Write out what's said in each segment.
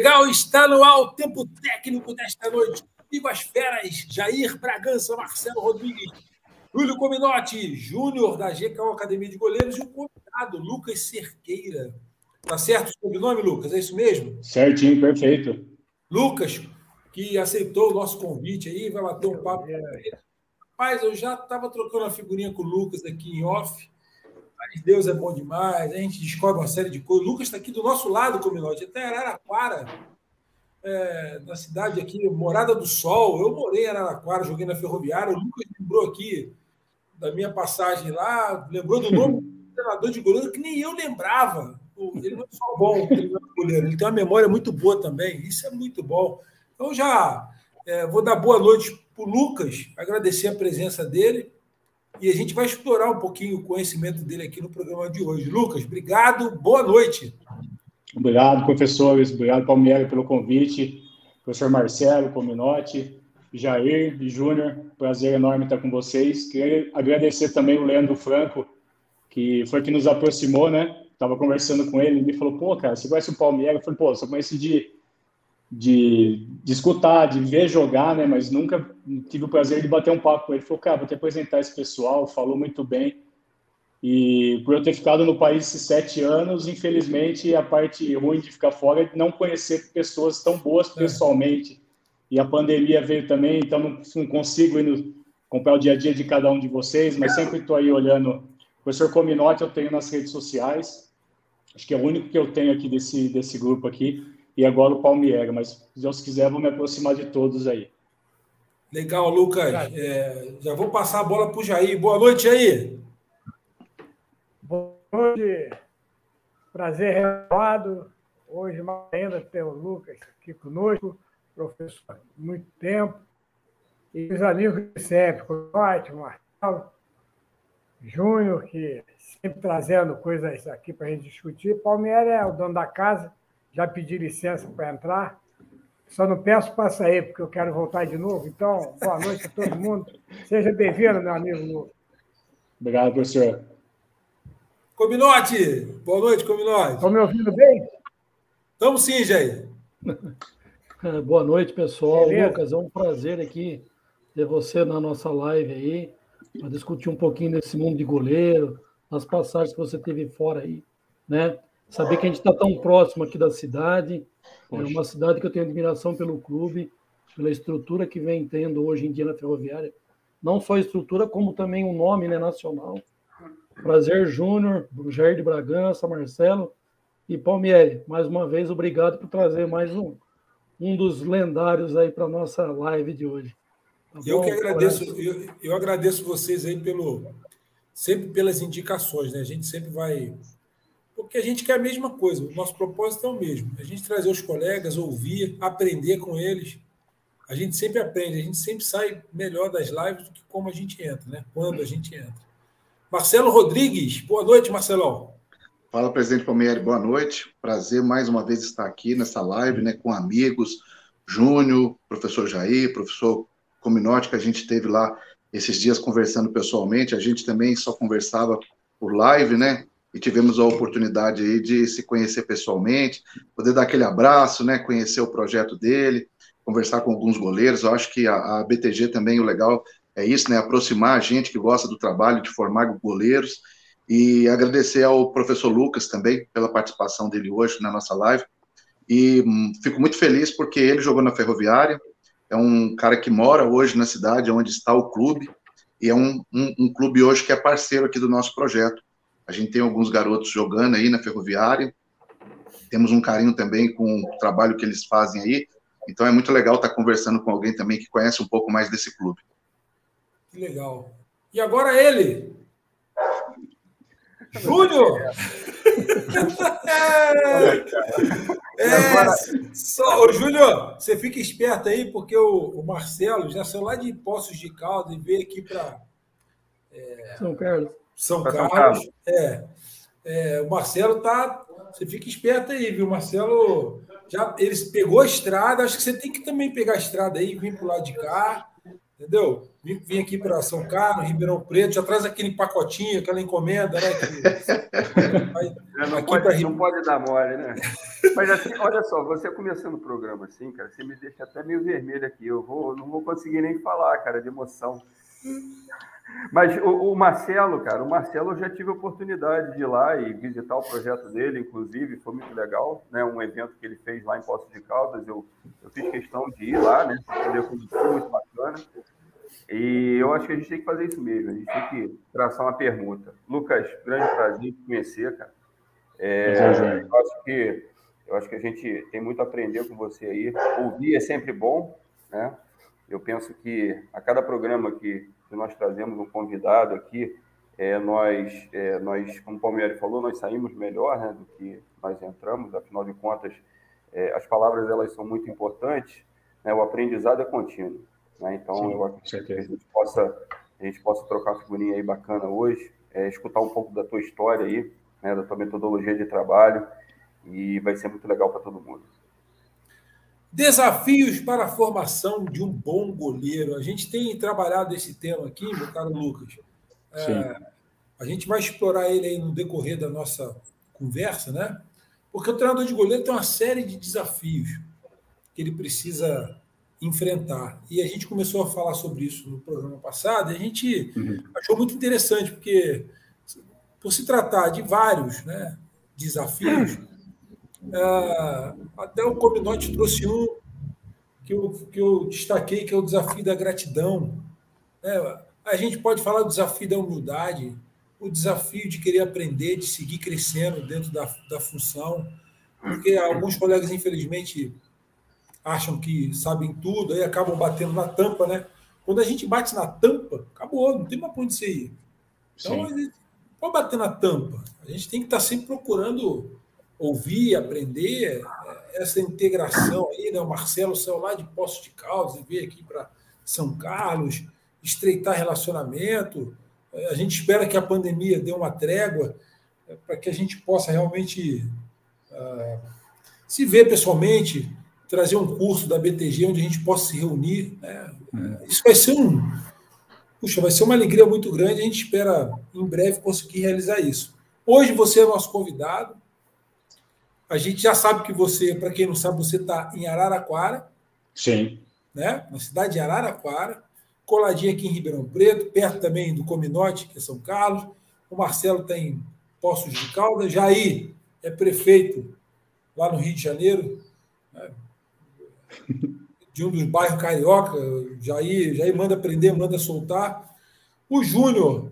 Legal, está no ar o tempo técnico desta noite. Viva as feras, Jair Bragança, Marcelo Rodrigues, Júlio Cominotti, Júnior da GKO Academia de Goleiros e o convidado, Lucas Cerqueira. Tá certo o sobrenome, Lucas? É isso mesmo? Certinho, perfeito. Lucas, que aceitou o nosso convite aí, vai bater um papo ele. Rapaz, eu já estava trocando uma figurinha com o Lucas aqui em off. Deus é bom demais, a gente descobre uma série de coisas. O Lucas está aqui do nosso lado, Cominote, até Araraquara, é, na cidade aqui, Morada do Sol. Eu morei em Araraquara, joguei na Ferroviária. O Lucas lembrou aqui da minha passagem lá, lembrou do nome do treinador de goleiro que nem eu lembrava. Ele não é só bom goleiro, ele tem uma memória muito boa também. Isso é muito bom. Então já é, vou dar boa noite para o Lucas, agradecer a presença dele e a gente vai explorar um pouquinho o conhecimento dele aqui no programa de hoje. Lucas, obrigado, boa noite. Obrigado, professores, obrigado, Palmeiras, pelo convite, professor Marcelo, Pominotti, Jair e Júnior, prazer enorme estar com vocês. Queria agradecer também o Leandro Franco, que foi que nos aproximou, né? Estava conversando com ele, ele me falou, pô, cara, você conhece o Palmeiras? Eu falei, pô, só conheço de de, de escutar, de ver jogar, né? Mas nunca tive o prazer de bater um papo com ele. Falou, cara, vou te apresentar esse pessoal, falou muito bem. E por eu ter ficado no país esses sete anos, infelizmente, a parte ruim de ficar fora é não conhecer pessoas tão boas é. pessoalmente. E a pandemia veio também, então não, não consigo ir no, comprar o dia a dia de cada um de vocês, mas sempre estou aí olhando. O professor Cominotti eu tenho nas redes sociais, acho que é o único que eu tenho aqui desse, desse grupo aqui e agora o Palmieri, mas se Deus quiser, vou me aproximar de todos aí. Legal, Lucas. É, já vou passar a bola para o Jair. Boa noite, Jair. Boa noite. Prazer renovado. Hoje, mais ainda, ter o Lucas aqui conosco, professor muito tempo. E os amigos de sempre, ótimo, Marcelo, Júnior, que sempre trazendo coisas aqui para a gente discutir. Palmeiras é o dono da casa já pedi licença para entrar. Só não peço para sair, porque eu quero voltar de novo. Então, boa noite a todo mundo. Seja bem-vindo, meu amigo Lu. Obrigado, professor. Cominote! Boa noite, Cominote. Estão me ouvindo bem? Estamos sim, Jair. Boa noite, pessoal. Beleza. Lucas, é um prazer aqui ter você na nossa live aí, para discutir um pouquinho desse mundo de goleiro, as passagens que você teve fora aí, né? Saber que a gente está tão próximo aqui da cidade. Poxa. É uma cidade que eu tenho admiração pelo clube, pela estrutura que vem tendo hoje em dia na ferroviária. Não só a estrutura, como também o nome né, nacional. Prazer, Júnior, Jair de Bragança, Marcelo e Palmieri. Mais uma vez, obrigado por trazer mais um, um dos lendários aí para a nossa live de hoje. Tá eu que agradeço, eu, eu agradeço vocês aí pelo sempre pelas indicações, né? A gente sempre vai porque a gente quer a mesma coisa, o nosso propósito é o mesmo. A gente trazer os colegas, ouvir, aprender com eles. A gente sempre aprende, a gente sempre sai melhor das lives do que como a gente entra, né? Quando a gente entra. Marcelo Rodrigues, boa noite, Marcelão. Fala, presidente Palmeiras, boa noite. Prazer mais uma vez estar aqui nessa live, né, com amigos, Júnior, professor Jair, professor Cominotti, que a gente teve lá esses dias conversando pessoalmente. A gente também só conversava por live, né? E tivemos a oportunidade aí de se conhecer pessoalmente, poder dar aquele abraço, né, conhecer o projeto dele, conversar com alguns goleiros. Eu acho que a, a BTG também o legal é isso, né, aproximar a gente que gosta do trabalho de formar goleiros e agradecer ao professor Lucas também pela participação dele hoje na nossa live. E hum, fico muito feliz porque ele jogou na Ferroviária, é um cara que mora hoje na cidade onde está o clube, e é um, um, um clube hoje que é parceiro aqui do nosso projeto. A gente tem alguns garotos jogando aí na Ferroviária. Temos um carinho também com o trabalho que eles fazem aí. Então é muito legal estar conversando com alguém também que conhece um pouco mais desse clube. Que legal. E agora ele, Júnior! é, é, só, ô, Júnior, você fica esperto aí, porque o, o Marcelo já saiu lá de Poços de Caldas e veio aqui para. É, São Carlos. São Carlos. É, é, o Marcelo tá. Você fica esperto aí, viu? Marcelo já eles pegou a estrada. Acho que você tem que também pegar a estrada aí, vir pro lado de cá, entendeu? vim aqui para São Carlos, Ribeirão Preto, já traz aquele pacotinho, aquela encomenda, né? Que... Vai, não, pode, não pode dar mole, né? Mas assim, olha só, você começando o programa assim, cara, você me deixa até meio vermelho aqui. Eu vou, não vou conseguir nem falar, cara, de emoção. Mas o, o, Marcelo, cara, o Marcelo eu já tive a oportunidade de ir lá e visitar o projeto dele, inclusive, foi muito legal, né? Um evento que ele fez lá em Poços de Caldas, eu, eu fiz questão de ir lá, né? Foi muito bacana. E eu acho que a gente tem que fazer isso mesmo, a gente tem que traçar uma pergunta. Lucas, grande prazer te conhecer, cara. É, eu, acho que, eu acho que a gente tem muito a aprender com você aí. Ouvir é sempre bom, né? Eu penso que a cada programa que, que nós trazemos um convidado aqui, é, nós, é, nós, como o Palmeiras falou, nós saímos melhor né, do que nós entramos, afinal de contas, é, as palavras elas são muito importantes, né, o aprendizado é contínuo. Né? Então, Sim, eu acredito que a gente, possa, a gente possa trocar figurinha aí bacana hoje, é, escutar um pouco da tua história aí, né, da tua metodologia de trabalho, e vai ser muito legal para todo mundo. Desafios para a formação de um bom goleiro. A gente tem trabalhado esse tema aqui, meu caro Lucas. É, a gente vai explorar ele aí no decorrer da nossa conversa, né? Porque o treinador de goleiro tem uma série de desafios que ele precisa enfrentar. E a gente começou a falar sobre isso no programa passado, e a gente uhum. achou muito interessante, porque por se tratar de vários né, desafios, uh, até o Cominote trouxe um que eu, que eu destaquei, que é o desafio da gratidão. É, a gente pode falar do desafio da humildade, o desafio de querer aprender, de seguir crescendo dentro da, da função, porque alguns colegas, infelizmente, acham que sabem tudo, aí acabam batendo na tampa, né? Quando a gente bate na tampa, acabou, não tem mais pra onde você ir. Então, Sim. a gente pode bater na tampa. A gente tem que estar sempre procurando ouvir, aprender é, essa integração aí, né? O Marcelo saiu lá de Poços de Caldas e veio aqui para São Carlos, estreitar relacionamento. A gente espera que a pandemia dê uma trégua é, para que a gente possa realmente uh, se ver pessoalmente, trazer um curso da BTG onde a gente possa se reunir. Né? É. Isso vai ser um. Puxa, vai ser uma alegria muito grande. A gente espera em breve conseguir realizar isso. Hoje você é nosso convidado. A gente já sabe que você, para quem não sabe, você está em Araraquara. Sim. Né? Na cidade de Araraquara, coladinho aqui em Ribeirão Preto, perto também do Cominote, que é São Carlos. O Marcelo está em Poços de Caldas. Jair é prefeito lá no Rio de Janeiro. Né? de um dos bairros carioca, Jair, Jair manda prender, manda soltar. O Júnior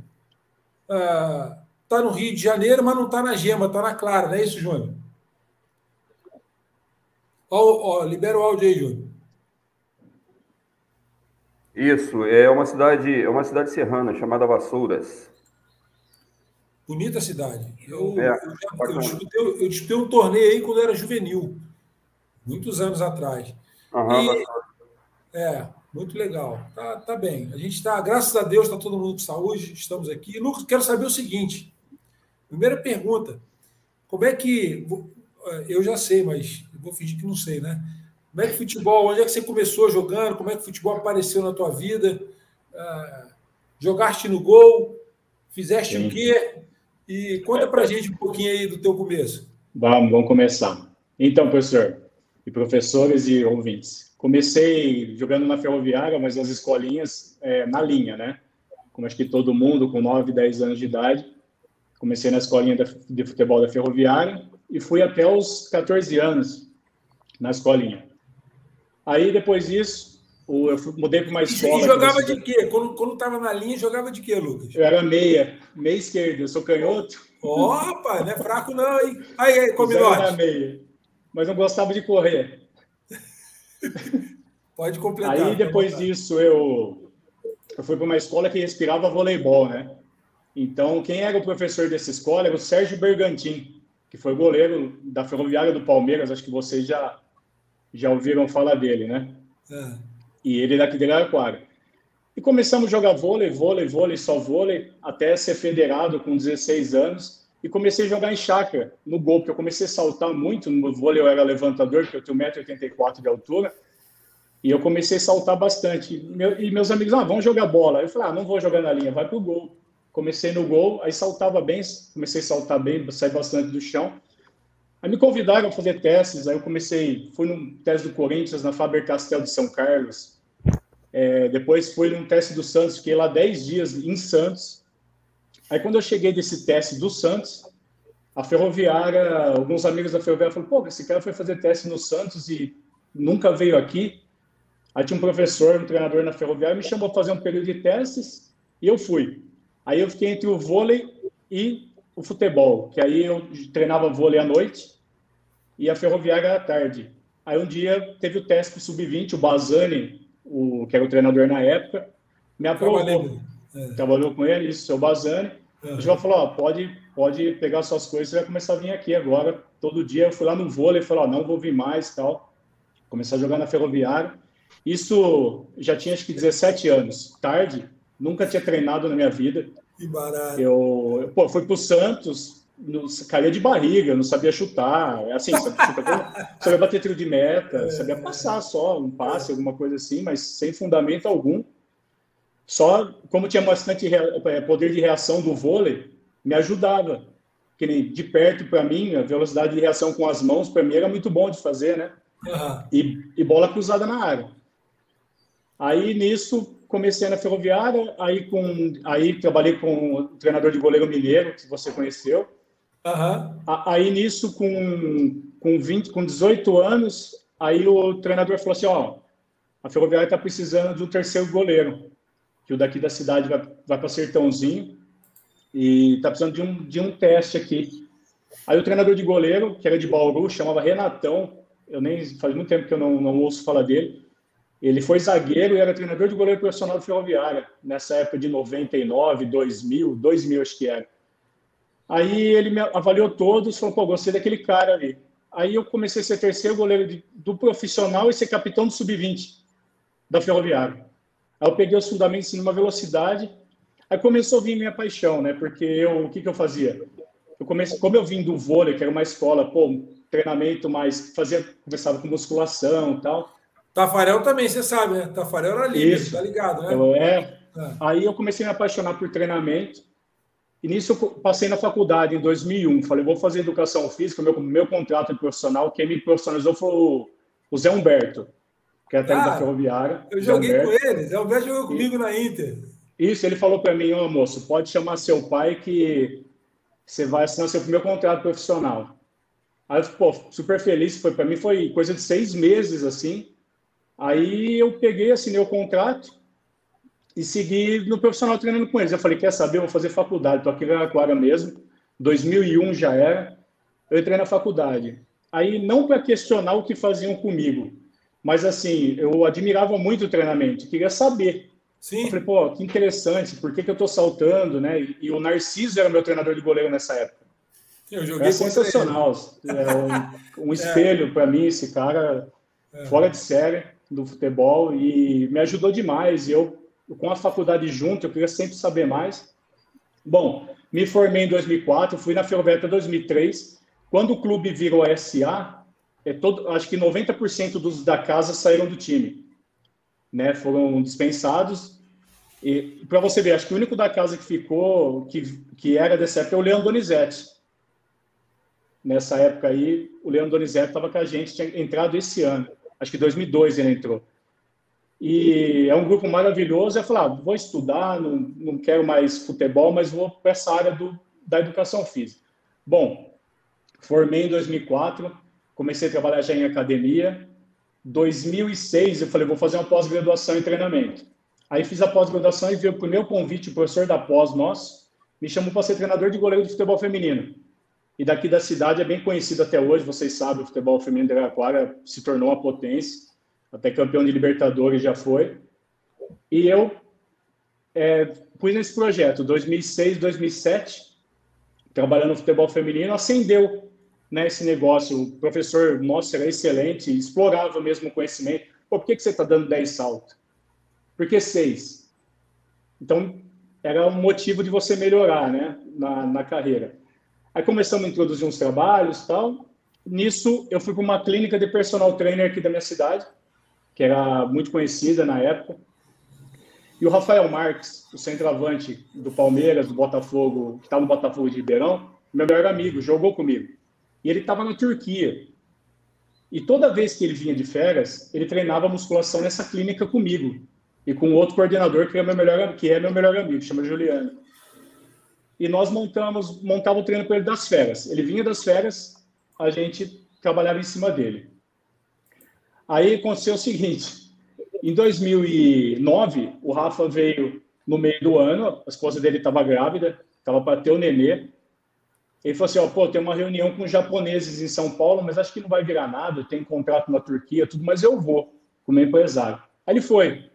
está ah, no Rio de Janeiro, mas não está na Gema, está na Clara, não é isso, Júnior? Ó, ó, libera o áudio aí, Júnior. Isso, é uma cidade, é uma cidade serrana chamada Vassouras. Bonita cidade. Eu, é, eu, já, eu, disputei, eu disputei um torneio aí quando era juvenil, muitos anos atrás. Uhum, e, é, muito legal. Tá, tá bem. A gente está, graças a Deus, está todo mundo com saúde, estamos aqui. Lucas, quero saber o seguinte: primeira pergunta, como é que. É, eu já sei, mas vou fingir que não sei, né? Como é que futebol, onde é que você começou jogando? Como é que futebol apareceu na tua vida? Uh, jogaste no gol? Fizeste Sim. o quê? E conta pra gente um pouquinho aí do teu começo. Vamos, vamos começar. Então, professor, e professores e ouvintes. Comecei jogando na Ferroviária, mas as escolinhas é, na linha, né? Como acho que todo mundo, com 9, 10 anos de idade. Comecei na escolinha de futebol da Ferroviária e fui até os 14 anos na escolinha. Aí, depois disso, eu mudei para uma escola. E jogava de quê? Quando estava na linha, jogava de quê, Lucas? Eu era meia, meia esquerda, eu sou canhoto. Opa, não é fraco não, hein? Aí, aí, Cominote. era meia mas não gostava de correr. Pode completar. Aí depois disso eu, eu fui para uma escola que respirava voleibol, né? Então quem era o professor dessa escola era o Sérgio Bergantin, que foi goleiro da Ferroviária do Palmeiras. Acho que vocês já já ouviram falar dele, né? É. E ele daqui de Araraquara. E começamos a jogar vôlei, vôlei, vôlei, só vôlei, até ser federado com 16 anos e comecei a jogar em chácara, no gol, porque eu comecei a saltar muito, no vôlei eu era levantador, porque eu tenho 1,84m de altura, E eu comecei a saltar bastante. E meus amigos, ah, vamos jogar bola. Eu falei, ah, não vou jogar na linha, vai pro gol. Comecei no gol, aí saltava bem, comecei a saltar bem, sair bastante do chão. Aí me convidaram a fazer testes, aí eu comecei, fui num teste do Corinthians, na Faber-Castell de São Carlos. É, depois fui num teste do Santos, fiquei lá 10 dias em Santos. Aí quando eu cheguei desse teste do Santos, a Ferroviária, alguns amigos da Ferroviária falaram, pô, esse cara foi fazer teste no Santos e nunca veio aqui. Aí tinha um professor, um treinador na Ferroviária, me chamou para fazer um período de testes e eu fui. Aí eu fiquei entre o vôlei e o futebol, que aí eu treinava vôlei à noite e a Ferroviária à tarde. Aí um dia teve o teste sub-20, o Bazani, o, que era o treinador na época, me aprovou. É. Trabalhou com ele, isso, o seu Bazani. Uhum. Já falou, ó, pode, pode pegar suas coisas, você vai começar a vir aqui agora. Todo dia eu fui lá no vôlei, falei, ó, não vou vir mais, tal. Começar a jogar na Ferroviária. Isso já tinha acho que 17 anos. Tarde, nunca tinha treinado na minha vida. Que barato. Eu, pô, fui pro Santos, no, caía de barriga, não sabia chutar. É assim, sabia, sabia bater tiro de meta, é, sabia passar só, um passe, é. alguma coisa assim, mas sem fundamento algum. Só como tinha bastante é, poder de reação do vôlei, me ajudava. Que nem de perto, para mim, a velocidade de reação com as mãos, para mim, era muito bom de fazer, né? Uhum. E, e bola cruzada na área. Aí nisso comecei na Ferroviária, aí com aí trabalhei com o treinador de goleiro mineiro que você conheceu. Uhum. Aí nisso com com 20, com 18 anos, aí o treinador falou assim, ó, a Ferroviária está precisando do terceiro goleiro, que o daqui da cidade vai, vai para Sertãozinho e está precisando de um de um teste aqui. Aí o treinador de goleiro, que era de Bauru, chamava Renatão, eu nem faz muito tempo que eu não, não ouço falar dele. Ele foi zagueiro e era treinador de goleiro profissional do Ferroviária, nessa época de 99, 2000, 2000 acho que era. Aí ele avaliou todos, falou, pô, gostei daquele cara ali. Aí eu comecei a ser terceiro goleiro de, do profissional e ser capitão do sub-20 da Ferroviária. Aí eu peguei os fundamentos numa velocidade, aí começou a vir minha paixão, né? Porque eu, o que que eu fazia? Eu comecei, como eu vim do vôlei, que era uma escola, pô, treinamento mais, fazia, começava com musculação e tal, Tafarel também, você sabe, né? Tafarel era Isso. tá ligado, né? Eu, é. é. Aí eu comecei a me apaixonar por treinamento. E nisso eu passei na faculdade em 2001. Falei, vou fazer educação física. Meu, meu contrato de profissional, quem me profissionalizou foi o, o Zé Humberto, que é técnico ah, da Ferroviária. Eu joguei com ele. Zé Humberto jogou comigo e... na Inter. Isso, ele falou para mim, ô oh, moço, pode chamar seu pai que você vai assinar seu primeiro contrato profissional. Aí, pô, super feliz. Foi para mim foi coisa de seis meses assim. Aí eu peguei, assinei o contrato e segui no profissional treinando com eles. Eu falei, quer saber, eu vou fazer faculdade, estou aqui em Araraquara mesmo, 2001 já era, eu entrei na faculdade. Aí, não para questionar o que faziam comigo, mas assim, eu admirava muito o treinamento, queria saber. Sim. Eu falei, pô, que interessante, por que, que eu estou saltando, né? E, e, o Narciso era meu treinador de goleiro nessa época. Eu joguei é sensacional. É um, um espelho é. para mim, esse cara, é. fora de série do futebol e me ajudou demais. Eu, com a faculdade junto, eu queria sempre saber mais. Bom, me formei em 2004, fui na Ferroviária até 2003. Quando o clube virou SA, é todo, acho que 90% dos da casa saíram do time, né? Foram dispensados. E para você ver, acho que o único da casa que ficou, que, que era dessa época, é o Leandro Donizete. Nessa época aí, o Leandro Donizete estava com a gente, tinha entrado esse ano acho que 2002 ele entrou. E é um grupo maravilhoso. Eu falei, ah, vou estudar, não, não quero mais futebol, mas vou para essa área do, da educação física. Bom, formei em 2004, comecei a trabalhar já em academia. 2006 eu falei, vou fazer uma pós-graduação em treinamento. Aí fiz a pós-graduação e veio o meu convite, o professor da pós nosso, me chamou para ser treinador de goleiro de futebol feminino e daqui da cidade é bem conhecido até hoje, vocês sabem, o futebol feminino de Araraquara se tornou uma potência, até campeão de Libertadores já foi. E eu é, fui nesse projeto, 2006, 2007, trabalhando no futebol feminino, acendeu né, esse negócio. O professor nosso era excelente, explorava mesmo o conhecimento. Pô, por que, que você está dando 10 saltos? Por que 6? Então, era um motivo de você melhorar né, na, na carreira. Aí começamos a introduzir uns trabalhos tal. Nisso, eu fui para uma clínica de personal trainer aqui da minha cidade, que era muito conhecida na época. E o Rafael Marques, o centroavante do Palmeiras, do Botafogo, que estava no Botafogo de Ribeirão, meu melhor amigo, jogou comigo. E ele estava na Turquia. E toda vez que ele vinha de férias, ele treinava musculação nessa clínica comigo e com outro coordenador que é meu melhor, que é meu melhor amigo, chama Juliano. E nós montamos, montava o treino com ele das férias. Ele vinha das férias, a gente trabalhava em cima dele. Aí aconteceu o seguinte: em 2009, o Rafa veio no meio do ano, a esposa dele estava grávida, estava para ter o nenê. Ele falou assim: ó, pô, tem uma reunião com japoneses em São Paulo, mas acho que não vai virar nada, tem contrato na Turquia, tudo, mas eu vou, como empresário. Aí ele foi.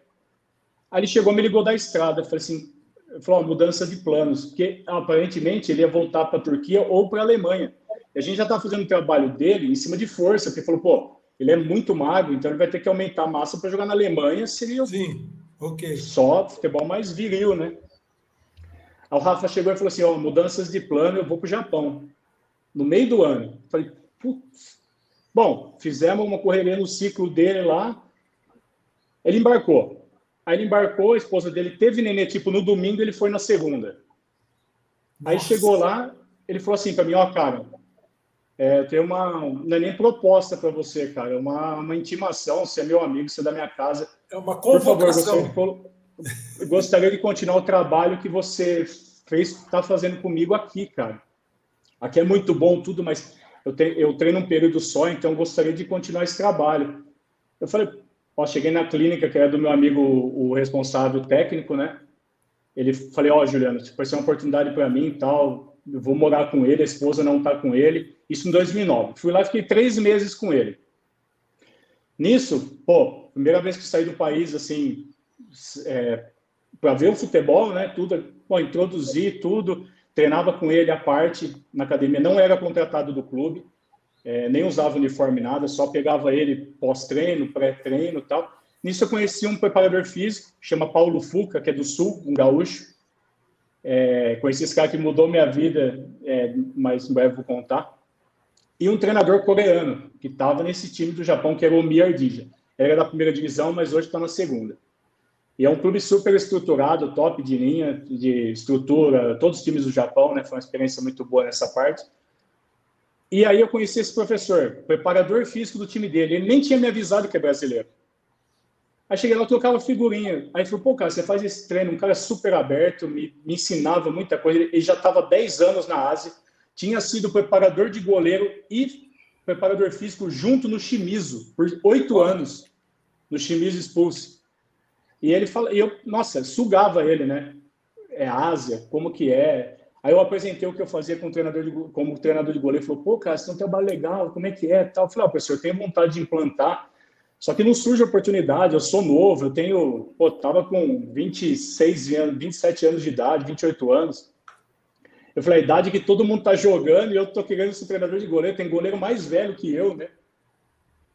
Aí ele chegou, me ligou da estrada, falei assim, falou, ó, mudança de planos, porque aparentemente ele ia voltar para a Turquia ou para a Alemanha. E a gente já está fazendo o trabalho dele em cima de força, porque falou, pô, ele é muito magro, então ele vai ter que aumentar a massa para jogar na Alemanha, seria Sim, ok. só futebol mais viril, né? Aí o Rafa chegou e falou assim: ó, mudanças de plano, eu vou para o Japão. No meio do ano. Falei, putz. Bom, fizemos uma correria no ciclo dele lá. Ele embarcou. Aí ele embarcou, a esposa dele teve nenê, tipo, no domingo ele foi na segunda. Aí chegou lá, ele falou assim para mim: ó, cara, é, tem uma. Não é nem proposta para você, cara, é uma, uma intimação. Você é meu amigo, você é da minha casa. É uma convocação. Por favor, gostaria de continuar o trabalho que você fez, está fazendo comigo aqui, cara. Aqui é muito bom tudo, mas eu, te, eu treino um período só, então gostaria de continuar esse trabalho. Eu falei, ó, cheguei na clínica, que era do meu amigo, o responsável técnico, né? Ele falei, ó, Juliano, se vai ser uma oportunidade para mim e tal, eu vou morar com ele, a esposa não está com ele. Isso em 2009. Fui lá e fiquei três meses com ele. Nisso, pô, primeira vez que saí do país, assim, é, para ver o futebol, né? Tudo, bom, introduzir tudo, treinava com ele à parte na academia, não era contratado do clube, é, nem usava uniforme nada, só pegava ele pós-treino, pré-treino tal. Nisso eu conheci um preparador físico, chama Paulo Fuca, que é do Sul, um gaúcho. É, conheci esse cara que mudou minha vida, é, mas em breve vou contar. E um treinador coreano, que estava nesse time do Japão, que era o Miyardija. Era da primeira divisão, mas hoje está na segunda. E é um clube super estruturado, top de linha, de estrutura, todos os times do Japão, né? Foi uma experiência muito boa nessa parte. E aí eu conheci esse professor, preparador físico do time dele. Ele nem tinha me avisado que é brasileiro. Aí cheguei lá, trocava figurinha. Aí falou, pô, cara, você faz esse treino, um cara super aberto, me, me ensinava muita coisa. Ele já estava 10 anos na Ásia, tinha sido preparador de goleiro e preparador físico junto no Shimizu, por oito anos, no Shimizu Expulse. E ele fala, e eu, nossa, sugava ele, né? É Ásia, como que é? Aí eu apresentei o que eu fazia com treinador de, como treinador de goleiro. Falou, pô, cara, você tem um trabalho legal, como é que é? Tal. Eu falei, oh, professor, eu tenho vontade de implantar, só que não surge oportunidade, eu sou novo, eu tenho, pô, tava com 26 anos, 27 anos de idade, 28 anos. Eu falei, a idade que todo mundo tá jogando e eu tô querendo ser treinador de goleiro, tem goleiro mais velho que eu, né?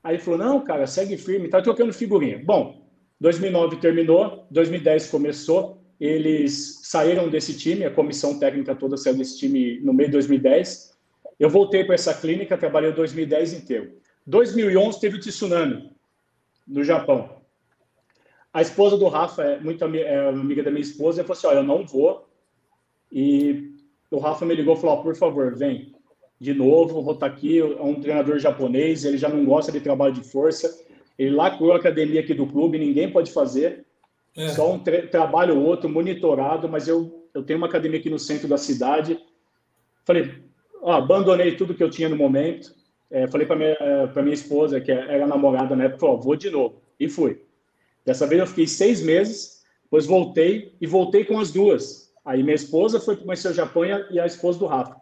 Aí ele falou, não, cara, segue firme, tá trocando figurinha. Bom, 2009 terminou, 2010 começou, eles saíram desse time, a comissão técnica toda saiu desse time no meio de 2010. Eu voltei para essa clínica, trabalhei 2010 inteiro. 2011 teve o tsunami no Japão. A esposa do Rafa é muito é amiga da minha esposa e falou assim: Olha, eu não vou. E o Rafa me ligou e falou: oh, Por favor, vem de novo, vou estar aqui. É um treinador japonês, ele já não gosta de trabalho de força ele lacrou a academia aqui do clube, ninguém pode fazer. É. Só um trabalho ou outro monitorado, mas eu, eu tenho uma academia aqui no centro da cidade. Falei, ó, abandonei tudo que eu tinha no momento. É, falei para minha, minha esposa, que era namorada na época, vou de novo. E fui. Dessa vez eu fiquei seis meses, depois voltei e voltei com as duas. Aí minha esposa foi conhecer o Japão e a esposa do Rafa.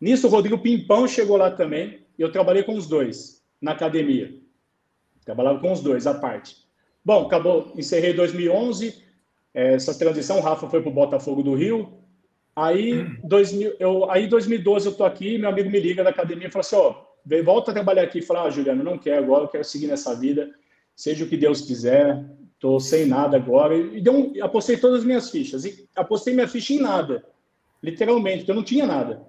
Nisso, o Rodrigo Pimpão chegou lá também e eu trabalhei com os dois na academia. Trabalhava com os dois, à parte. Bom, acabou, encerrei 2011, essa transição, o Rafa foi para o Botafogo do Rio. Aí, 2000, eu, aí 2012 eu tô aqui, meu amigo me liga da academia e fala assim, ó, oh, volta a trabalhar aqui. Fala, ah, Juliano, não quero agora, eu quero seguir nessa vida, seja o que Deus quiser, tô sem nada agora. E deu um, apostei todas as minhas fichas, e apostei minha ficha em nada, literalmente, porque eu não tinha nada.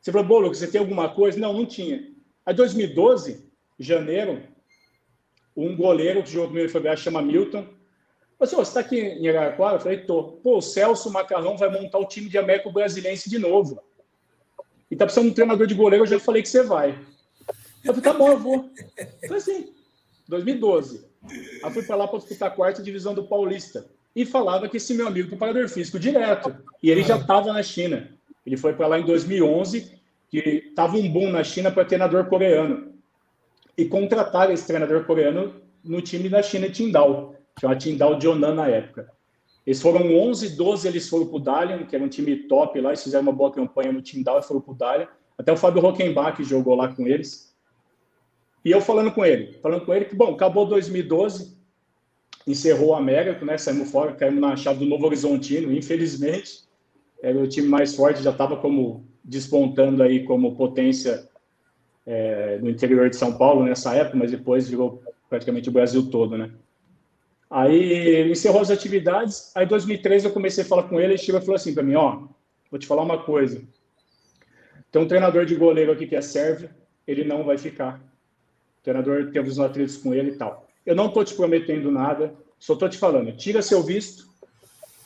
Você falou, Bolo, você tem alguma coisa? Não, não tinha. Aí 2012, janeiro, um goleiro que jogou primeiro foi chama Milton. Falei, você está aqui em Araraquara? Eu falei, tô. Pô, o Celso Macarrão vai montar o time de Américo Brasilense de novo. E tá precisando de um treinador de goleiro, eu já falei que você vai. Eu falei, tá bom, eu vou. Foi assim, 2012. Aí fui para lá para disputar a quarta divisão do Paulista. E falava que esse meu amigo preparador físico direto. E ele já estava na China. Ele foi para lá em 2011, que estava um boom na China para treinador coreano. E contrataram esse treinador coreano no time da China, Tindal, que é uma Tindal de Onan na época. Eles foram 11, 12, eles foram para o Dalian, que era um time top lá, eles fizeram uma boa campanha no Tindal e foram para o Dalian. Até o Fábio Rockenbach jogou lá com eles. E eu falando com ele, falando com ele que, bom, acabou 2012, encerrou o Américo, né? Saímos fora, caímos na chave do Novo Horizontino, infelizmente. Era o time mais forte, já estava como despontando aí como potência é, no interior de São Paulo nessa época, mas depois virou praticamente o Brasil todo, né? Aí encerrou as atividades, aí em 2013 eu comecei a falar com ele, ele chegou e falou assim para mim, ó, vou te falar uma coisa, tem um treinador de goleiro aqui que é sérvio, ele não vai ficar. O treinador teve os atritos com ele e tal. Eu não estou te prometendo nada, só estou te falando, tira seu visto,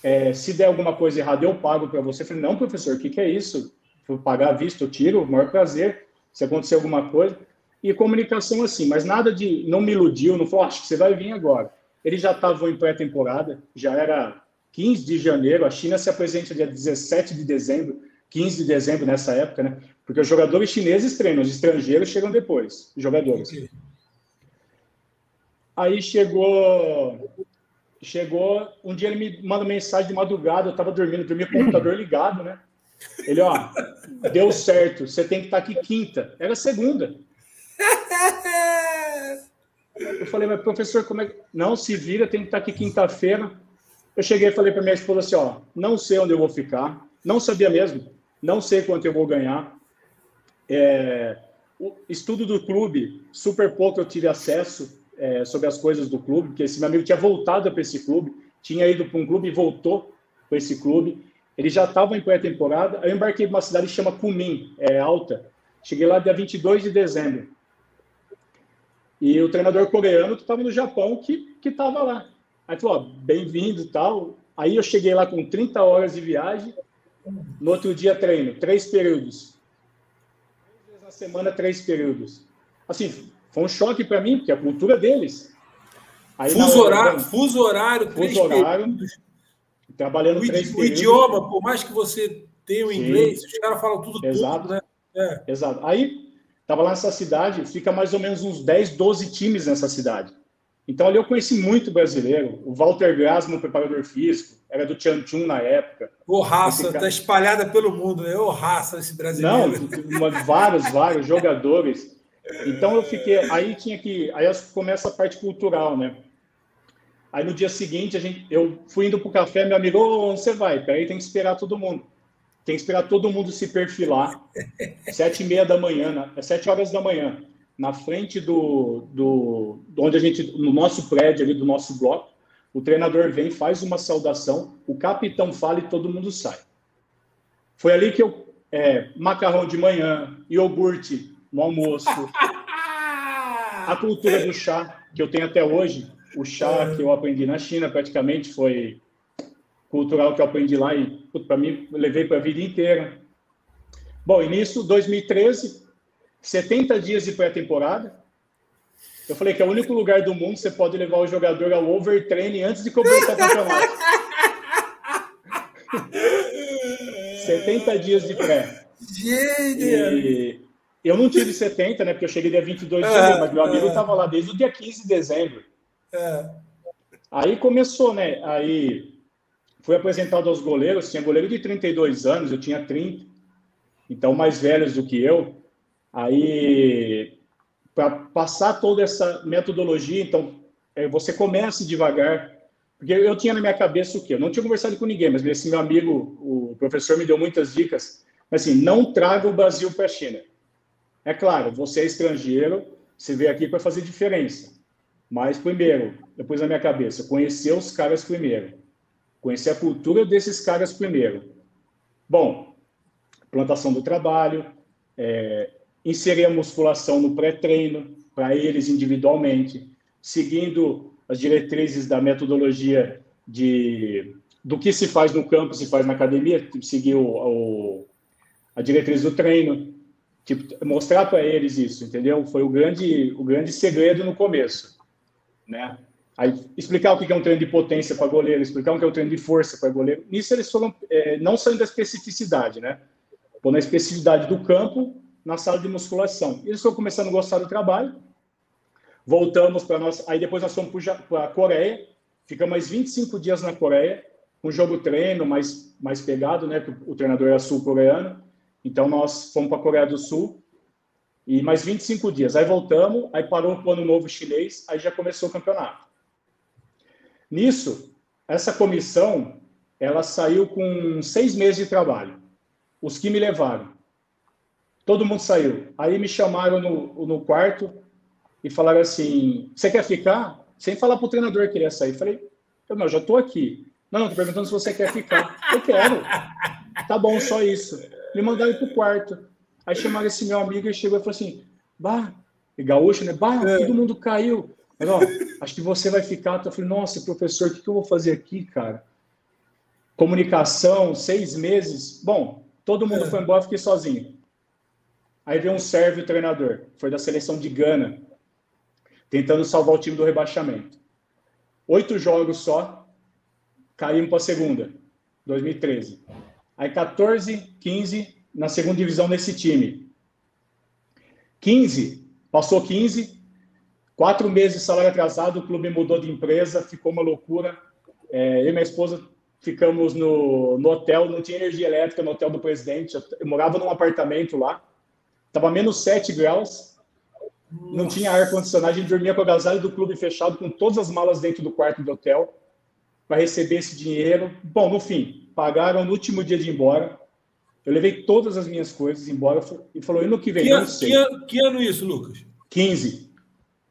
é, se der alguma coisa errada, eu pago para você. Eu falei, não, professor, o que, que é isso? Vou pagar visto, eu tiro, o maior prazer, se acontecer alguma coisa. E comunicação assim, mas nada de, não me iludiu, não falou, acho que você vai vir agora. Ele já estava em pré-temporada, já era 15 de janeiro, a China se apresenta dia 17 de dezembro, 15 de dezembro nessa época, né? Porque os jogadores chineses treinam, os estrangeiros chegam depois, os jogadores. Aí chegou, chegou, um dia ele me manda mensagem de madrugada, eu estava dormindo, dormia com o computador ligado, né? Ele, ó, deu certo, você tem que estar tá aqui quinta. Era segunda. Eu falei, mas professor, como é que. Não, se vira, tem que estar tá aqui quinta-feira. Eu cheguei e falei para minha esposa assim: ó, não sei onde eu vou ficar, não sabia mesmo, não sei quanto eu vou ganhar. É, o estudo do clube, super pouco eu tive acesso é, sobre as coisas do clube, porque esse meu amigo tinha voltado para esse clube, tinha ido para um clube e voltou para esse clube. Ele já estava em pré-temporada. Eu embarquei para uma cidade que chama Kunming, é alta. Cheguei lá dia 22 de dezembro. E o treinador coreano que estava no Japão que estava lá. Aí falou: bem-vindo tal. Aí eu cheguei lá com 30 horas de viagem. No outro dia, treino, três períodos. Três vezes na semana, três períodos. Assim, foi um choque para mim, porque a cultura deles. Aí, fuso, horário, fuso horário, fuso horário, períodos. Trabalhando o, três o idioma, por mais que você tenha o inglês, Sim. os caras falam tudo, Exato. tudo, né? É. Exato. Aí, estava lá nessa cidade, fica mais ou menos uns 10, 12 times nessa cidade. Então, ali eu conheci muito brasileiro. O Walter Grasman, preparador físico, era do Tianchun na época. Ô, raça, está espalhada pelo mundo, né? Ô, raça, esse brasileiro. Não, vários, vários jogadores. Então eu fiquei, aí tinha que, aí começa a parte cultural, né? Aí no dia seguinte a gente, eu fui indo pro café, meu amigo, oh, onde você vai? Peraí, tem que esperar todo mundo. Tem que esperar todo mundo se perfilar. Sete e meia da manhã, é sete horas da manhã, na frente do, do, onde a gente, no nosso prédio ali do nosso bloco, o treinador vem, faz uma saudação, o capitão fala e todo mundo sai. Foi ali que eu, é, macarrão de manhã, iogurte no almoço. A cultura do chá, que eu tenho até hoje, o chá que eu aprendi na China praticamente foi cultural que eu aprendi lá e para mim levei para a vida inteira. Bom, início 2013, 70 dias de pré-temporada. Eu falei que é o único lugar do mundo que você pode levar o jogador ao overtraining antes de começar o campeonato. 70 dias de pré. Gente! Eu não tive 70, né? Porque eu cheguei dia 22 de janeiro, mas meu amigo estava lá desde o dia 15 de dezembro. É. Aí começou, né? Aí fui apresentado aos goleiros. Tinha goleiro de 32 anos, eu tinha 30. Então, mais velhos do que eu. Aí, para passar toda essa metodologia, então, é, você começa devagar. Porque eu tinha na minha cabeça o quê? Eu não tinha conversado com ninguém, mas esse meu amigo, o professor, me deu muitas dicas. Assim, não traga o Brasil para a China é claro, você é estrangeiro, você veio aqui para fazer diferença. Mas, primeiro, depois na minha cabeça, conhecer os caras primeiro. Conhecer a cultura desses caras primeiro. Bom, plantação do trabalho, é, inserir a musculação no pré-treino, para eles individualmente. seguindo as diretrizes da metodologia de do que se faz no campo, se faz na academia, tipo, seguir o, o, a diretriz do treino, tipo, mostrar para eles isso, entendeu? Foi o grande, o grande segredo no começo, né? Aí, explicar o que é um treino de potência para goleiro, explicar o que é um treino de força para goleiro. Nisso eles foram, é, não saindo da especificidade, né? Pô, na especificidade do campo, na sala de musculação. Eles foram começando a gostar do trabalho, voltamos para nós, aí depois nós fomos para a Coreia, ficamos mais 25 dias na Coreia, um jogo treino mais, mais pegado, né? Porque o treinador era sul-coreano, então nós fomos para a Coreia do Sul, e mais 25 dias. Aí voltamos, aí parou o ano novo chinês, aí já começou o campeonato. Nisso, essa comissão, ela saiu com seis meses de trabalho. Os que me levaram. Todo mundo saiu. Aí me chamaram no, no quarto e falaram assim: Você quer ficar? Sem falar para o treinador que ele ia sair. Falei: Eu não, já estou aqui. Não, não, estou perguntando se você quer ficar. Eu quero. Tá bom, só isso. Me mandaram para o quarto. Aí chamaram esse meu amigo e chegou e falou assim: Bah, e gaúcho, né? Bah, é. todo mundo caiu. Mas, ó, acho que você vai ficar. Eu falei, nossa, professor, o que, que eu vou fazer aqui, cara? Comunicação, seis meses. Bom, todo mundo é. foi embora, fiquei sozinho. Aí veio um sérvio treinador, foi da seleção de Gana, tentando salvar o time do rebaixamento. Oito jogos só, caímos para a segunda, 2013. Aí 14, 15 na segunda divisão nesse time. 15, passou 15, Quatro meses de salário atrasado, o clube mudou de empresa, ficou uma loucura. É, eu e minha esposa ficamos no, no hotel, não tinha energia elétrica no hotel do presidente. Eu morava num apartamento lá, estava menos 7 graus, não tinha ar-condicionado, a gente dormia com a agasalho do clube fechado, com todas as malas dentro do quarto do hotel, para receber esse dinheiro. Bom, no fim, pagaram no último dia de ir embora. Eu levei todas as minhas coisas embora e falou: e no que vem? Que, não sei. Que, que ano isso, Lucas? 15.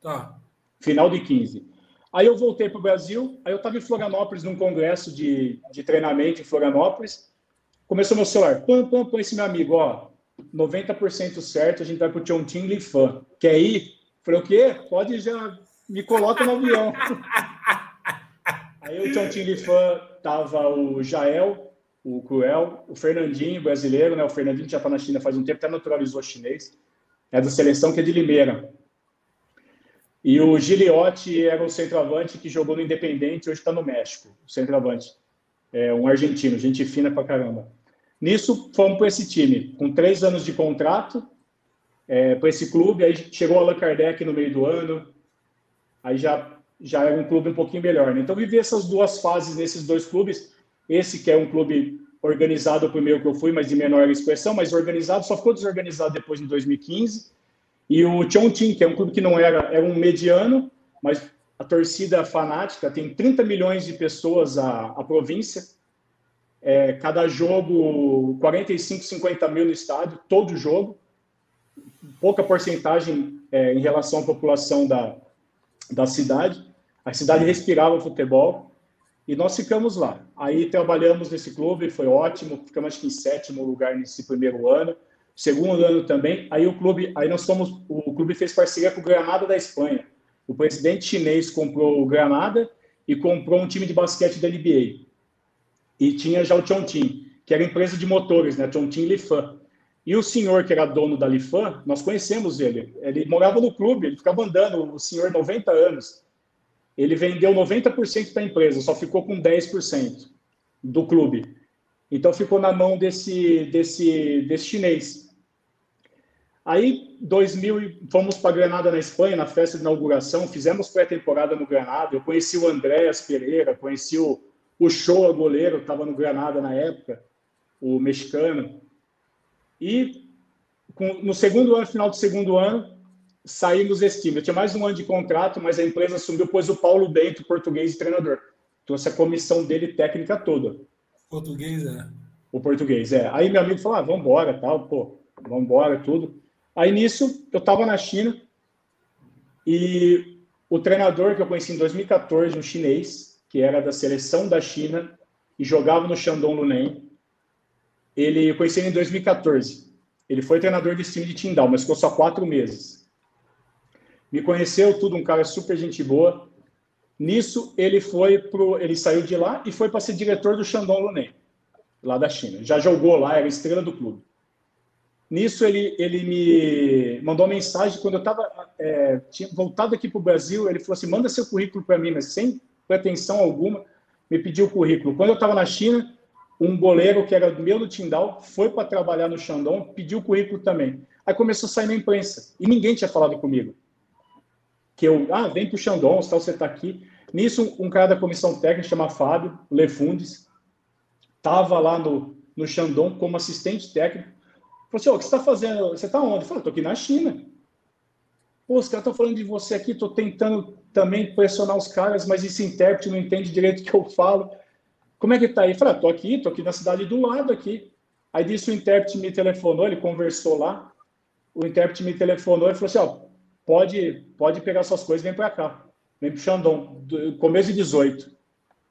Tá. Final de 15. Aí eu voltei para o Brasil, aí eu estava em Florianópolis, num congresso de, de treinamento em Florianópolis. Começou meu celular, pam, pam, pam, esse meu amigo, ó, 90% certo, a gente vai para o Chongqing Li Fan. Quer ir? Falei, o quê? Pode já, me coloca no avião. aí o Chongqing Li Fan tava o Jael, o Cruel, o Fernandinho, brasileiro, né? O Fernandinho já está na China faz um tempo, até naturalizou chinês. É da seleção que é de Limeira. E o Giliotti era o centroavante que jogou no Independente, hoje está no México, o centroavante. É um argentino, gente fina pra caramba. Nisso, fomos para esse time, com três anos de contrato, é, para esse clube. Aí chegou o Allan Kardec no meio do ano, aí já, já era um clube um pouquinho melhor. Né? Então, vivi essas duas fases nesses dois clubes. Esse que é um clube organizado, o primeiro que eu fui, mas de menor expressão, mas organizado, só ficou desorganizado depois em 2015 e o Chongqing, que é um clube que não era, era um mediano, mas a torcida fanática, tem 30 milhões de pessoas a, a província, é, cada jogo 45, 50 mil no estádio, todo jogo, pouca porcentagem é, em relação à população da, da cidade. A cidade respirava futebol e nós ficamos lá. Aí trabalhamos nesse clube, foi ótimo, ficamos acho que em sétimo lugar nesse primeiro ano. Segundo ano também, aí o clube, aí nós fomos, o clube fez parceria com o Granada da Espanha. O presidente chinês comprou o Granada e comprou um time de basquete da NBA. E tinha já o Chongqing, que era empresa de motores, né? Chongqing Lifan. E o senhor que era dono da Lifan, nós conhecemos ele. Ele morava no clube, ele ficava andando, o senhor 90 anos. Ele vendeu 90% da empresa, só ficou com 10% do clube. Então ficou na mão desse, desse, desse chinês. Aí, 2000, fomos para Granada, na Espanha, na festa de inauguração, fizemos pré-temporada no Granada. Eu conheci o Andréas Pereira, conheci o, o Shoa, goleiro, estava no Granada na época, o mexicano. E com, no segundo ano, final do segundo ano, saímos desse time. Eu tinha mais um ano de contrato, mas a empresa assumiu, pôs o Paulo Bento, português e treinador. Trouxe a comissão dele técnica toda. Português, é. O português, é. Aí meu amigo falou, ah, vamos embora, tal, pô, vamos embora, tudo. Aí nisso, eu estava na China e o treinador que eu conheci em 2014, um chinês, que era da seleção da China e jogava no Shandong Luneng, ele eu conheci ele em 2014. Ele foi treinador desse time de Tindal, mas ficou só quatro meses. Me conheceu, tudo um cara super gente boa. Nisso, ele foi pro, ele saiu de lá e foi para ser diretor do Shandong Luneng, lá da China. Já jogou lá, era estrela do clube. Nisso, ele, ele me mandou uma mensagem quando eu estava é, tinha voltado aqui para o Brasil. Ele falou assim: manda seu currículo para mim, mas sem pretensão alguma. Me pediu o currículo. Quando eu estava na China, um goleiro que era meu do Tindal foi para trabalhar no Shandong, pediu o currículo também. Aí começou a sair na imprensa e ninguém tinha falado comigo. Que eu, ah, vem para o Shandong, tal, você está aqui. Nisso, um cara da comissão técnica, chama Fábio Lefundes, estava lá no, no Shandong como assistente técnico. Falou assim: oh, o que você está fazendo? Você está onde? Eu falei: estou aqui na China. Pô, os caras estão falando de você aqui, estou tentando também pressionar os caras, mas esse intérprete não entende direito o que eu falo. Como é que tá aí? Eu falei, ah, tô aqui, tô aqui na cidade do lado aqui. Aí disse o intérprete me telefonou, ele conversou lá. O intérprete me telefonou e falou assim, ó, pode, pode pegar suas coisas, vem para cá. Vem pro Xandão, começo de 18.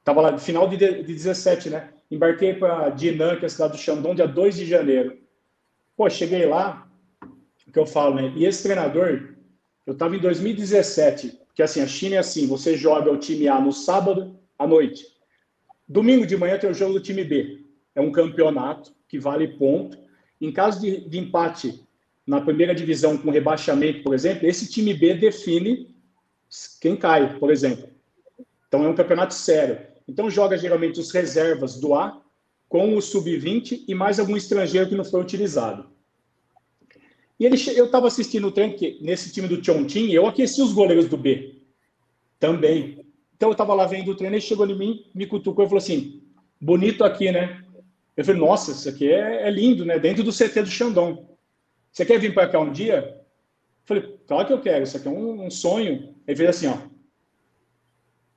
Tava lá, final de, de 17, né? Embarquei para Dinan, que é a cidade do Xandão, dia 2 de janeiro. Pô, cheguei lá, o que eu falo, né? E esse treinador, eu estava em 2017, que assim, a China é assim, você joga o time A no sábado à noite. Domingo de manhã tem o jogo do time B. É um campeonato que vale ponto. Em caso de, de empate na primeira divisão com rebaixamento, por exemplo, esse time B define quem cai, por exemplo. Então é um campeonato sério. Então joga geralmente os reservas do A com o sub-20 e mais algum estrangeiro que não foi utilizado. E ele, eu estava assistindo o treino que, nesse time do Chongqing, eu aqueci os goleiros do B também. Então eu estava lá vendo o treino, ele chegou em mim, me cutucou e falou assim: bonito aqui, né? Eu falei: nossa, isso aqui é, é lindo, né? Dentro do CT do Xandão. Você quer vir para cá um dia? Eu falei: claro que eu quero, isso aqui é um, um sonho. Ele fez assim: ó,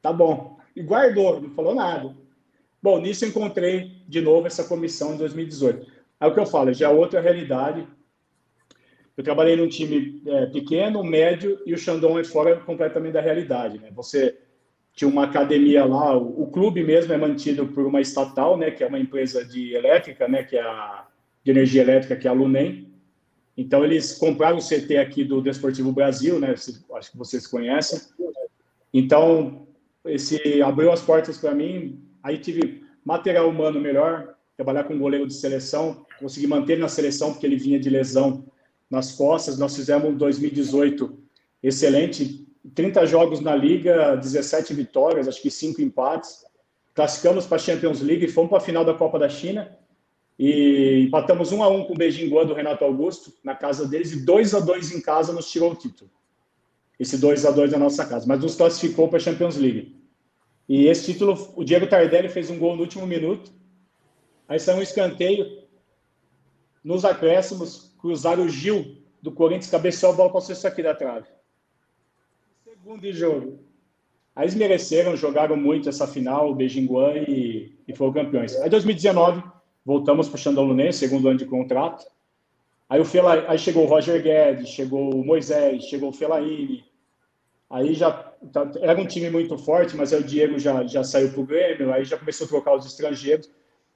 tá bom. E guardou, não falou nada. Bom, nisso encontrei de novo essa comissão em 2018. Aí o que eu falo, já é outra realidade. Eu trabalhei num time é, pequeno, médio, e o Xandão é fora completamente da realidade. Né? Você tinha uma academia lá, o, o, clube mesmo é mantido por uma estatal, né, que é uma empresa de elétrica, né, que é a de energia elétrica, que é a Lunem. Então eles compraram o CT aqui do Desportivo Brasil, né, acho que vocês conhecem. Então esse abriu as portas para mim. Aí tive material humano melhor, trabalhar com um goleiro de seleção, consegui manter ele na seleção porque ele vinha de lesão nas costas. Nós fizemos um 2018 excelente, 30 jogos na liga, 17 vitórias, acho que 5 empates. Classificamos para a Champions League e fomos para a final da Copa da China. E empatamos 1 a 1 com o Beijing do Renato Augusto na casa deles e 2 a 2 em casa nos tirou o título. Esse 2 a 2 na nossa casa, mas nos classificou para a Champions League. E esse título, o Diego Tardelli fez um gol no último minuto. Aí saiu um escanteio. Nos acréscimos, cruzaram o Gil do Corinthians, cabeceou a bola passou isso aqui da trave. Segundo jogo. Aí eles mereceram, jogaram muito essa final, o Beijinguan, e, e foram campeões. Aí 2019, voltamos para o Xandalunense, segundo ano de contrato. Aí, o Fela, aí chegou o Roger Guedes, chegou o Moisés, chegou o Felaine. Aí já tá, era um time muito forte, mas aí o Diego já, já saiu para o Grêmio, aí já começou a trocar os estrangeiros.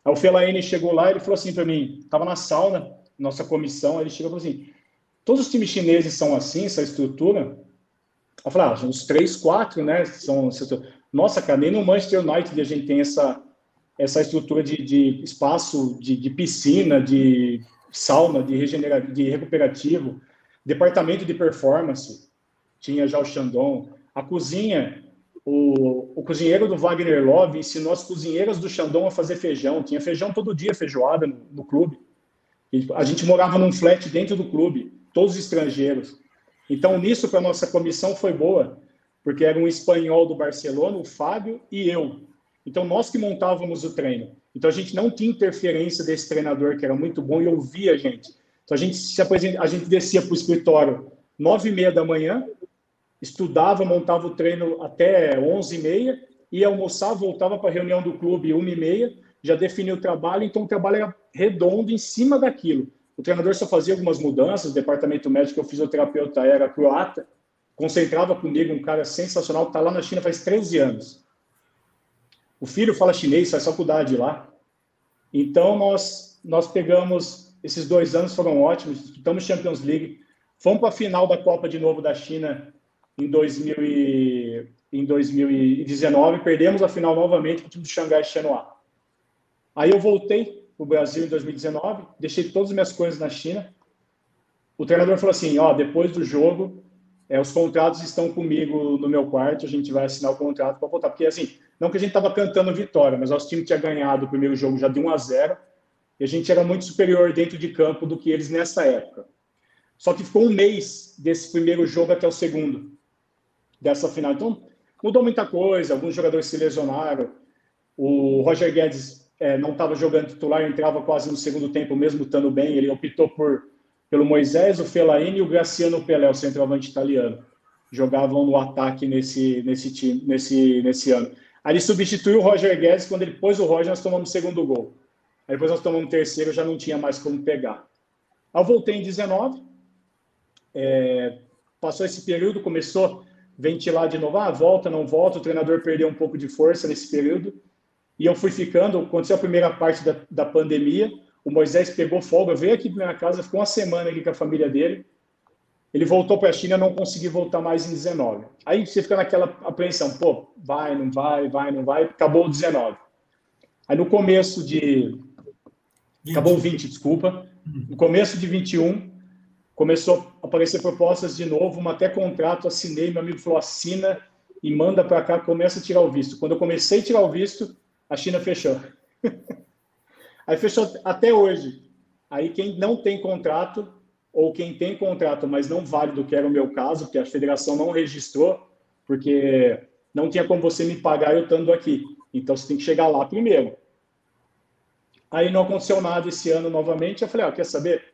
Aí o Felaine chegou lá e ele falou assim para mim, estava na sauna, nossa comissão, ele chegou e falou assim: todos os times chineses são assim, essa estrutura? Eu falei, ah, uns três, quatro, né? São, nossa, cara, nem no Manchester United a gente tem essa, essa estrutura de, de espaço, de, de, piscina, de sauna, de, regenera, de recuperativo, departamento de performance, tinha já o Shandong. A cozinha, o, o cozinheiro do Wagner Love ensinou as cozinheiras do Shandong a fazer feijão. Tinha feijão todo dia, feijoada no, no clube. A gente morava num flat dentro do clube, todos estrangeiros. Então, nisso, para nossa comissão foi boa, porque era um espanhol do Barcelona, o Fábio e eu. Então, nós que montávamos o treino. Então, a gente não tinha interferência desse treinador, que era muito bom, e ouvia a gente. Então, a gente, se a gente descia para o escritório nove e meia da manhã, estudava, montava o treino até onze e meia, ia almoçar, voltava para a reunião do clube uma e meia, já definiu o trabalho, então o trabalho era redondo em cima daquilo. O treinador só fazia algumas mudanças, o departamento médico, o fisioterapeuta era croata, concentrava comigo um cara sensacional, está lá na China faz 13 anos. O filho fala chinês, faz faculdade lá. Então, nós, nós pegamos, esses dois anos foram ótimos, disputamos Champions League, fomos para a final da Copa de novo da China em, 2000 e, em 2019, perdemos a final novamente com o time do Xangai Shenhua. Aí eu voltei para o Brasil em 2019, deixei todas as minhas coisas na China. O treinador falou assim: ó, depois do jogo, é, os contratos estão comigo no meu quarto, a gente vai assinar o contrato para voltar. Porque, assim, não que a gente estava cantando vitória, mas nosso time tinha ganhado o primeiro jogo já de 1 a 0 e a gente era muito superior dentro de campo do que eles nessa época. Só que ficou um mês desse primeiro jogo até o segundo, dessa final. Então, mudou muita coisa, alguns jogadores se lesionaram. O Roger Guedes é, não estava jogando titular, entrava quase no segundo tempo, mesmo estando bem. Ele optou por, pelo Moisés, o Fellaini e o Graciano Pelé, o centroavante italiano. Jogavam no ataque nesse, nesse, time, nesse, nesse ano. Ele substituiu o Roger Guedes, quando ele pôs o Roger, nós tomamos o segundo gol. Aí depois nós tomamos o terceiro, já não tinha mais como pegar. Aí eu voltei em 19, é, passou esse período, começou a ventilar de novo, ah, volta, não volta, o treinador perdeu um pouco de força nesse período, e eu fui ficando, aconteceu a primeira parte da, da pandemia, o Moisés pegou folga, veio aqui para minha casa, ficou uma semana aqui com a família dele, ele voltou para a China, não conseguiu voltar mais em 19. Aí você fica naquela apreensão, pô, vai, não vai, vai, não vai, acabou o 19. Aí no começo de. 20. Acabou o 20, desculpa. No começo de 21, começou a aparecer propostas de novo, uma até contrato, assinei, meu amigo falou, assina e manda para cá, começa a tirar o visto. Quando eu comecei a tirar o visto, a China fechou. Aí fechou até hoje. Aí quem não tem contrato ou quem tem contrato, mas não válido, que era o meu caso, porque a federação não registrou, porque não tinha como você me pagar eu estando aqui. Então você tem que chegar lá primeiro. Aí não aconteceu nada esse ano novamente. Eu falei, ah, quer saber?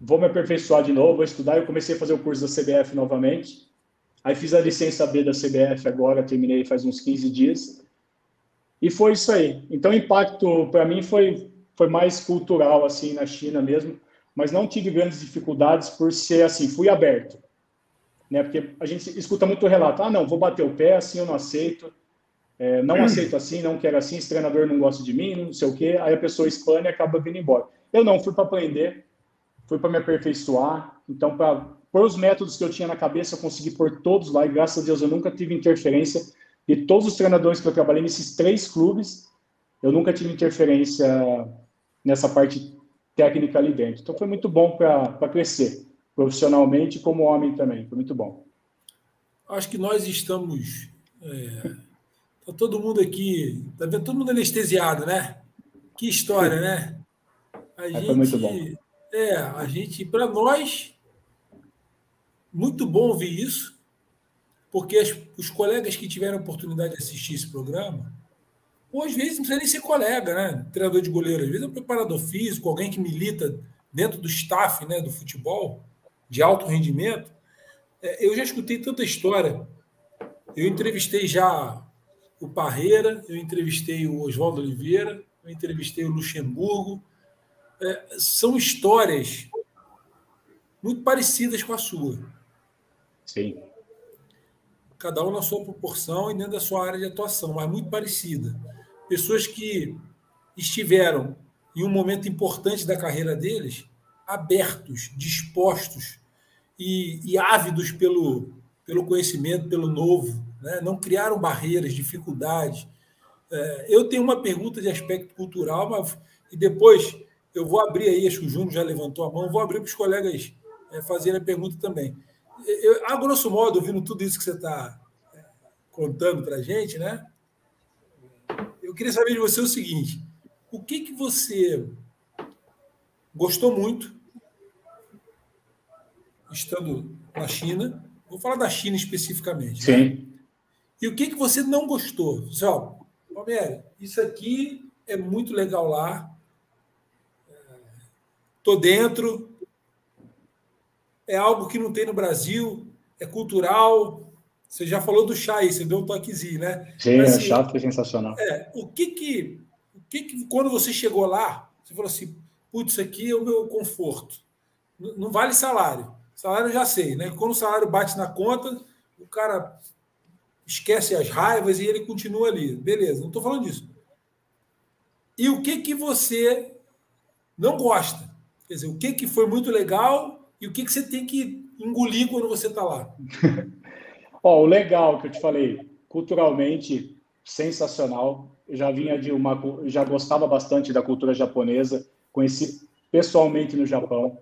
Vou me aperfeiçoar de novo, vou estudar. Eu comecei a fazer o curso da CBF novamente. Aí fiz a licença B da CBF agora, terminei faz uns 15 dias. E foi isso aí. Então impacto para mim foi, foi mais cultural, assim, na China mesmo mas não tive grandes dificuldades por ser assim, fui aberto. Né? Porque a gente escuta muito relato, ah, não, vou bater o pé, assim eu não aceito, é, não aceito assim, não quero assim, esse treinador não gosta de mim, não sei o quê, aí a pessoa expande e acaba vindo embora. Eu não, fui para aprender, fui para me aperfeiçoar, então, para por os métodos que eu tinha na cabeça, eu consegui pôr todos lá, e graças a Deus eu nunca tive interferência, e todos os treinadores que eu trabalhei nesses três clubes, eu nunca tive interferência nessa parte técnica ali dentro. Então foi muito bom para crescer, profissionalmente como homem também, foi muito bom. Acho que nós estamos. É, tá todo mundo aqui, tá vendo todo mundo anestesiado, né? Que história, né? A é, gente, foi muito bom. É, a gente, para nós, muito bom ouvir isso, porque as, os colegas que tiveram a oportunidade de assistir esse programa ou às vezes não precisa nem ser colega, né? Treinador de goleiro, às vezes é um preparador físico, alguém que milita dentro do staff né, do futebol, de alto rendimento. É, eu já escutei tanta história. Eu entrevistei já o Parreira, eu entrevistei o Oswaldo Oliveira, eu entrevistei o Luxemburgo. É, são histórias muito parecidas com a sua. Sim. Cada um na sua proporção e dentro da sua área de atuação, mas muito parecida pessoas que estiveram em um momento importante da carreira deles abertos, dispostos e, e ávidos pelo, pelo conhecimento, pelo novo, né? não criaram barreiras, dificuldades. É, eu tenho uma pergunta de aspecto cultural, mas, e depois eu vou abrir aí, acho que o Júnior já levantou a mão, vou abrir para os colegas é, fazerem a pergunta também. Eu, a grosso modo, ouvindo tudo isso que você está é, contando para a gente, né? Eu queria saber de você o seguinte: o que, que você gostou muito estando na China? Vou falar da China especificamente. Sim. Né? E o que, que você não gostou? Você, ó, Palmeiras, isso aqui é muito legal lá. Estou dentro. É algo que não tem no Brasil. É cultural. Você já falou do chá aí, você deu um toquezinho, né? Sim, Mas, assim, o chá foi sensacional. É, o que que, o que que, quando você chegou lá, você falou assim, putz, isso aqui é o meu conforto. Não, não vale salário. Salário eu já sei, né? Quando o salário bate na conta, o cara esquece as raivas e ele continua ali. Beleza, não estou falando disso. E o que que você não gosta? Quer dizer, o que que foi muito legal e o que que você tem que engolir quando você está lá? Ó, o legal que eu te falei, culturalmente sensacional. Eu já vinha de uma, já gostava bastante da cultura japonesa, conheci pessoalmente no Japão.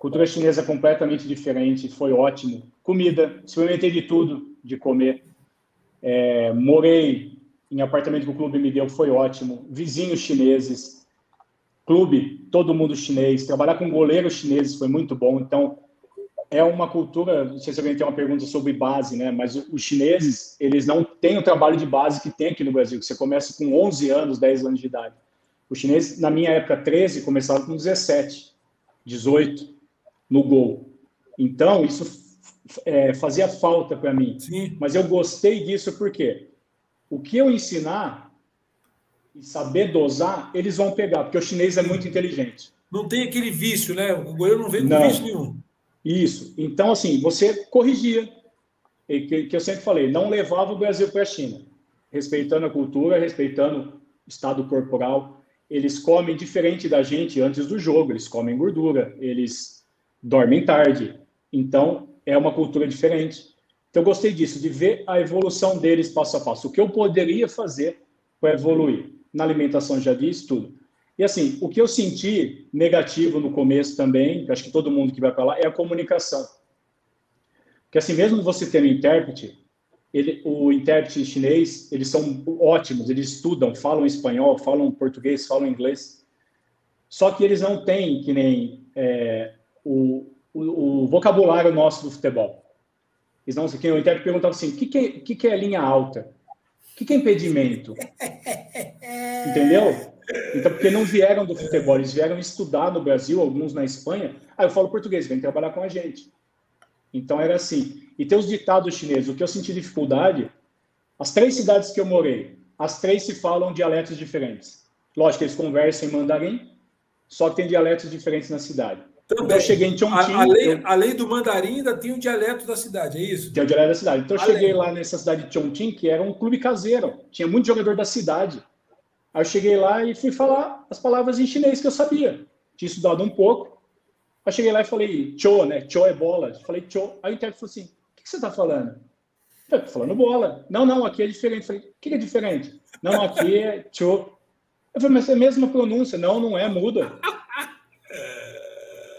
Cultura chinesa é completamente diferente, foi ótimo. Comida, experimentei de tudo de comer. É, morei em apartamento que o clube me deu, foi ótimo. Vizinhos chineses, clube, todo mundo chinês. Trabalhar com goleiros chineses foi muito bom. Então, é uma cultura, não sei se alguém tem uma pergunta sobre base, né? Mas os chineses, eles não têm o trabalho de base que tem aqui no Brasil, que você começa com 11 anos, 10 anos de idade. Os chineses, na minha época, 13, começavam com 17, 18 no gol. Então, isso é, fazia falta para mim. Sim. Mas eu gostei disso porque o que eu ensinar e saber dosar, eles vão pegar, porque o chinês é muito inteligente. Não tem aquele vício, né? O goleiro não vem com não. vício nenhum. Isso. Então, assim, você corrigia. Que, que eu sempre falei, não levava o Brasil para a China. Respeitando a cultura, respeitando o estado corporal. Eles comem diferente da gente antes do jogo, eles comem gordura, eles dormem tarde. Então, é uma cultura diferente. Então, eu gostei disso, de ver a evolução deles passo a passo. O que eu poderia fazer para evoluir? Na alimentação, já disse tudo. E assim, o que eu senti negativo no começo também, acho que todo mundo que vai para lá, é a comunicação. Porque assim, mesmo você tendo intérprete, ele, o intérprete chinês, eles são ótimos, eles estudam, falam espanhol, falam português, falam inglês. Só que eles não têm, que nem é, o, o, o, vocabulário nosso do futebol. Eles não, o intérprete perguntava assim, o que, que, é, que, que é linha alta? O que, que é impedimento? Entendeu? Então, porque não vieram do futebol, eles vieram estudar no Brasil, alguns na Espanha. Ah, eu falo português, vem trabalhar com a gente. Então era assim. E tem os ditados chineses. O que eu senti dificuldade, as três cidades que eu morei, as três se falam dialetos diferentes. Lógico, eles conversam em mandarim, só que tem dialetos diferentes na cidade. Também. Então, eu cheguei em Chongqing. Além, eu... além do mandarim, ainda tem o dialeto da cidade, é isso? Tem o dialeto da cidade. Então, eu além. cheguei lá nessa cidade de Chongqing, que era um clube caseiro. Tinha muito jogador da cidade. Aí eu cheguei lá e fui falar as palavras em chinês que eu sabia. Tinha estudado um pouco. Aí cheguei lá e falei, cho, né? Cho é bola. falei, cho. Aí o intérprete falou assim, o que você está falando? Eu tô falando bola. Não, não, aqui é diferente. Eu falei, o que é diferente? Não, aqui é cho. Eu falei, mas é a mesma pronúncia. Não, não é, muda.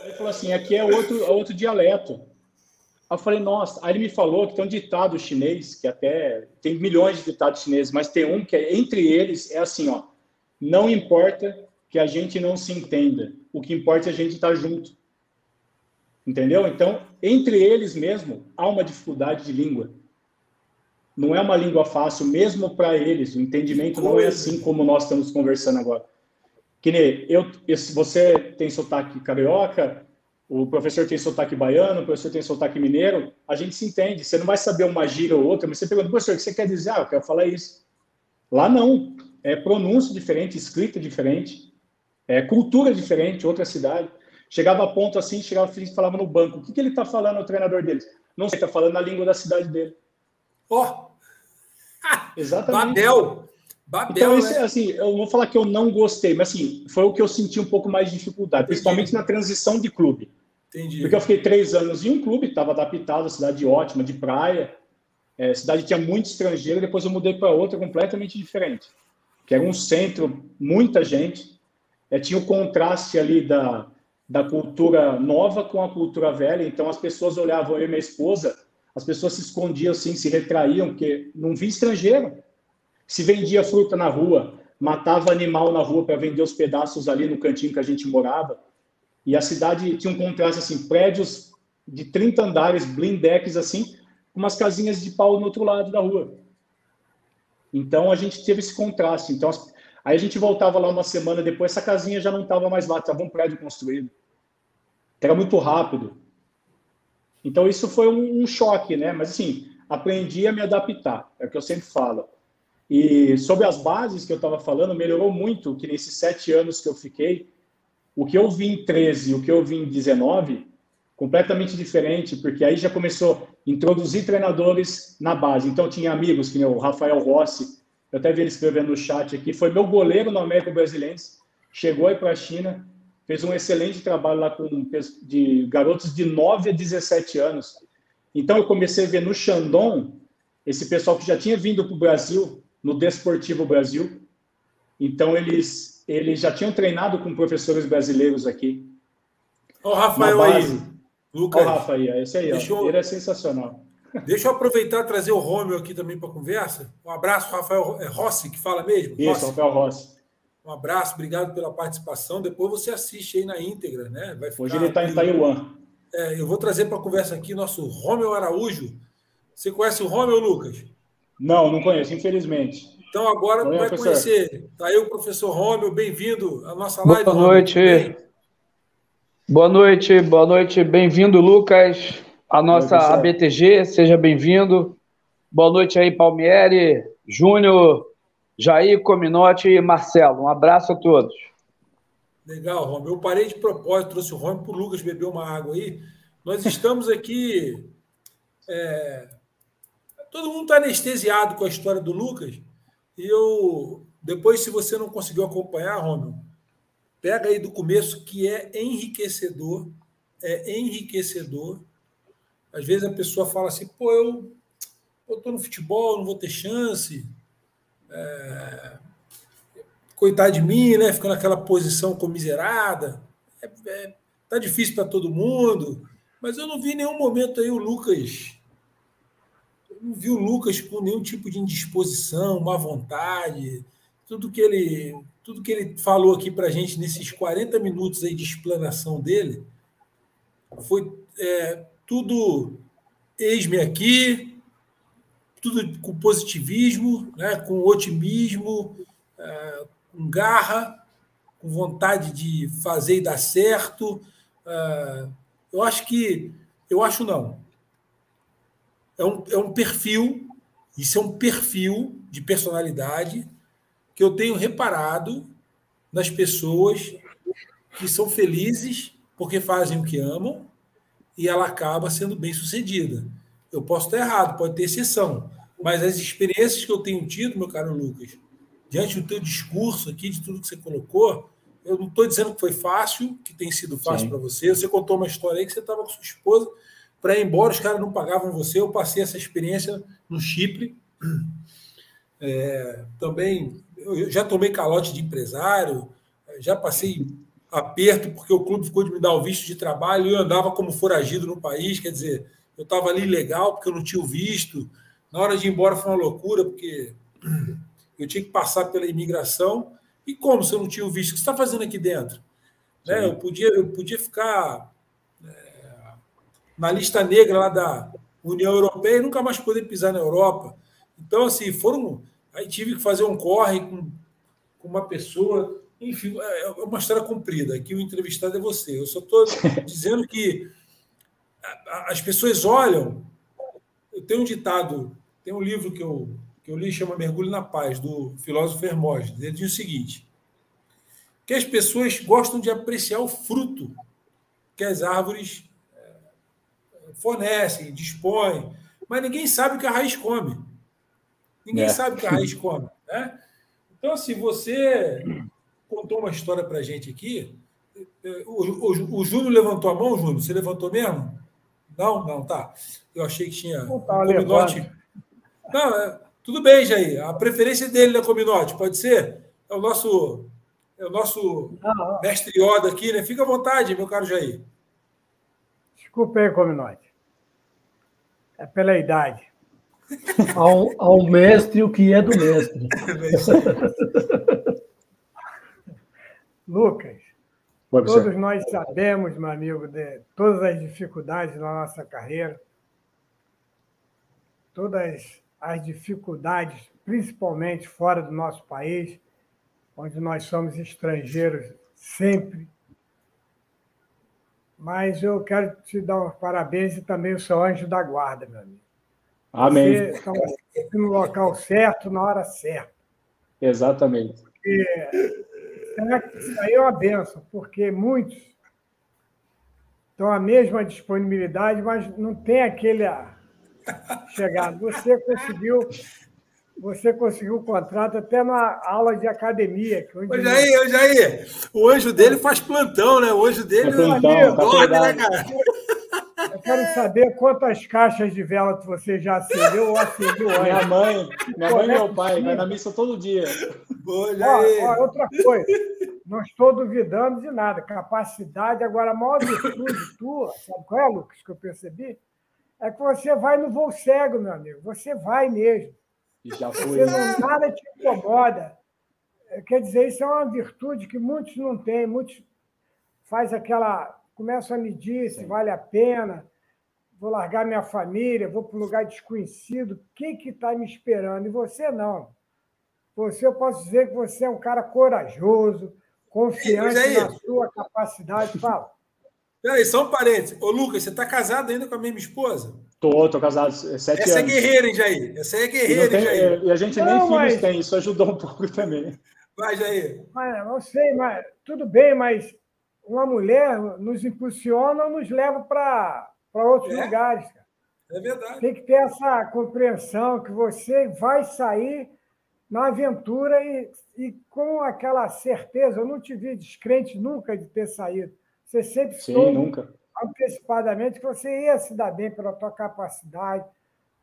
Aí ele falou assim, aqui é outro, outro dialeto. Eu falei, nossa. Aí ele me falou que tem um ditado chinês, que até tem milhões de ditados chineses, mas tem um que é, entre eles é assim, ó. Não importa que a gente não se entenda, o que importa é a gente estar junto. Entendeu? Então, entre eles mesmo, há uma dificuldade de língua. Não é uma língua fácil, mesmo para eles. O entendimento não é assim como nós estamos conversando agora. Que nem eu, você tem sotaque carioca, o professor tem sotaque baiano, o professor tem sotaque mineiro, a gente se entende. Você não vai saber uma gíria ou outra, mas você pergunta, professor, o que você quer dizer? Ah, eu quero falar isso. Lá não. É pronúncia diferente, escrita diferente, é cultura diferente, outra cidade. Chegava a ponto assim, chegava e falava no banco, o que, que ele está falando, o treinador deles? Não sei, está falando na língua da cidade dele. Ó! Oh. Exatamente. Babel! Babel, então, esse, né? assim, eu vou falar que eu não gostei, mas assim, foi o que eu senti um pouco mais de dificuldade, principalmente na transição de clube. Entendi. Porque eu fiquei três anos em um clube, estava adaptado, cidade ótima, de praia, é, cidade tinha muito estrangeiro, depois eu mudei para outra completamente diferente, que era um centro, muita gente, é, tinha o contraste ali da, da cultura nova com a cultura velha, então as pessoas olhavam eu e minha esposa, as pessoas se escondiam assim, se retraíam, porque não vi estrangeiro, se vendia fruta na rua, matava animal na rua para vender os pedaços ali no cantinho que a gente morava. E a cidade tinha um contraste assim, prédios de 30 andares, blindex assim, com umas casinhas de pau no outro lado da rua. Então a gente teve esse contraste. Então aí a gente voltava lá uma semana depois, essa casinha já não estava mais lá, estava um prédio construído. Era muito rápido. Então isso foi um, um choque, né? Mas assim, aprendi a me adaptar. É o que eu sempre falo. E sobre as bases que eu estava falando, melhorou muito que nesses sete anos que eu fiquei, o que eu vi em 13 e o que eu vi em 19, completamente diferente, porque aí já começou a introduzir treinadores na base. Então, tinha amigos, que o Rafael Rossi, eu até vi ele escrevendo no chat aqui, foi meu goleiro no América Brasilense, chegou aí para a China, fez um excelente trabalho lá com de garotos de 9 a 17 anos. Então, eu comecei a ver no Shandong esse pessoal que já tinha vindo para o Brasil, no Desportivo Brasil. Então, eles, eles já tinham treinado com professores brasileiros aqui. Olha o Rafael aí. Lucas. Olha o Rafa aí, esse aí, ó. ele é sensacional. Deixa eu aproveitar e trazer o Rômio aqui também para a conversa. Um abraço, Rafael é Rossi, que fala mesmo? Isso, Rossi. Rafael Rossi. Um abraço, obrigado pela participação. Depois você assiste aí na íntegra, né? Vai Hoje ele está em Taiwan. É, eu vou trazer para a conversa aqui nosso Rômio Araújo. Você conhece o Rômio, Lucas? Não, não conheço, infelizmente. Então agora Oi, vai professor. conhecer. Está aí o professor Rômio, bem-vindo à nossa live. Boa noite. Boa noite, boa noite. Bem-vindo, Lucas, à nossa ABTG. Seja bem-vindo. Boa noite aí, Palmieri, Júnior, Jair, Cominotti e Marcelo. Um abraço a todos. Legal, Rômulo. Eu parei de propósito, trouxe o Rômulo para o Lucas beber uma água aí. Nós estamos aqui. É... Todo mundo está anestesiado com a história do Lucas. E eu. Depois, se você não conseguiu acompanhar, Rômulo, pega aí do começo, que é enriquecedor. É enriquecedor. Às vezes a pessoa fala assim, pô, eu estou no futebol, não vou ter chance. É, coitado de mim, né? Ficando naquela posição comiserada. É, é, tá difícil para todo mundo. Mas eu não vi em nenhum momento aí o Lucas. Não vi o Lucas com nenhum tipo de indisposição, má vontade. Tudo que ele, tudo que ele falou aqui para a gente nesses 40 minutos aí de explanação dele foi é, tudo eis-me aqui, tudo com positivismo, né, com otimismo, é, com garra, com vontade de fazer e dar certo. É, eu acho que. Eu acho não. É um, é um perfil, isso é um perfil de personalidade que eu tenho reparado nas pessoas que são felizes porque fazem o que amam e ela acaba sendo bem sucedida. Eu posso estar errado, pode ter exceção, mas as experiências que eu tenho tido, meu caro Lucas, diante do teu discurso aqui, de tudo que você colocou, eu não estou dizendo que foi fácil, que tem sido fácil para você. Você contou uma história aí que você estava com sua esposa para ir embora, os caras não pagavam você. Eu passei essa experiência no Chipre. É, também, eu já tomei calote de empresário, já passei aperto porque o clube ficou de me dar o visto de trabalho e eu andava como foragido no país, quer dizer, eu estava ali legal porque eu não tinha o visto. Na hora de ir embora foi uma loucura, porque eu tinha que passar pela imigração. E como se eu não tinha o visto? O que você está fazendo aqui dentro? Né? Eu, podia, eu podia ficar na lista negra lá da União Europeia e nunca mais poder pisar na Europa. Então, assim, foram. Aí tive que fazer um corre com, com uma pessoa. Enfim, é, é uma história comprida. Aqui o entrevistado é você. Eu só estou dizendo que as pessoas olham. Eu tenho um ditado, tem um livro que eu que eu li chama Mergulho na Paz, do filósofo Hermógenes. Ele diz o seguinte: que as pessoas gostam de apreciar o fruto que as árvores fornecem, dispõem, mas ninguém sabe o que a raiz come. Ninguém é. sabe o que a raiz come. Né? Então, assim, você contou uma história para a gente aqui. O, o, o Júnior levantou a mão, Júnior? Você levantou mesmo? Não, não, tá. Eu achei que tinha não, tá, um Não, é, tudo bem, Jair. A preferência dele na Cominote, pode ser? É o nosso, é o nosso mestre Yoda aqui, né? Fica à vontade, meu caro Jair. Desculpe aí, Cominote. É pela idade. Ao, ao mestre o que é do mestre. Lucas, todos nós sabemos, meu amigo, de todas as dificuldades da nossa carreira, todas as dificuldades, principalmente fora do nosso país, onde nós somos estrangeiros sempre. Mas eu quero te dar os parabéns e também o seu anjo da guarda, meu amigo. Amém. Você está no local certo, na hora certa. Exatamente. Porque isso aí é uma benção, porque muitos estão a mesma disponibilidade, mas não tem aquele chegado. Você conseguiu, você conseguiu o contrato até na aula de academia. Que onde... Ô, Jair, Jair, o anjo dele faz plantão, né? O anjo dele é plantão, tá dorme, né, cara? É quero saber quantas caixas de vela você já acendeu ou acendeu antes. Minha mãe, minha mãe e meu pai, vai na missa todo dia. Olha ó, outra coisa, não estou duvidando de nada. Capacidade, agora, a maior virtude tua, sabe qual é, Lucas, que eu percebi? É que você vai no voo cego, meu amigo. Você vai mesmo. E já foi. Você não, nada te incomoda. É, quer dizer, isso é uma virtude que muitos não têm. Muitos faz aquela... Começam a medir se Sim. vale a pena. Vou largar minha família, vou para um lugar desconhecido. O que está me esperando? E você não. Você, eu posso dizer que você é um cara corajoso, confiante na sua capacidade. Fala. Peraí, só um parênteses. Ô, Lucas, você está casado ainda com a mesma esposa? Tô, tô casado sete Essa é anos. Essa é guerreira, hein, Jair? Essa é guerreira, tem, Jair? E a gente nem filhos mas... tem, isso ajudou um pouco também. Vai, Jair. Mas, não sei, mas tudo bem, mas uma mulher nos impulsiona ou nos leva para outros é? lugares. Cara. É verdade. Tem que ter essa compreensão que você vai sair na aventura e, e com aquela certeza. Eu não te vi descrente nunca de ter saído. Você sempre Sim, soube nunca. Antecipadamente que você ia se dar bem pela tua capacidade,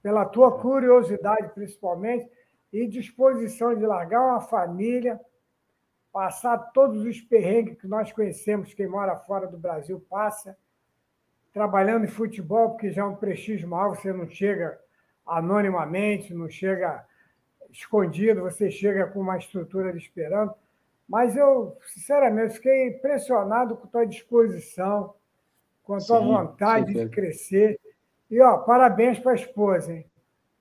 pela tua curiosidade, principalmente, e disposição de largar uma família, passar todos os perrengues que nós conhecemos, quem mora fora do Brasil passa, trabalhando em futebol, porque já é um prestígio maior, você não chega anonimamente, não chega escondido, você chega com uma estrutura de esperando. Mas eu, sinceramente, fiquei impressionado com a tua disposição, com a tua sim, vontade de crescer. E, ó, parabéns para a esposa, hein?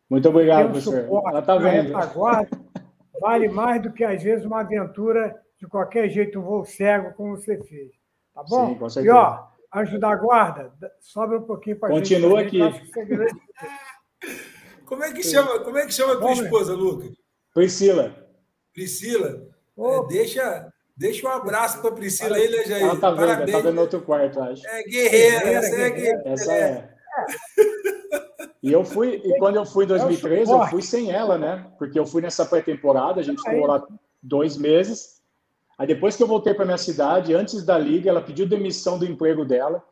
Muito obrigado, um professor. Ela está vendo. Agora, vale mais do que, às vezes, uma aventura de qualquer jeito, um voo cego, como você fez. Tá bom? Sim, com certeza. E, ó, anjo da guarda, sobra um pouquinho para gente. Continua aqui. Como é que chama, como é que chama a tua esposa, Lucas? Priscila. Priscila. É, deixa, deixa um abraço para Priscila aí, né, Jair? Ela tá vendo, Parabéns. tá vendo outro quarto, acho. É guerreira, essa é guerreira. Essa é. E eu fui, e quando eu fui em 2013, eu fui sem ela, né? Porque eu fui nessa pré-temporada, a gente ficou lá dois meses. Aí depois que eu voltei para minha cidade, antes da liga, ela pediu demissão do emprego dela.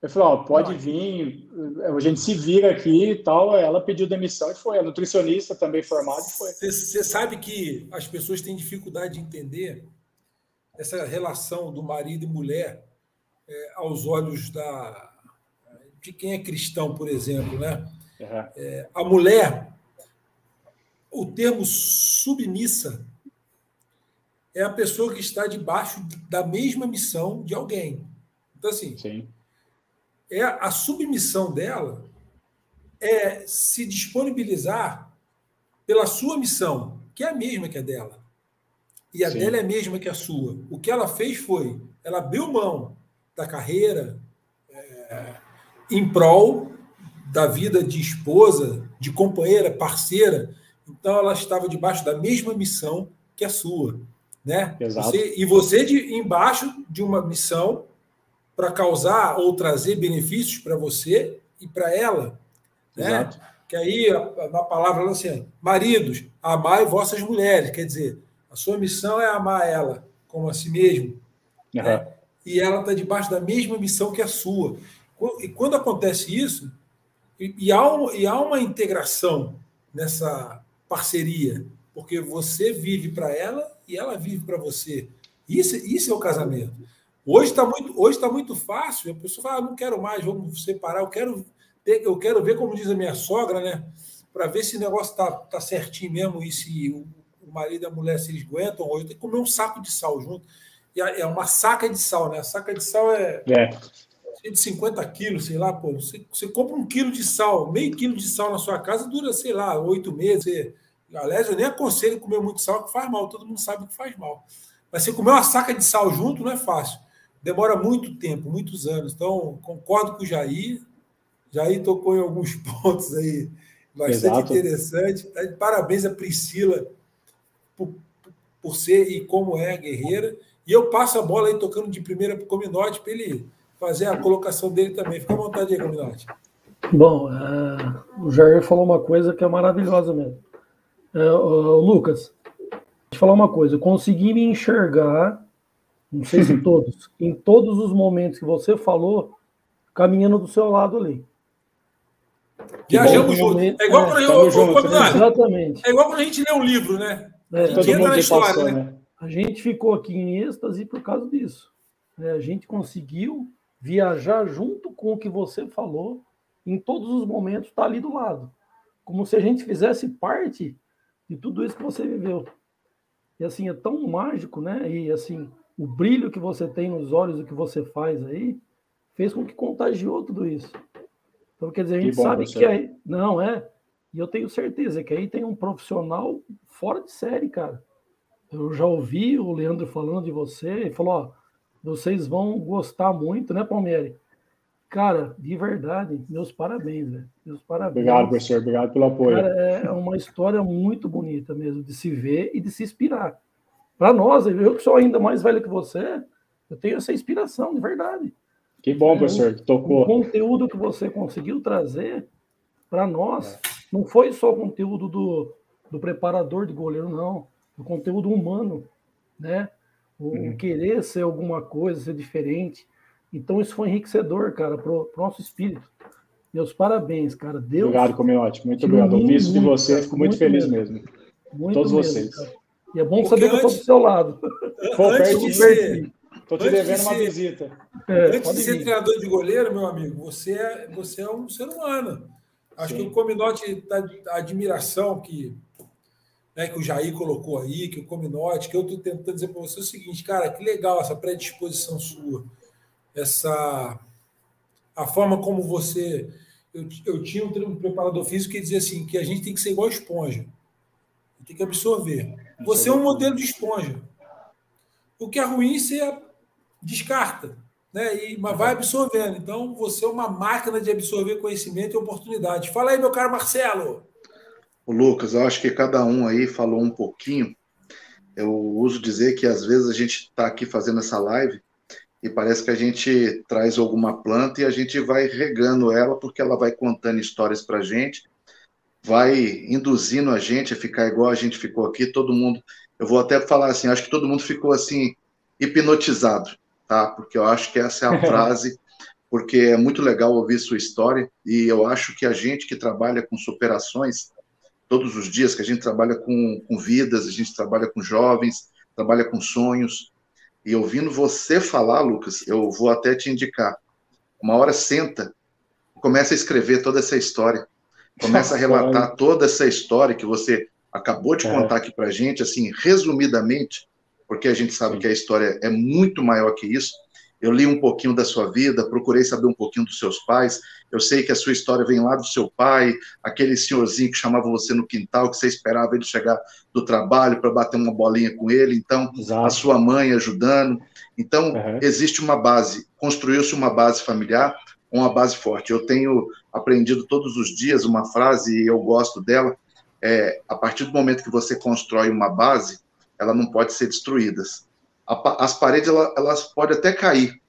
Eu falei, ó, pode vir, a gente se vira aqui e tal. Ela pediu demissão e foi. A nutricionista também formada e foi. Você sabe que as pessoas têm dificuldade de entender essa relação do marido e mulher é, aos olhos da de quem é cristão, por exemplo, né? Uhum. É, a mulher, o termo submissa é a pessoa que está debaixo da mesma missão de alguém. Então, assim, Sim é a submissão dela é se disponibilizar pela sua missão, que é a mesma que a dela. E a Sim. dela é a mesma que a sua. O que ela fez foi, ela abriu mão da carreira é, em prol da vida de esposa, de companheira, parceira. Então ela estava debaixo da mesma missão que a sua, né? Exato. Você, e você de embaixo de uma missão para causar ou trazer benefícios para você e para ela. Né? Exato. Que aí, na palavra, assim, maridos, amai vossas mulheres. Quer dizer, a sua missão é amar ela como a si mesmo. Uhum. Né? E ela está debaixo da mesma missão que a sua. E quando acontece isso, e, há, um, e há uma integração nessa parceria, porque você vive para ela e ela vive para você. Isso, isso é o casamento. Hoje está muito, hoje tá muito fácil. A pessoa fala, ah, não quero mais, vamos separar. Eu quero, ter, eu quero ver, como diz a minha sogra, né? Para ver se o negócio está tá certinho mesmo e se o, o marido e a mulher se eles aguentam. Hoje tem que comer um saco de sal junto. E é uma saca de sal, né? A saca de sal é, é. de 50 quilos, sei lá, pô. Você, você compra um quilo de sal, meio quilo de sal na sua casa, dura, sei lá, oito meses. Aliás, eu nem aconselho comer muito sal, que faz mal. Todo mundo sabe que faz mal. Mas você comer uma saca de sal junto não é fácil demora muito tempo, muitos anos. Então, concordo com o Jair. Jair tocou em alguns pontos aí bastante Exato. interessante. Parabéns a Priscila por, por ser e como é guerreira. E eu passo a bola aí tocando de primeira para o Cominote para ele fazer a colocação dele também. Fica à vontade aí, Cominote. Bom, é, o Jair falou uma coisa que é maravilhosa mesmo. É, Lucas, vou te falar uma coisa. Eu consegui me enxergar não sei se todos, em todos os momentos que você falou, caminhando do seu lado ali. Viajamos juntos. É igual quando eu, junto, né? Exatamente. É igual quando a gente lê um livro, né? É, a gente entra na história, passou, né? né? A gente ficou aqui em êxtase por causa disso. É, a gente conseguiu viajar junto com o que você falou em todos os momentos, está ali do lado. Como se a gente fizesse parte de tudo isso que você viveu. E assim, é tão mágico, né? E assim, o brilho que você tem nos olhos do que você faz aí fez com que contagiou tudo isso. Então, quer dizer, a gente bom, sabe que aí. Não, é. E eu tenho certeza que aí tem um profissional fora de série, cara. Eu já ouvi o Leandro falando de você e falou: ó, vocês vão gostar muito, né, Palmieri? Cara, de verdade, meus parabéns, velho. Meus parabéns. Obrigado, professor. Obrigado pelo apoio. Cara, é uma história muito bonita mesmo, de se ver e de se inspirar. Para nós, eu que sou ainda mais velho que você, eu tenho essa inspiração, de verdade. Que bom, é, professor, que tocou. O conteúdo que você conseguiu trazer para nós é. Não foi só o conteúdo do, do preparador de goleiro, não. O conteúdo humano, né? O, uhum. querer ser alguma coisa, ser diferente. Então, isso foi enriquecedor, cara, para o nosso espírito. Meus parabéns, cara. Deus. Obrigado, Cominote. Muito obrigado. Ouvi isso de você, fico muito, muito feliz mesmo. mesmo. Muito Todos mesmo, vocês. Cara. E é bom Porque saber antes, que eu estou do seu lado. Pô, antes de ser, Estou te devendo uma visita. É, antes de ser treinador de goleiro, meu amigo, você é, você é um ser humano. Acho Sim. que o Cominote, a admiração que né, que o Jair colocou aí, que o Cominote, que eu estou tentando dizer para você o seguinte, cara, que legal essa predisposição sua, essa a forma como você. Eu, eu tinha um, preparador físico que dizia assim: que a gente tem que ser igual esponja, tem que absorver. Você é um modelo de esponja. O que é ruim, você descarta, né? E, mas vai absorvendo. Então, você é uma máquina de absorver conhecimento e oportunidade. Fala aí, meu caro Marcelo. O Lucas, eu acho que cada um aí falou um pouquinho. Eu uso dizer que às vezes a gente está aqui fazendo essa live e parece que a gente traz alguma planta e a gente vai regando ela porque ela vai contando histórias para a gente, vai induzindo a gente a ficar igual a gente ficou aqui. Todo mundo, eu vou até falar assim, acho que todo mundo ficou assim hipnotizado, tá? Porque eu acho que essa é a frase, porque é muito legal ouvir sua história e eu acho que a gente que trabalha com superações todos os dias, que a gente trabalha com, com vidas, a gente trabalha com jovens, trabalha com sonhos. E ouvindo você falar, Lucas, eu vou até te indicar. Uma hora senta, começa a escrever toda essa história, começa a relatar toda essa história que você acabou de é. contar aqui para gente, assim, resumidamente, porque a gente sabe que a história é muito maior que isso. Eu li um pouquinho da sua vida, procurei saber um pouquinho dos seus pais. Eu sei que a sua história vem lá do seu pai, aquele senhorzinho que chamava você no quintal, que você esperava ele chegar do trabalho para bater uma bolinha com ele. Então, Exato. a sua mãe ajudando. Então, uhum. existe uma base, construiu-se uma base familiar, uma base forte. Eu tenho aprendido todos os dias uma frase e eu gosto dela. É, a partir do momento que você constrói uma base, ela não pode ser destruída as paredes elas, podem até cair,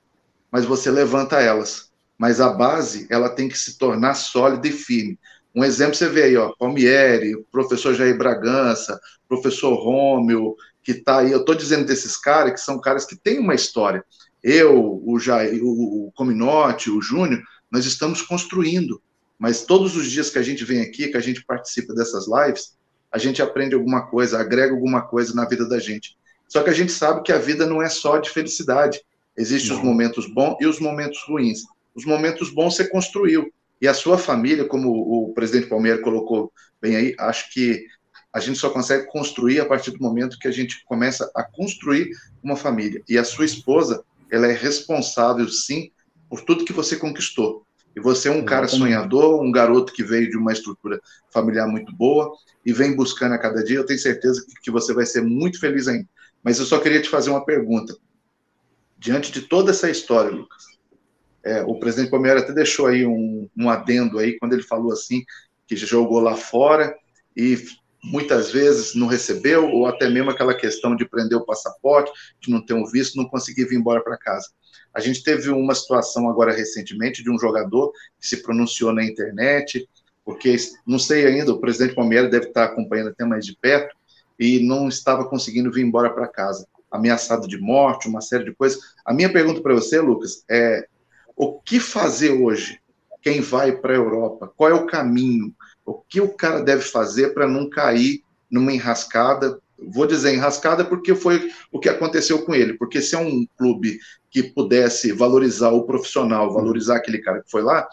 mas você levanta elas. Mas a base ela tem que se tornar sólida e firme. Um exemplo você vê aí, ó, Palmieri, professor Jair Bragança, professor Rômio, que está aí. Eu estou dizendo desses caras que são caras que têm uma história. Eu, o Jair, o Cominote, o Júnior, nós estamos construindo. Mas todos os dias que a gente vem aqui, que a gente participa dessas lives, a gente aprende alguma coisa, agrega alguma coisa na vida da gente. Só que a gente sabe que a vida não é só de felicidade. Existem os momentos bons e os momentos ruins. Os momentos bons você construiu. E a sua família, como o presidente Palmeiras colocou bem aí, acho que a gente só consegue construir a partir do momento que a gente começa a construir uma família. E a sua esposa, ela é responsável, sim, por tudo que você conquistou. E você é um cara sonhador, um garoto que veio de uma estrutura familiar muito boa e vem buscando a cada dia. Eu tenho certeza que você vai ser muito feliz ainda. Mas eu só queria te fazer uma pergunta. Diante de toda essa história, Lucas, é, o presidente Palmeiras até deixou aí um, um adendo aí, quando ele falou assim, que jogou lá fora e muitas vezes não recebeu, ou até mesmo aquela questão de prender o passaporte, de não ter um visto, não conseguir vir embora para casa. A gente teve uma situação agora recentemente de um jogador que se pronunciou na internet, porque não sei ainda, o presidente Palmeiras deve estar acompanhando até mais de perto, e não estava conseguindo vir embora para casa, ameaçado de morte, uma série de coisas. A minha pergunta para você, Lucas, é o que fazer hoje? Quem vai para a Europa? Qual é o caminho? O que o cara deve fazer para não cair numa enrascada? Vou dizer enrascada porque foi o que aconteceu com ele. Porque se é um clube que pudesse valorizar o profissional, valorizar aquele cara que foi lá,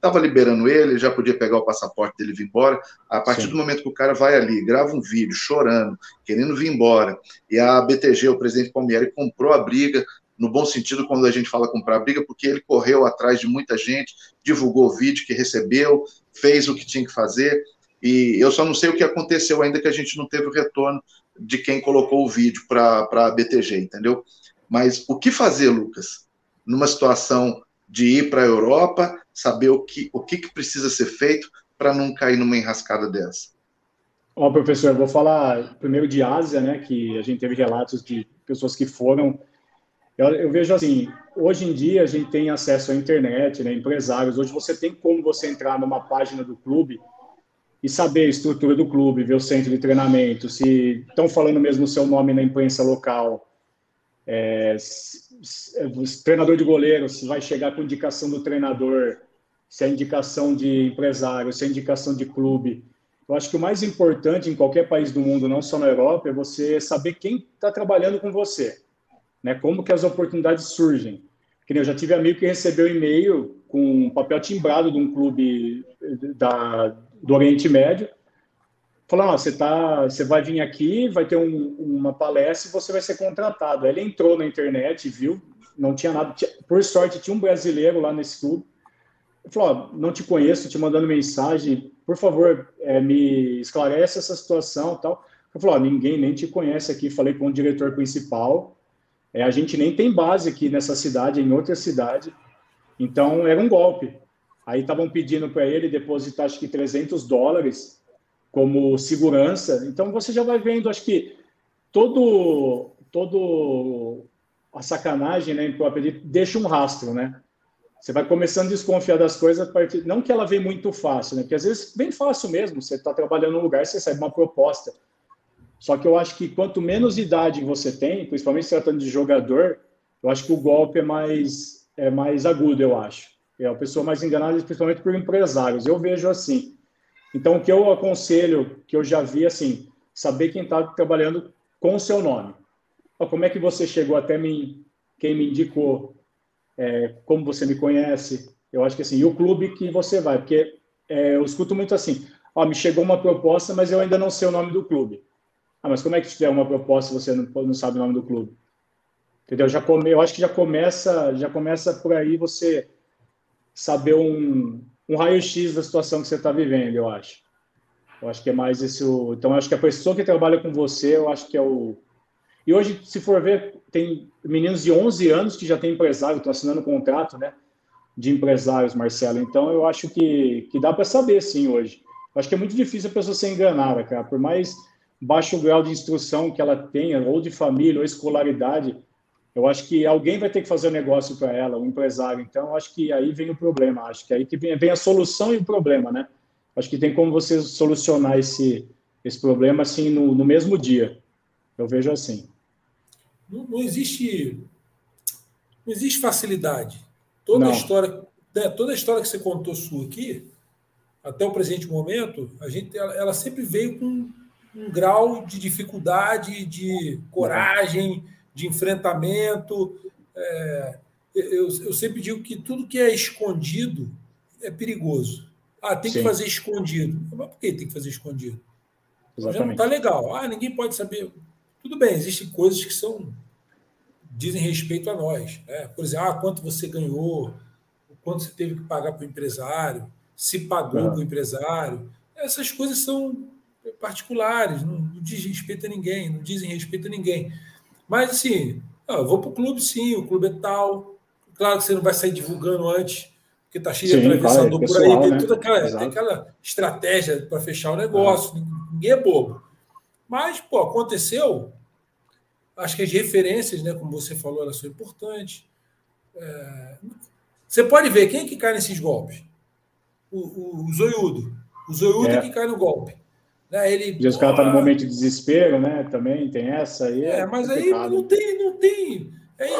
estava liberando ele, já podia pegar o passaporte dele e vir embora. A partir Sim. do momento que o cara vai ali, grava um vídeo chorando, querendo vir embora, e a BTG, o presidente Palmieri, comprou a briga, no bom sentido quando a gente fala comprar a briga, porque ele correu atrás de muita gente, divulgou o vídeo que recebeu, fez o que tinha que fazer, e eu só não sei o que aconteceu ainda que a gente não teve o retorno de quem colocou o vídeo para a BTG, entendeu? Mas o que fazer, Lucas, numa situação de ir para a Europa, saber o que, o que, que precisa ser feito para não cair numa enrascada dessa? Ó, professor, eu vou falar primeiro de Ásia, né, que a gente teve relatos de pessoas que foram. Eu, eu, vejo assim, hoje em dia a gente tem acesso à internet, né, empresários. Hoje você tem como você entrar numa página do clube e saber a estrutura do clube, ver o centro de treinamento, se estão falando mesmo o seu nome na imprensa local, é, treinador de goleiro, se vai chegar com indicação do treinador, se é indicação de empresário, se é indicação de clube. Eu acho que o mais importante em qualquer país do mundo, não só na Europa, é você saber quem está trabalhando com você, né? Como que as oportunidades surgem. Que eu já tive amigo que recebeu e-mail com um papel timbrado de um clube da, do Oriente Médio, falou: ah, você, tá, você vai vir aqui, vai ter um, uma palestra e você vai ser contratado. Aí ele entrou na internet, viu, não tinha nada. Por sorte, tinha um brasileiro lá nesse clube. Ele falou: oh, não te conheço, te mandando mensagem, por favor, é, me esclarece essa situação tal. Eu falei: ninguém nem te conhece aqui. Falei com o diretor principal. É, a gente nem tem base aqui nessa cidade, em outra cidade. Então, era um golpe. Aí estavam pedindo para ele depositar, acho que 300 dólares como segurança. Então você já vai vendo, acho que todo todo a sacanagem, né, próprio deixa um rastro, né? Você vai começando a desconfiar das coisas a partir, não que ela vem muito fácil, né? Porque às vezes vem fácil mesmo. Você está trabalhando num lugar, você recebe uma proposta. Só que eu acho que quanto menos idade você tem, principalmente se tratando de jogador, eu acho que o golpe é mais é mais agudo, eu acho. É a pessoa mais enganada, principalmente por empresários. Eu vejo assim. Então, o que eu aconselho, que eu já vi, assim, saber quem está trabalhando com o seu nome. Como é que você chegou até mim? Quem me indicou? É, como você me conhece? Eu acho que assim, e o clube que você vai, porque é, eu escuto muito assim, ó, me chegou uma proposta, mas eu ainda não sei o nome do clube. Ah, mas como é que tiver uma proposta você não, não sabe o nome do clube? Entendeu? Já come, eu acho que já começa, já começa por aí você saber um, um raio-x da situação que você está vivendo, eu acho. Eu acho que é mais esse o. Então, acho que a pessoa que trabalha com você, eu acho que é o. E hoje, se for ver, tem meninos de 11 anos que já têm empresário, estão assinando contrato, né? De empresários, Marcelo. Então, eu acho que, que dá para saber, sim, hoje. Eu acho que é muito difícil a pessoa ser enganada, cara. Por mais baixo grau de instrução que ela tenha, ou de família, ou escolaridade, eu acho que alguém vai ter que fazer o um negócio para ela, o um empresário. Então, acho que aí vem o problema. Acho que aí que vem, vem, a solução e o problema, né? Acho que tem como você solucionar esse, esse problema assim no, no mesmo dia. Eu vejo assim. Não, não existe não existe facilidade. Toda não. a história, né, toda a história que você contou sua aqui, até o presente momento, a gente ela, ela sempre veio com um grau de dificuldade, de coragem de enfrentamento. É, eu, eu sempre digo que tudo que é escondido é perigoso. Ah, tem Sim. que fazer escondido. Mas por que tem que fazer escondido? Exatamente. Já não está legal. Ah, ninguém pode saber. Tudo bem, existem coisas que são dizem respeito a nós. Né? Por exemplo, ah, quanto você ganhou, quanto você teve que pagar para o empresário, se pagou para o empresário. Essas coisas são particulares, não, não diz respeito a ninguém, não dizem respeito a ninguém. Mas assim, eu vou para o clube sim, o clube é tal. Claro que você não vai sair divulgando antes, porque está cheio de atravessador por aí, tem, né? toda aquela, tem aquela estratégia para fechar o negócio, é. ninguém é bobo. Mas, pô, aconteceu. Acho que as referências, né, como você falou, elas são importantes. É... Você pode ver quem é que cai nesses golpes. O, o, o zoiudo. O zoiudo é. é que cai no golpe. Né? Ele, e os caras estão tá no momento de desespero, né? Também tem essa aí. É, é mas complicado. aí não tem, não tem. Aí,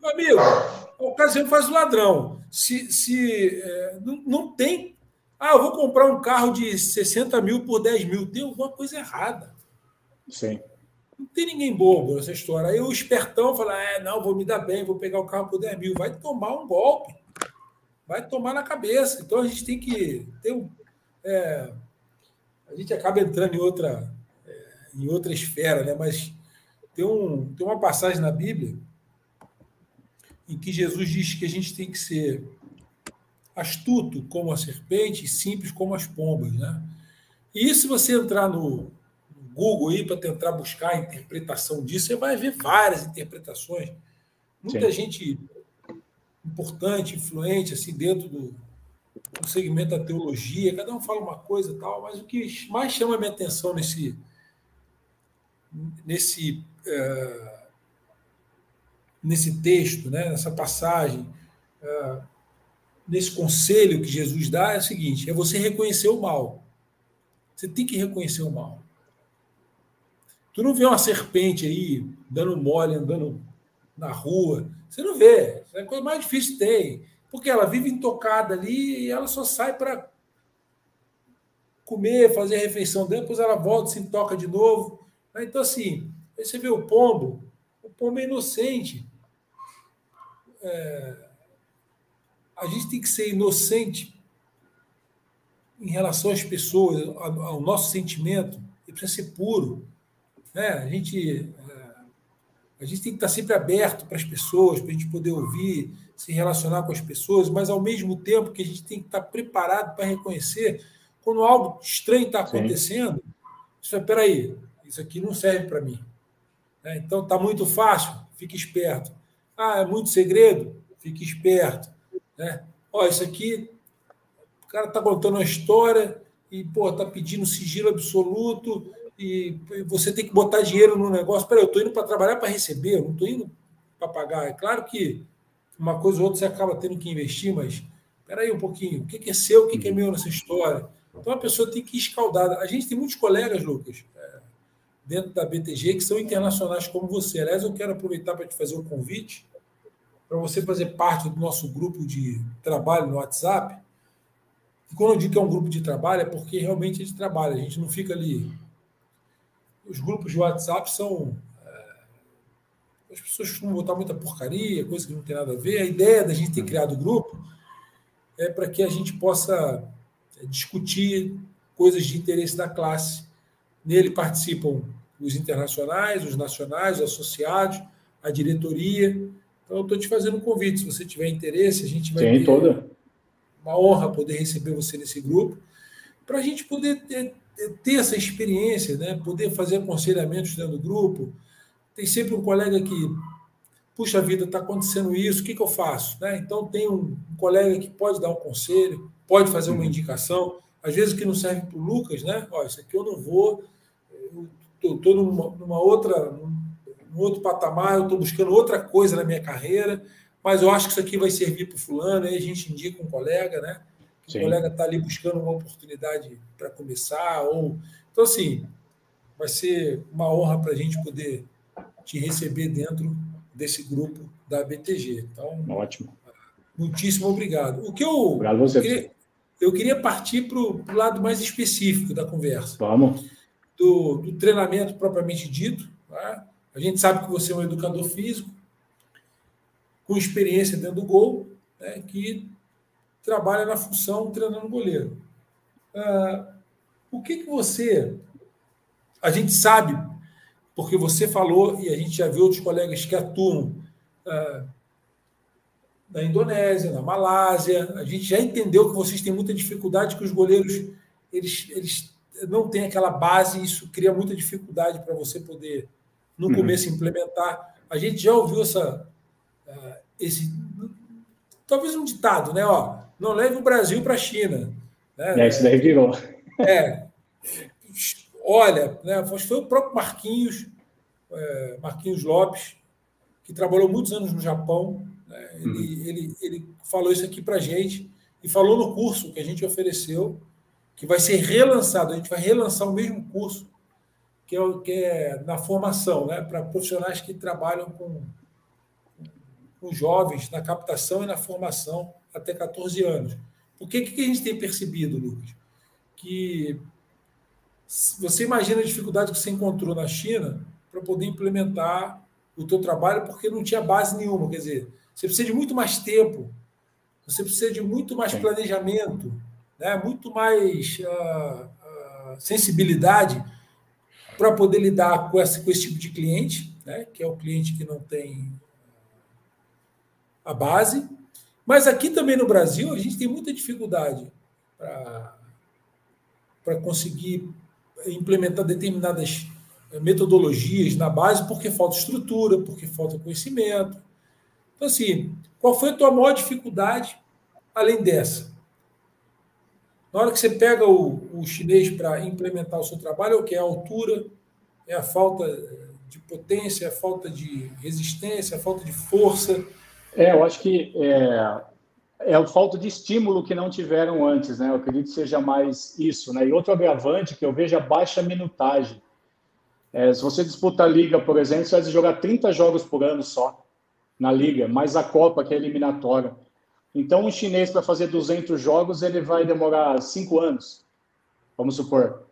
meu amigo, a ocasião faz o ladrão. se, se é, não, não tem. Ah, eu vou comprar um carro de 60 mil por 10 mil. Tem alguma coisa errada. Sim. Não tem ninguém bobo nessa história. Aí o espertão fala: é, não, vou me dar bem, vou pegar o carro por 10 mil. Vai tomar um golpe. Vai tomar na cabeça. Então a gente tem que ter um. É, a gente acaba entrando em outra, é, em outra esfera, né? mas tem, um, tem uma passagem na Bíblia em que Jesus diz que a gente tem que ser astuto como a serpente e simples como as pombas. Né? E se você entrar no, Google aí para tentar buscar a interpretação disso, você vai ver várias interpretações. Muita Sim. gente importante, influente, assim, dentro do, do, segmento da teologia, cada um fala uma coisa e tal, mas o que mais chama a minha atenção nesse, nesse, uh, nesse texto, né, nessa passagem, uh, nesse conselho que Jesus dá é o seguinte: é você reconhecer o mal. Você tem que reconhecer o mal. Tu não vê uma serpente aí dando mole, andando na rua. Você não vê. É a coisa mais difícil que tem. Porque ela vive intocada ali e ela só sai para comer, fazer a refeição depois ela volta, se toca de novo. Então, assim, aí você vê o pombo, o pombo é inocente. É... A gente tem que ser inocente em relação às pessoas, ao nosso sentimento, ele precisa ser puro. Né? A, gente, a gente tem que estar sempre aberto para as pessoas, para a gente poder ouvir, se relacionar com as pessoas, mas ao mesmo tempo que a gente tem que estar preparado para reconhecer quando algo estranho está acontecendo. Isso é, peraí, isso aqui não serve para mim. Né? Então está muito fácil, fique esperto. Ah, é muito segredo, fique esperto. Né? Ó, isso aqui, o cara está contando uma história e pô, está pedindo sigilo absoluto e você tem que botar dinheiro no negócio. Peraí, eu estou indo para trabalhar para receber, eu não estou indo para pagar. É claro que uma coisa ou outra você acaba tendo que investir, mas peraí um pouquinho, o que é seu, o que é meu nessa história? Então a pessoa tem que ir escaldada. A gente tem muitos colegas, Lucas, é, dentro da BTG, que são internacionais como você. Aliás, eu quero aproveitar para te fazer um convite para você fazer parte do nosso grupo de trabalho no WhatsApp. E quando eu digo que é um grupo de trabalho, é porque realmente a gente trabalha, a gente não fica ali os grupos de WhatsApp são. É, as pessoas costumam botar muita porcaria, coisa que não tem nada a ver. A ideia da gente ter criado o grupo é para que a gente possa é, discutir coisas de interesse da classe. Nele participam os internacionais, os nacionais, os associados, a diretoria. Então, eu estou te fazendo um convite. Se você tiver interesse, a gente vai Tem ter toda. uma honra poder receber você nesse grupo, para a gente poder ter, ter essa experiência, né? poder fazer aconselhamentos dentro do grupo. Tem sempre um colega que, puxa vida, está acontecendo isso, o que, que eu faço? Né? Então, tem um, colega que pode dar um conselho, pode fazer uma uhum. indicação, às vezes que não serve para o Lucas, né? Ó, isso aqui eu não vou, eu estou numa, numa, outra, num, num outro patamar, eu estou buscando outra coisa na minha carreira, mas eu acho que isso aqui vai servir para o fulano, aí a gente indica um colega, né? Sim. o colega está ali buscando uma oportunidade para começar. ou Então, assim, vai ser uma honra para a gente poder te receber dentro desse grupo da BTG. Então, ótimo. Muitíssimo obrigado. O que eu, obrigado você. Queria, eu queria partir para o lado mais específico da conversa. Vamos. Do, do treinamento propriamente dito. Tá? A gente sabe que você é um educador físico, com experiência dentro do gol, né, que trabalha na função treinando goleiro. Uh, o que, que você. A gente sabe, porque você falou, e a gente já viu outros colegas que atuam uh, na Indonésia, na Malásia, a gente já entendeu que vocês têm muita dificuldade, que os goleiros eles, eles não têm aquela base, e isso cria muita dificuldade para você poder, no uhum. começo, implementar. A gente já ouviu essa, uh, esse. Talvez um ditado, né? Ó, não leve o Brasil para a China. Né? É, isso daí virou. É. Olha, né, foi o próprio Marquinhos, é, Marquinhos Lopes, que trabalhou muitos anos no Japão. Né? Ele, uhum. ele, ele falou isso aqui para a gente e falou no curso que a gente ofereceu, que vai ser relançado. A gente vai relançar o mesmo curso que é, que é na formação, né, para profissionais que trabalham com, com jovens na captação e na formação até 14 anos. Por que, que a gente tem percebido, Lucas? Que você imagina a dificuldade que você encontrou na China para poder implementar o teu trabalho, porque não tinha base nenhuma. Quer dizer, você precisa de muito mais tempo, você precisa de muito mais planejamento, né? muito mais uh, uh, sensibilidade para poder lidar com esse, com esse tipo de cliente, né? que é o cliente que não tem a base. Mas aqui também no Brasil, a gente tem muita dificuldade para conseguir implementar determinadas metodologias na base, porque falta estrutura, porque falta conhecimento. Então, assim, qual foi a tua maior dificuldade além dessa? Na hora que você pega o, o chinês para implementar o seu trabalho, é o que? É a altura, é a falta de potência, é a falta de resistência, é a falta de força. É, eu acho que é, é a falta de estímulo que não tiveram antes, né? Eu acredito que seja mais isso, né? E outro agravante que eu vejo é a baixa minutagem. É, se você disputa a liga, por exemplo, você vai jogar 30 jogos por ano só na liga, mais a Copa, que é eliminatória. Então, um chinês para fazer 200 jogos, ele vai demorar 5 anos, vamos supor.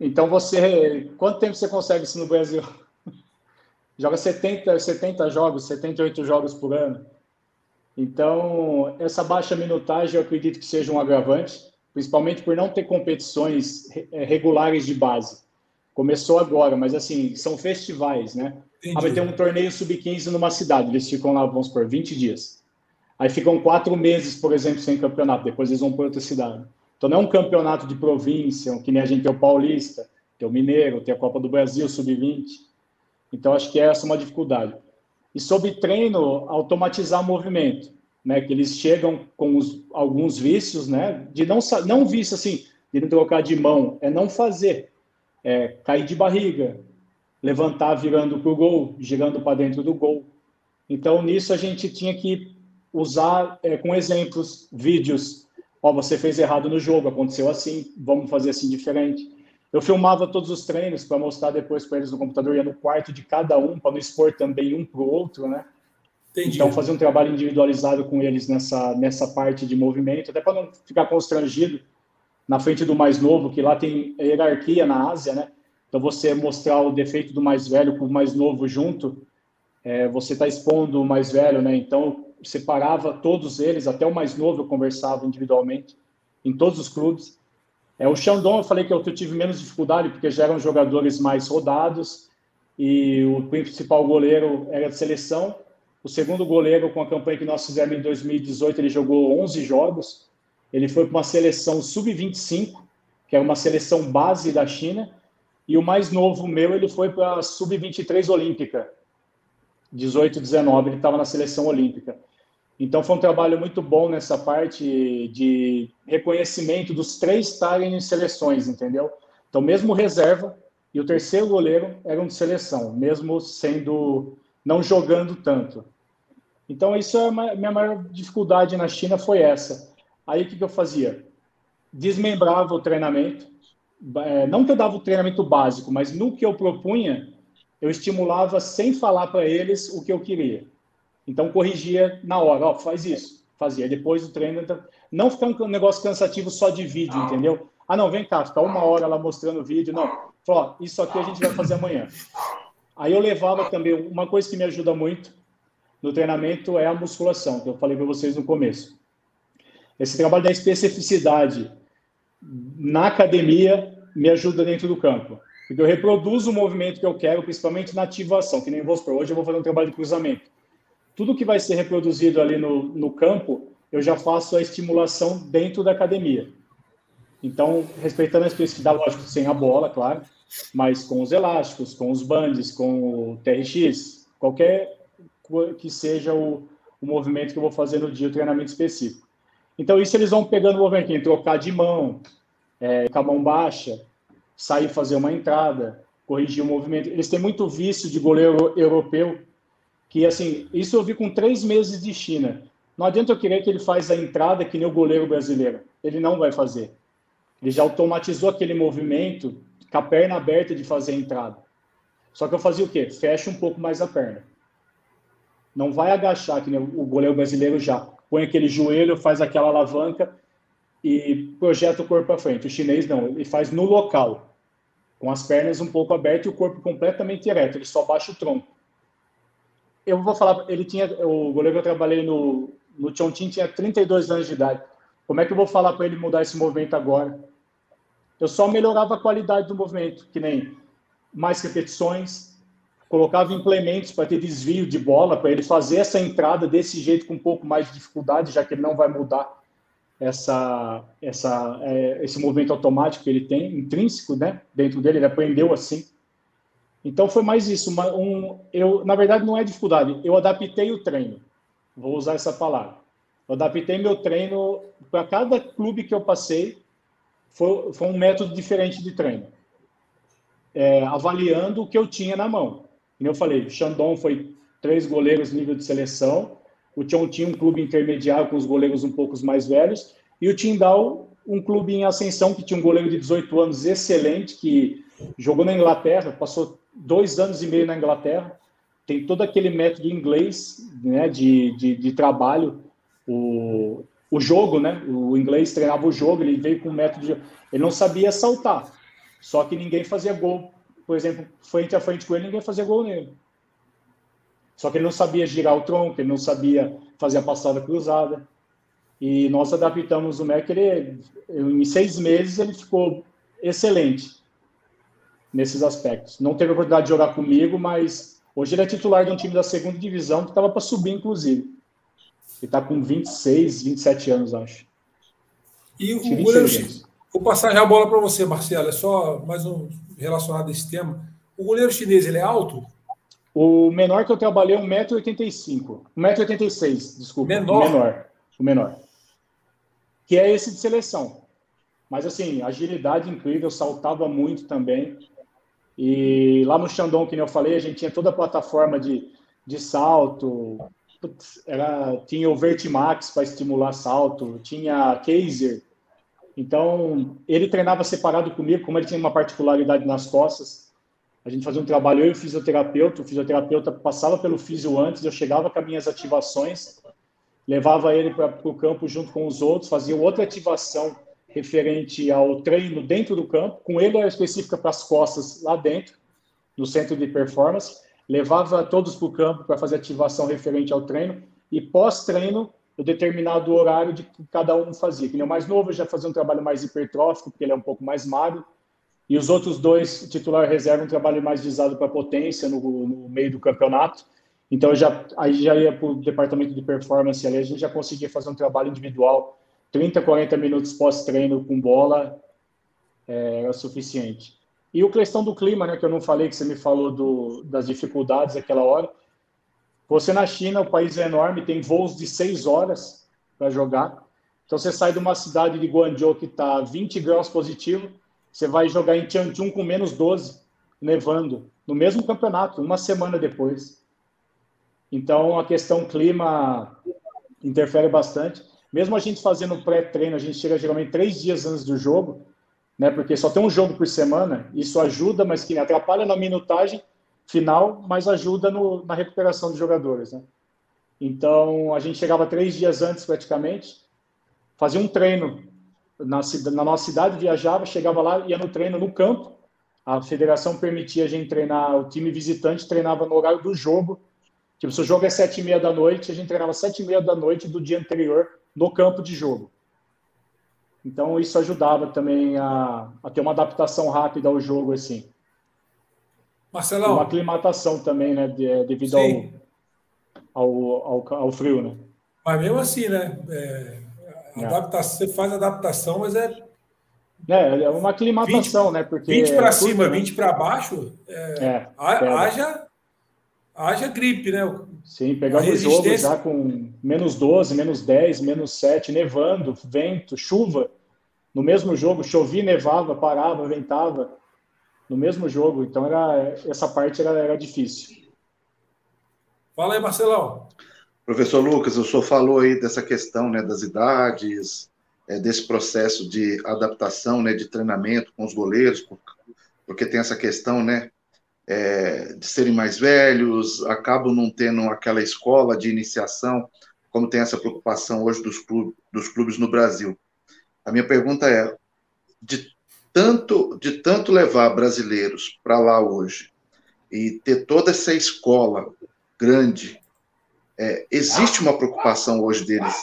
Então, você, quanto tempo você consegue isso no Brasil? Joga 70, 70 jogos, 78 jogos por ano. Então, essa baixa minutagem eu acredito que seja um agravante, principalmente por não ter competições é, regulares de base. Começou agora, mas assim, são festivais, né? Ah, vai ter um torneio sub-15 numa cidade, eles ficam lá, vamos por 20 dias. Aí ficam quatro meses, por exemplo, sem campeonato, depois eles vão para outra cidade. Então não é um campeonato de província, que nem a gente tem o Paulista, tem o Mineiro, tem a Copa do Brasil, sub-20. Então acho que essa é uma dificuldade. E sobre treino, automatizar movimento, né? Que eles chegam com os, alguns vícios, né? De não não vício assim, de não trocar de mão, é não fazer, é cair de barriga, levantar virando para o gol, girando para dentro do gol. Então nisso a gente tinha que usar é, com exemplos, vídeos. Ó, oh, você fez errado no jogo, aconteceu assim, vamos fazer assim diferente. Eu filmava todos os treinos para mostrar depois para eles no computador, ia no quarto de cada um, para não expor também um para o outro, né? Entendi. Então, fazer um trabalho individualizado com eles nessa, nessa parte de movimento, até para não ficar constrangido na frente do mais novo, que lá tem hierarquia na Ásia, né? Então, você mostrar o defeito do mais velho com o mais novo junto, é, você está expondo o mais velho, né? Então, separava todos eles, até o mais novo eu conversava individualmente, em todos os clubes. É, o Xandão, eu falei que eu tive menos dificuldade, porque já eram jogadores mais rodados, e o principal goleiro era de seleção. O segundo goleiro, com a campanha que nós fizemos em 2018, ele jogou 11 jogos. Ele foi para uma seleção sub-25, que é uma seleção base da China. E o mais novo meu, ele foi para a sub-23 olímpica. 18, 19, ele estava na seleção olímpica. Então foi um trabalho muito bom nessa parte de reconhecimento dos três estarem em seleções, entendeu? Então mesmo reserva e o terceiro goleiro eram de seleção, mesmo sendo não jogando tanto. Então isso é a minha maior dificuldade na China foi essa. Aí o que, que eu fazia? Desmembrava o treinamento, é, não que eu dava o treinamento básico, mas no que eu propunha, eu estimulava sem falar para eles o que eu queria. Então corrigia na hora, ó, faz isso, fazia. Depois do treino, então, não ficar um negócio cansativo só de vídeo, entendeu? Ah, não, vem cá, ficar uma hora lá mostrando o vídeo, não. Falou, ó, isso aqui a gente vai fazer amanhã. Aí eu levava também, uma coisa que me ajuda muito no treinamento é a musculação, que eu falei para vocês no começo. Esse trabalho da especificidade na academia me ajuda dentro do campo. Porque eu reproduzo o movimento que eu quero, principalmente na ativação, que nem vou supor, hoje eu vou fazer um trabalho de cruzamento tudo que vai ser reproduzido ali no, no campo, eu já faço a estimulação dentro da academia. Então, respeitando a especificidade, lógico, sem a bola, claro, mas com os elásticos, com os bandes, com o TRX, qualquer que seja o, o movimento que eu vou fazer no dia, o treinamento específico. Então, isso eles vão pegando o movimento, trocar de mão, é, com a mão baixa, sair fazer uma entrada, corrigir o movimento. Eles têm muito vício de goleiro europeu, que assim, isso eu vi com três meses de China. Não adianta eu querer que ele faz a entrada que nem o goleiro brasileiro. Ele não vai fazer. Ele já automatizou aquele movimento com a perna aberta de fazer a entrada. Só que eu fazia o quê? Fecha um pouco mais a perna. Não vai agachar, que nem o goleiro brasileiro já. põe aquele joelho, faz aquela alavanca e projeta o corpo para frente. O chinês não, ele faz no local, com as pernas um pouco abertas e o corpo completamente ereto, ele só baixa o tronco. Eu vou falar, ele tinha, o goleiro que eu trabalhei no, no Chongqing tinha 32 anos de idade. Como é que eu vou falar para ele mudar esse movimento agora? Eu só melhorava a qualidade do movimento, que nem mais repetições, colocava implementos para ter desvio de bola, para ele fazer essa entrada desse jeito com um pouco mais de dificuldade, já que ele não vai mudar essa, essa, é, esse movimento automático que ele tem, intrínseco, né? Dentro dele, ele aprendeu assim. Então foi mais isso. Uma, um, eu, na verdade, não é dificuldade. Eu adaptei o treino. Vou usar essa palavra. Eu adaptei meu treino para cada clube que eu passei. Foi, foi um método diferente de treino, é, avaliando o que eu tinha na mão. Como eu falei, o Shandong foi três goleiros nível de seleção. O Chong tinha um clube intermediário com os goleiros um pouco mais velhos. E o Tindal, um clube em ascensão que tinha um goleiro de 18 anos excelente, que jogou na Inglaterra, passou dois anos e meio na Inglaterra. Tem todo aquele método inglês né, de, de, de trabalho. O, o jogo, né? O inglês treinava o jogo, ele veio com um método de... Ele não sabia saltar, só que ninguém fazia gol. Por exemplo, frente a frente com ele, ninguém fazia gol nele. Só que ele não sabia girar o tronco, ele não sabia fazer a passada cruzada. E nós adaptamos o Mac, ele, em seis meses ele ficou excelente nesses aspectos. Não teve a oportunidade de jogar comigo, mas hoje ele é titular de um time da segunda divisão que estava para subir, inclusive. Ele está com 26, 27 anos, acho. E o goleiro, vou passar já a bola para você, Marcelo, é só mais um relacionado a esse tema. O goleiro chinês, ele é alto? O menor que eu trabalhei é 1,85m. 1,86m, desculpa. Menor. O menor. O menor. Que é esse de seleção. Mas, assim, agilidade incrível, saltava muito também. E lá no Shandong, que eu falei, a gente tinha toda a plataforma de, de salto. Era, tinha o Vertimax para estimular salto, tinha Kaiser. Então, ele treinava separado comigo, como ele tinha uma particularidade nas costas a gente fazia um trabalho, eu e o fisioterapeuta, o fisioterapeuta passava pelo físio antes, eu chegava com as minhas ativações, levava ele para o campo junto com os outros, fazia outra ativação referente ao treino dentro do campo, com ele era específica para as costas lá dentro, no centro de performance, levava todos para o campo para fazer ativação referente ao treino, e pós-treino, o determinado horário de que cada um fazia. Que o mais novo já fazia um trabalho mais hipertrófico, porque ele é um pouco mais magro, e os outros dois, titular reserva, um trabalho mais visado para potência no, no, meio do campeonato. Então, já, aí já ia para o departamento de performance ali, a gente já conseguia fazer um trabalho individual, 30, 40 minutos pós-treino com bola, é, era suficiente. E o questão do clima, né, que eu não falei, que você me falou do, das dificuldades naquela hora. Você na China, o país é enorme, tem voos de 6 horas para jogar. Então, você sai de uma cidade de Guangzhou que está 20 graus positivo, você vai jogar em Tianjin com menos 12, nevando, no mesmo campeonato, uma semana depois. Então, a questão clima interfere bastante. Mesmo a gente fazendo pré-treino, a gente chega geralmente três dias antes do jogo, né? Porque só tem um jogo por semana. Isso ajuda, mas que atrapalha na minutagem final, mas ajuda no, na recuperação dos jogadores, né? Então, a gente chegava três dias antes, praticamente, fazia um treino na, na nossa cidade, viajava, chegava lá, ia no treino no campo. A federação permitia a gente treinar, o time visitante treinava no horário do jogo. Tipo, se o jogo é sete e meia da noite, a gente treinava sete e meia da noite do dia anterior no campo de jogo. Então, isso ajudava também a, a ter uma adaptação rápida ao jogo, assim. Marcelão. Uma aclimatação também, né? De, devido ao, ao, ao, ao, frio, né? Mas mesmo assim, né? É, é. Adaptação, você faz adaptação, mas é. É, é uma aclimatação, 20, né? Porque 20 para é cima, né? 20 para baixo, é, é, haja, haja gripe, né? Sim, pegando o jogo já com menos 12, menos 10, menos 7, nevando, vento, chuva. No mesmo jogo, chovia, nevava, parava, ventava. No mesmo jogo. Então, era, essa parte era, era difícil. Fala aí, Marcelão. Professor Lucas, o senhor falou aí dessa questão né, das idades, é, desse processo de adaptação, né, de treinamento com os goleiros, porque tem essa questão né, é, de serem mais velhos, acabam não tendo aquela escola de iniciação como tem essa preocupação hoje dos clubes, dos clubes no Brasil. A minha pergunta é: de tanto, de tanto levar brasileiros para lá hoje e ter toda essa escola grande, é, existe uma preocupação hoje deles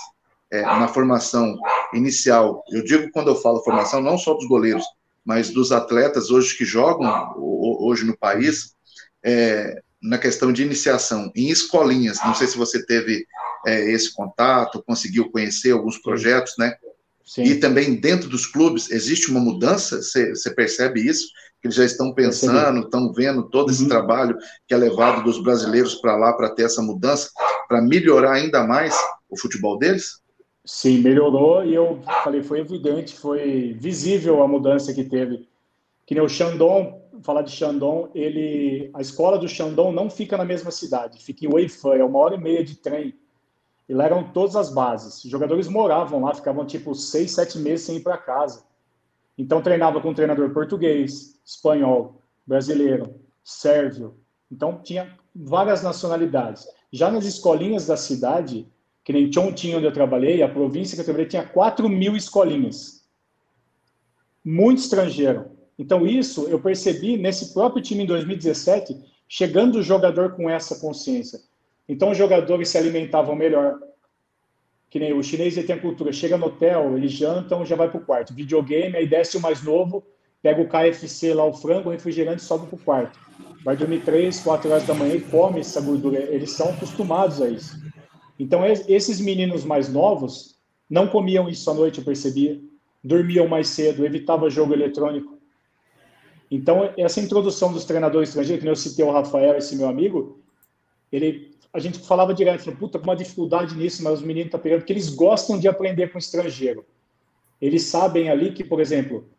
é, na formação inicial. Eu digo quando eu falo formação, não só dos goleiros, mas dos atletas hoje que jogam hoje no país, é, na questão de iniciação, em escolinhas. Não sei se você teve é, esse contato, conseguiu conhecer alguns projetos, né? Sim. E também dentro dos clubes existe uma mudança, você, percebe isso? Que eles já estão pensando, estão vendo todo esse uhum. trabalho que é levado dos brasileiros para lá para ter essa mudança, para melhorar ainda mais o futebol deles? Sim, melhorou e eu falei, foi evidente, foi visível a mudança que teve. Que nem o Shandong, falar de Shandong, ele, a escola do Shandong não fica na mesma cidade, fica em Weifan, é uma hora e meia de trem e lá eram todas as bases. Os jogadores moravam lá, ficavam tipo seis, sete meses sem ir para casa. Então treinava com um treinador português, espanhol, brasileiro, sérvio. Então tinha várias nacionalidades. Já nas escolinhas da cidade, que nem Chongqing, onde eu trabalhei, a província que eu trabalhei tinha 4 mil escolinhas. Muito estrangeiro. Então isso eu percebi nesse próprio time em 2017, chegando o jogador com essa consciência. Então, os jogadores se alimentavam melhor. Que nem o chinês tem a cultura, chega no hotel, eles jantam, já vai para o quarto. Videogame, aí desce o mais novo, pega o KFC lá, o frango, o refrigerante, sobe para o quarto. Vai dormir três, quatro horas da manhã e come essa gordura. Eles são acostumados a isso. Então, esses meninos mais novos não comiam isso à noite, eu percebia. Dormiam mais cedo, evitava jogo eletrônico. Então, essa introdução dos treinadores estrangeiros, que eu citei o Rafael, esse meu amigo, ele a gente falava direto, falou, puta, uma dificuldade nisso, mas os meninos estão tá pegando, porque eles gostam de aprender com estrangeiro. Eles sabem ali que, por exemplo,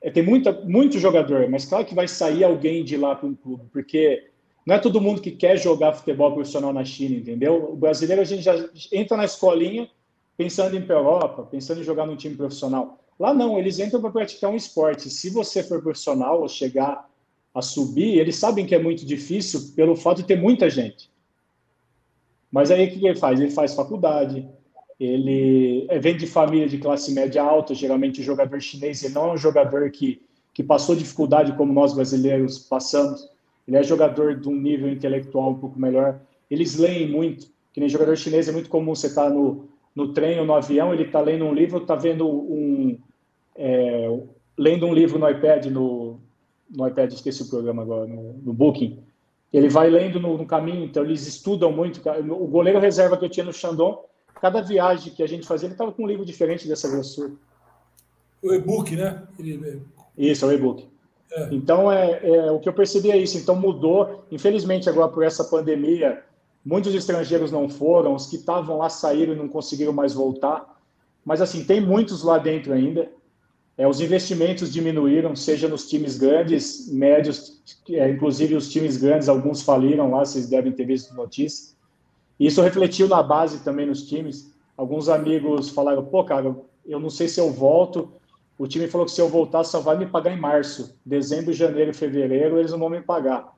é, tem muita, muito jogador, mas claro que vai sair alguém de lá para um clube, porque não é todo mundo que quer jogar futebol profissional na China, entendeu? O brasileiro, a gente já entra na escolinha pensando em ir para a Europa, pensando em jogar num time profissional. Lá não, eles entram para praticar um esporte. Se você for profissional ou chegar a subir, eles sabem que é muito difícil pelo fato de ter muita gente. Mas aí o que ele faz? Ele faz faculdade, ele é, vem de família de classe média alta, geralmente o jogador chinês ele não é um jogador que, que passou dificuldade como nós brasileiros passamos, ele é jogador de um nível intelectual um pouco melhor, eles leem muito, que nem jogador chinês é muito comum você estar tá no, no trem ou no avião, ele está lendo um livro, está vendo um... É, lendo um livro no iPad, no, no iPad, esqueci o programa agora, no, no Booking, ele vai lendo no, no, caminho, então eles estudam muito. O goleiro reserva que eu tinha no Xandão, cada viagem que a gente fazia, ele estava com um livro diferente dessa grossura. O e-book, né? Ele... Isso, é o e-book. É. Então, é, é, o que eu percebi é isso. Então, mudou. Infelizmente, agora por essa pandemia, muitos estrangeiros não foram, os que estavam lá saíram e não conseguiram mais voltar. Mas, assim, tem muitos lá dentro ainda. É, os investimentos diminuíram, seja nos times grandes, médios, é, inclusive os times grandes, alguns faliram lá, vocês devem ter visto notícias. Isso refletiu na base também nos times. Alguns amigos falaram: pô, cara, eu não sei se eu volto. O time falou que se eu voltar só vai me pagar em março. Dezembro, janeiro, fevereiro, eles não vão me pagar.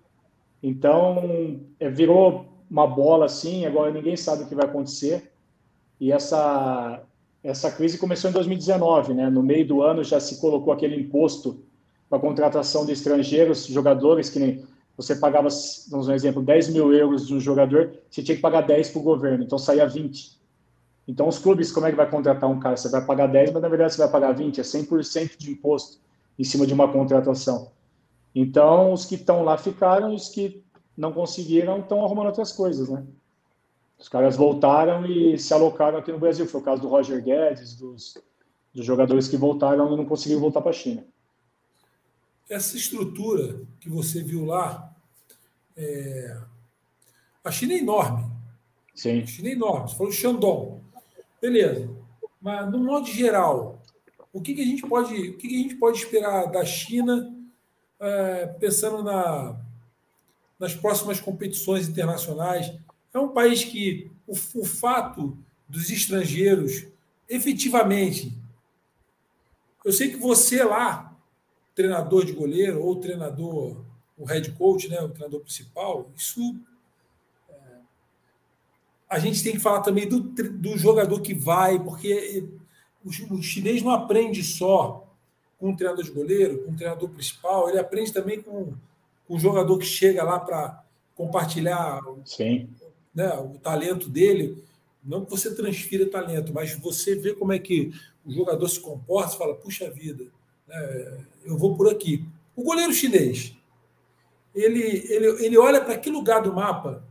Então, é, virou uma bola assim, agora ninguém sabe o que vai acontecer. E essa essa crise começou em 2019, né? No meio do ano já se colocou aquele imposto para contratação de estrangeiros, jogadores que nem você pagava, vamos um exemplo, 10 mil euros de um jogador, você tinha que pagar 10 para o governo, então saía 20. Então os clubes, como é que vai contratar um cara? Você vai pagar 10, mas na verdade você vai pagar 20, é 100% de imposto em cima de uma contratação. Então os que estão lá ficaram, os que não conseguiram estão arrumando outras coisas, né? Os caras voltaram e se alocaram aqui no Brasil. Foi o caso do Roger Guedes, dos, dos jogadores que voltaram e não conseguiram voltar para a China. Essa estrutura que você viu lá, é... a China é enorme. Sim. A China é enorme. Você falou Shandong. Beleza. Mas, no modo geral, o que, que, a, gente pode, o que, que a gente pode esperar da China, é, pensando na, nas próximas competições internacionais? É um país que o, o fato dos estrangeiros efetivamente. Eu sei que você lá, treinador de goleiro ou treinador, o head coach, né, o treinador principal, isso a gente tem que falar também do, do jogador que vai, porque o, o chinês não aprende só com o treinador de goleiro, com o treinador principal, ele aprende também com, com o jogador que chega lá para compartilhar Sim. Né, o talento dele. Não que você transfira talento, mas você vê como é que o jogador se comporta e fala: puxa vida, né, eu vou por aqui. O goleiro chinês, ele, ele, ele olha para que lugar do mapa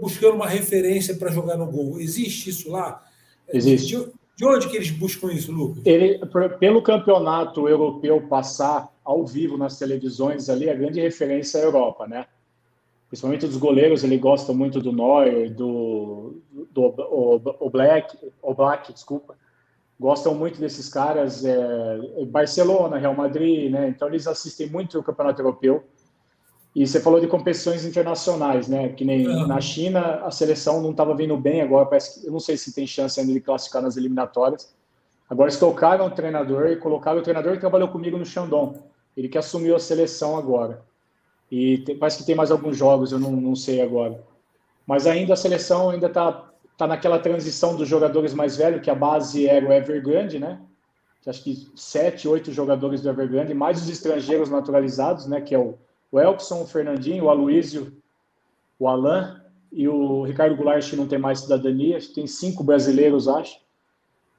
buscando uma referência para jogar no gol. Existe isso lá? Existe. De, de onde que eles buscam isso, Lucas? Ele, pelo campeonato europeu passar ao vivo nas televisões ali, a grande referência é a Europa, né? Principalmente dos goleiros, ele gosta muito do Neuer, do, do o, o Black, o Black, desculpa. Gostam muito desses caras, é, Barcelona, Real Madrid, né? Então eles assistem muito o campeonato europeu. E você falou de competições internacionais, né? Que nem uhum. na China a seleção não estava vindo bem agora, parece que eu não sei se tem chance ainda de classificar nas eliminatórias. Agora eles colocaram o treinador e colocaram o treinador que trabalhou comigo no Shandong. Ele que assumiu a seleção agora. E tem, parece que tem mais alguns jogos, eu não, não sei agora. Mas ainda a seleção ainda está tá naquela transição dos jogadores mais velhos, que a base era o Evergrande, né? Acho que sete, oito jogadores do Evergrande, mais os estrangeiros naturalizados, né? Que é o, o Elkson, o Fernandinho, o Aloísio, o Alain e o Ricardo Goulart, que não tem mais cidadania. Tem cinco brasileiros, acho,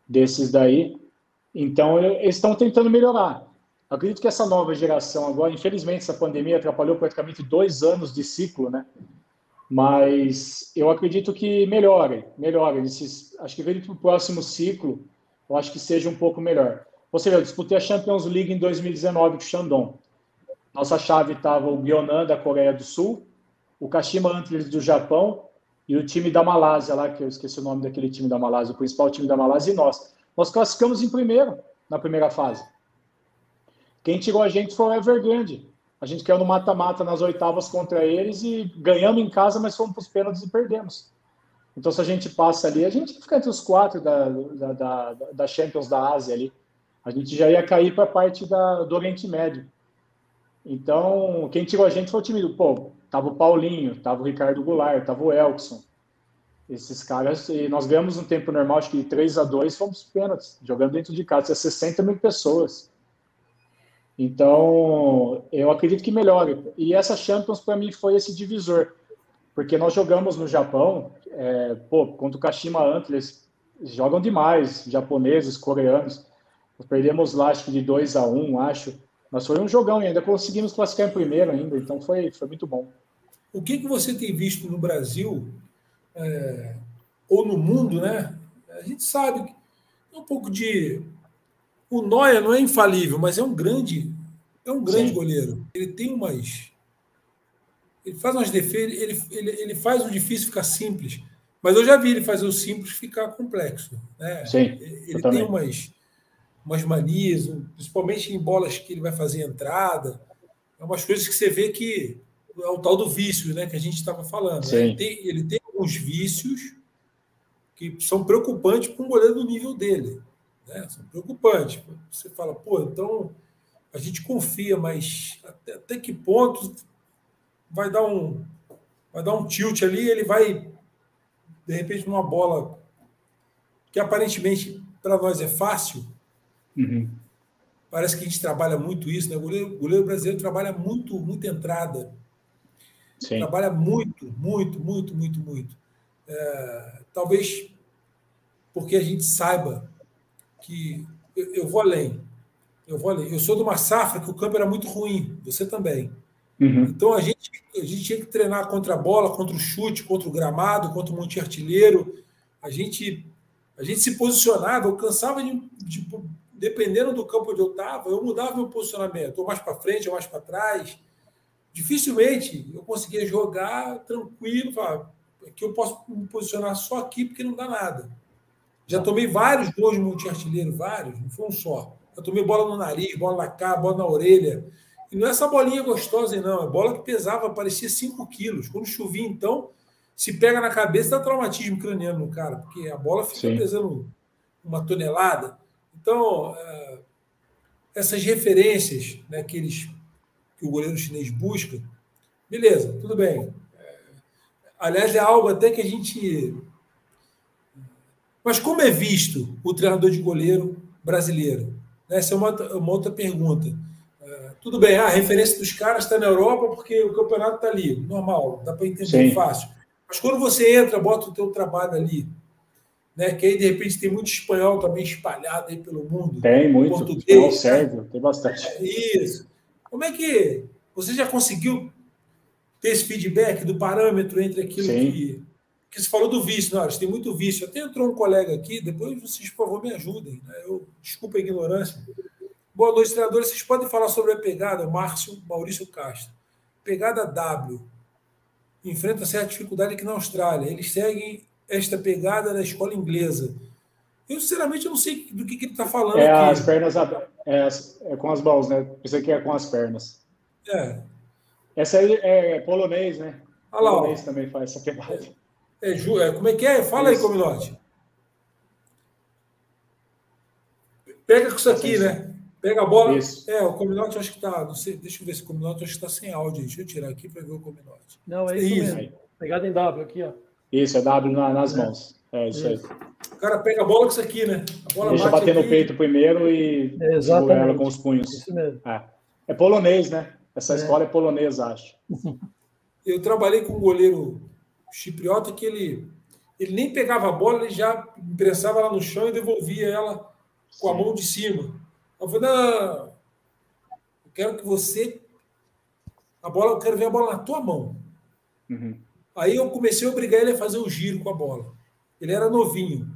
desses daí. Então, eles estão tentando melhorar. Acredito que essa nova geração agora, infelizmente, essa pandemia atrapalhou praticamente dois anos de ciclo, né? Mas eu acredito que melhore, melhore. Esses, acho que veio para o próximo ciclo, eu acho que seja um pouco melhor. Você vê, eu disputei a Champions League em 2019 com o Shandong. Nossa chave estava o Gyeonan da Coreia do Sul, o Kashima Antlers do Japão e o time da Malásia lá, que eu esqueci o nome daquele time da Malásia, o principal time da Malásia e nós. Nós classificamos em primeiro na primeira fase. Quem tirou a gente foi o Evergrande. A gente caiu no mata-mata nas oitavas contra eles e ganhamos em casa, mas fomos para os pênaltis e perdemos. Então, se a gente passa ali, a gente fica entre os quatro da, da, da, da Champions da Ásia ali. A gente já ia cair para a parte da, do Oriente Médio. Então, quem tirou a gente foi o time do. Pô, tava o Paulinho, tava o Ricardo Goulart, tava o Elkson. Esses caras, e nós ganhamos um tempo normal, acho que 3 a 2 fomos pênaltis, jogando dentro de casa, 60 mil pessoas. Então, eu acredito que melhore. E essa Champions, para mim, foi esse divisor. Porque nós jogamos no Japão, é, pô, contra o Kashima Antlers, jogam demais, japoneses, coreanos. Nós perdemos lá, acho que de 2 a 1 um, acho. Mas foi um jogão e ainda conseguimos classificar em primeiro ainda, então foi, foi muito bom. O que, que você tem visto no Brasil, é, ou no mundo, né? A gente sabe que é um pouco de o Noia não é infalível, mas é um grande, é um grande Sim. goleiro. Ele tem umas. Ele faz umas defesas, ele, ele, ele faz o difícil ficar simples. Mas eu já vi ele fazer o simples ficar complexo. Né? Sim, ele tem umas, umas manias, principalmente em bolas que ele vai fazer entrada. É umas coisas que você vê que é o tal do vício né, que a gente estava falando. Né? Ele, tem, ele tem alguns vícios que são preocupantes para um goleiro do nível dele. Né? São preocupantes. Você fala, pô, então a gente confia, mas até, até que ponto vai dar um vai dar um tilt ali, ele vai de repente numa bola que aparentemente para nós é fácil. Uhum. Parece que a gente trabalha muito isso, né? O goleiro, o goleiro brasileiro trabalha muito, muita entrada. Sim. Trabalha muito, muito, muito, muito, muito. É, talvez porque a gente saiba que eu, eu, vou além. Eu vou além. Eu sou de uma safra que o campo era muito ruim, você também. Uhum. Então a gente, a gente tinha que treinar contra a bola, contra o chute, contra o gramado, contra o monte artilheiro. A gente, a gente se posicionava, eu cansava de, de dependendo do campo onde eu estava, eu mudava meu posicionamento, ou mais para frente, ou mais para trás. Dificilmente eu conseguia jogar tranquilo, falar, que eu posso me posicionar só aqui porque não dá nada. Já tomei vários gols de multi-artilheiro, vários, não foi um só. Eu tomei bola no nariz, bola na cara, bola na orelha. E não é essa bolinha gostosa, não. É bola que pesava, parecia 5 quilos. Quando chovia, então, se pega na cabeça, dá traumatismo craniano no cara, porque a bola fica Sim. pesando uma tonelada. Então, é, essas referências né, que, eles, que o goleiro chinês busca, beleza, tudo bem. É, Aliás, é algo até que a gente. Mas como é visto o treinador de goleiro brasileiro? Essa é uma, uma outra pergunta. É, tudo bem, a referência dos caras está na Europa porque o campeonato está ali, normal, dá para entender Sim. fácil. Mas quando você entra, bota o teu trabalho ali, né? Que aí de repente tem muito espanhol também espalhado aí pelo mundo. Tem muito. Português. Espanhol sérvio, tem bastante. É isso. Como é que você já conseguiu ter esse feedback do parâmetro entre aquilo Sim. que, que você falou do vício? Não, tem muito vício. Até entrou um colega aqui, depois vocês, por favor, me ajudem. Né? Eu, desculpa a ignorância. Boa noite, treinadores. Vocês podem falar sobre a pegada, Márcio Maurício Castro. Pegada W enfrenta certa dificuldade aqui na Austrália. Eles seguem esta pegada da escola inglesa. Eu, sinceramente, eu não sei do que, que ele está falando. É aqui. as pernas é, é, com as mãos, né? Isso aqui é com as pernas. É. Essa aí é polonês, né? Olha lá, polonês ó. também faz essa pegada. É, é, como é que é? Fala isso. aí, Cominote. Pega com isso aqui, né? Pega a bola. Isso. É, o Cominote acho que está. Não sei, deixa eu ver se o Cominote acho que está sem áudio. Deixa eu tirar aqui para ver o Cominote. Não, é isso, isso. mesmo. Pegada em W aqui, ó. Isso, é W na, nas mãos. É isso, isso, aí. O cara pega a bola com isso aqui, né? Deixa bater aqui. no peito primeiro e segura ela com os punhos. Isso mesmo. É, é polonês, né? Essa é. escola é polonesa, acho. Eu trabalhei com um goleiro chipriota que ele, ele nem pegava a bola, ele já imprensava ela no chão e devolvia ela com Sim. a mão de cima. Eu falei, não, eu quero que você. A bola, eu quero ver a bola na tua mão. Uhum. Aí eu comecei a obrigar ele a fazer o giro com a bola. Ele era novinho.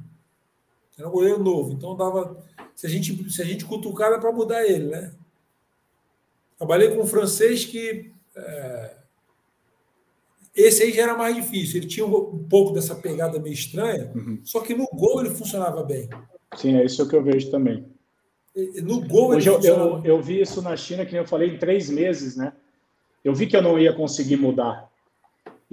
Era um goleiro novo. Então dava. Se a gente, se a gente cutucar, era para mudar ele, né? Trabalhei com um francês que. É... Esse aí já era mais difícil. Ele tinha um pouco dessa pegada meio estranha, uhum. só que no gol ele funcionava bem. Sim, é isso que eu vejo também. No gol Hoje eu, eu, eu, vi isso na China, que eu falei, em três meses, né? Eu vi que eu não ia conseguir mudar.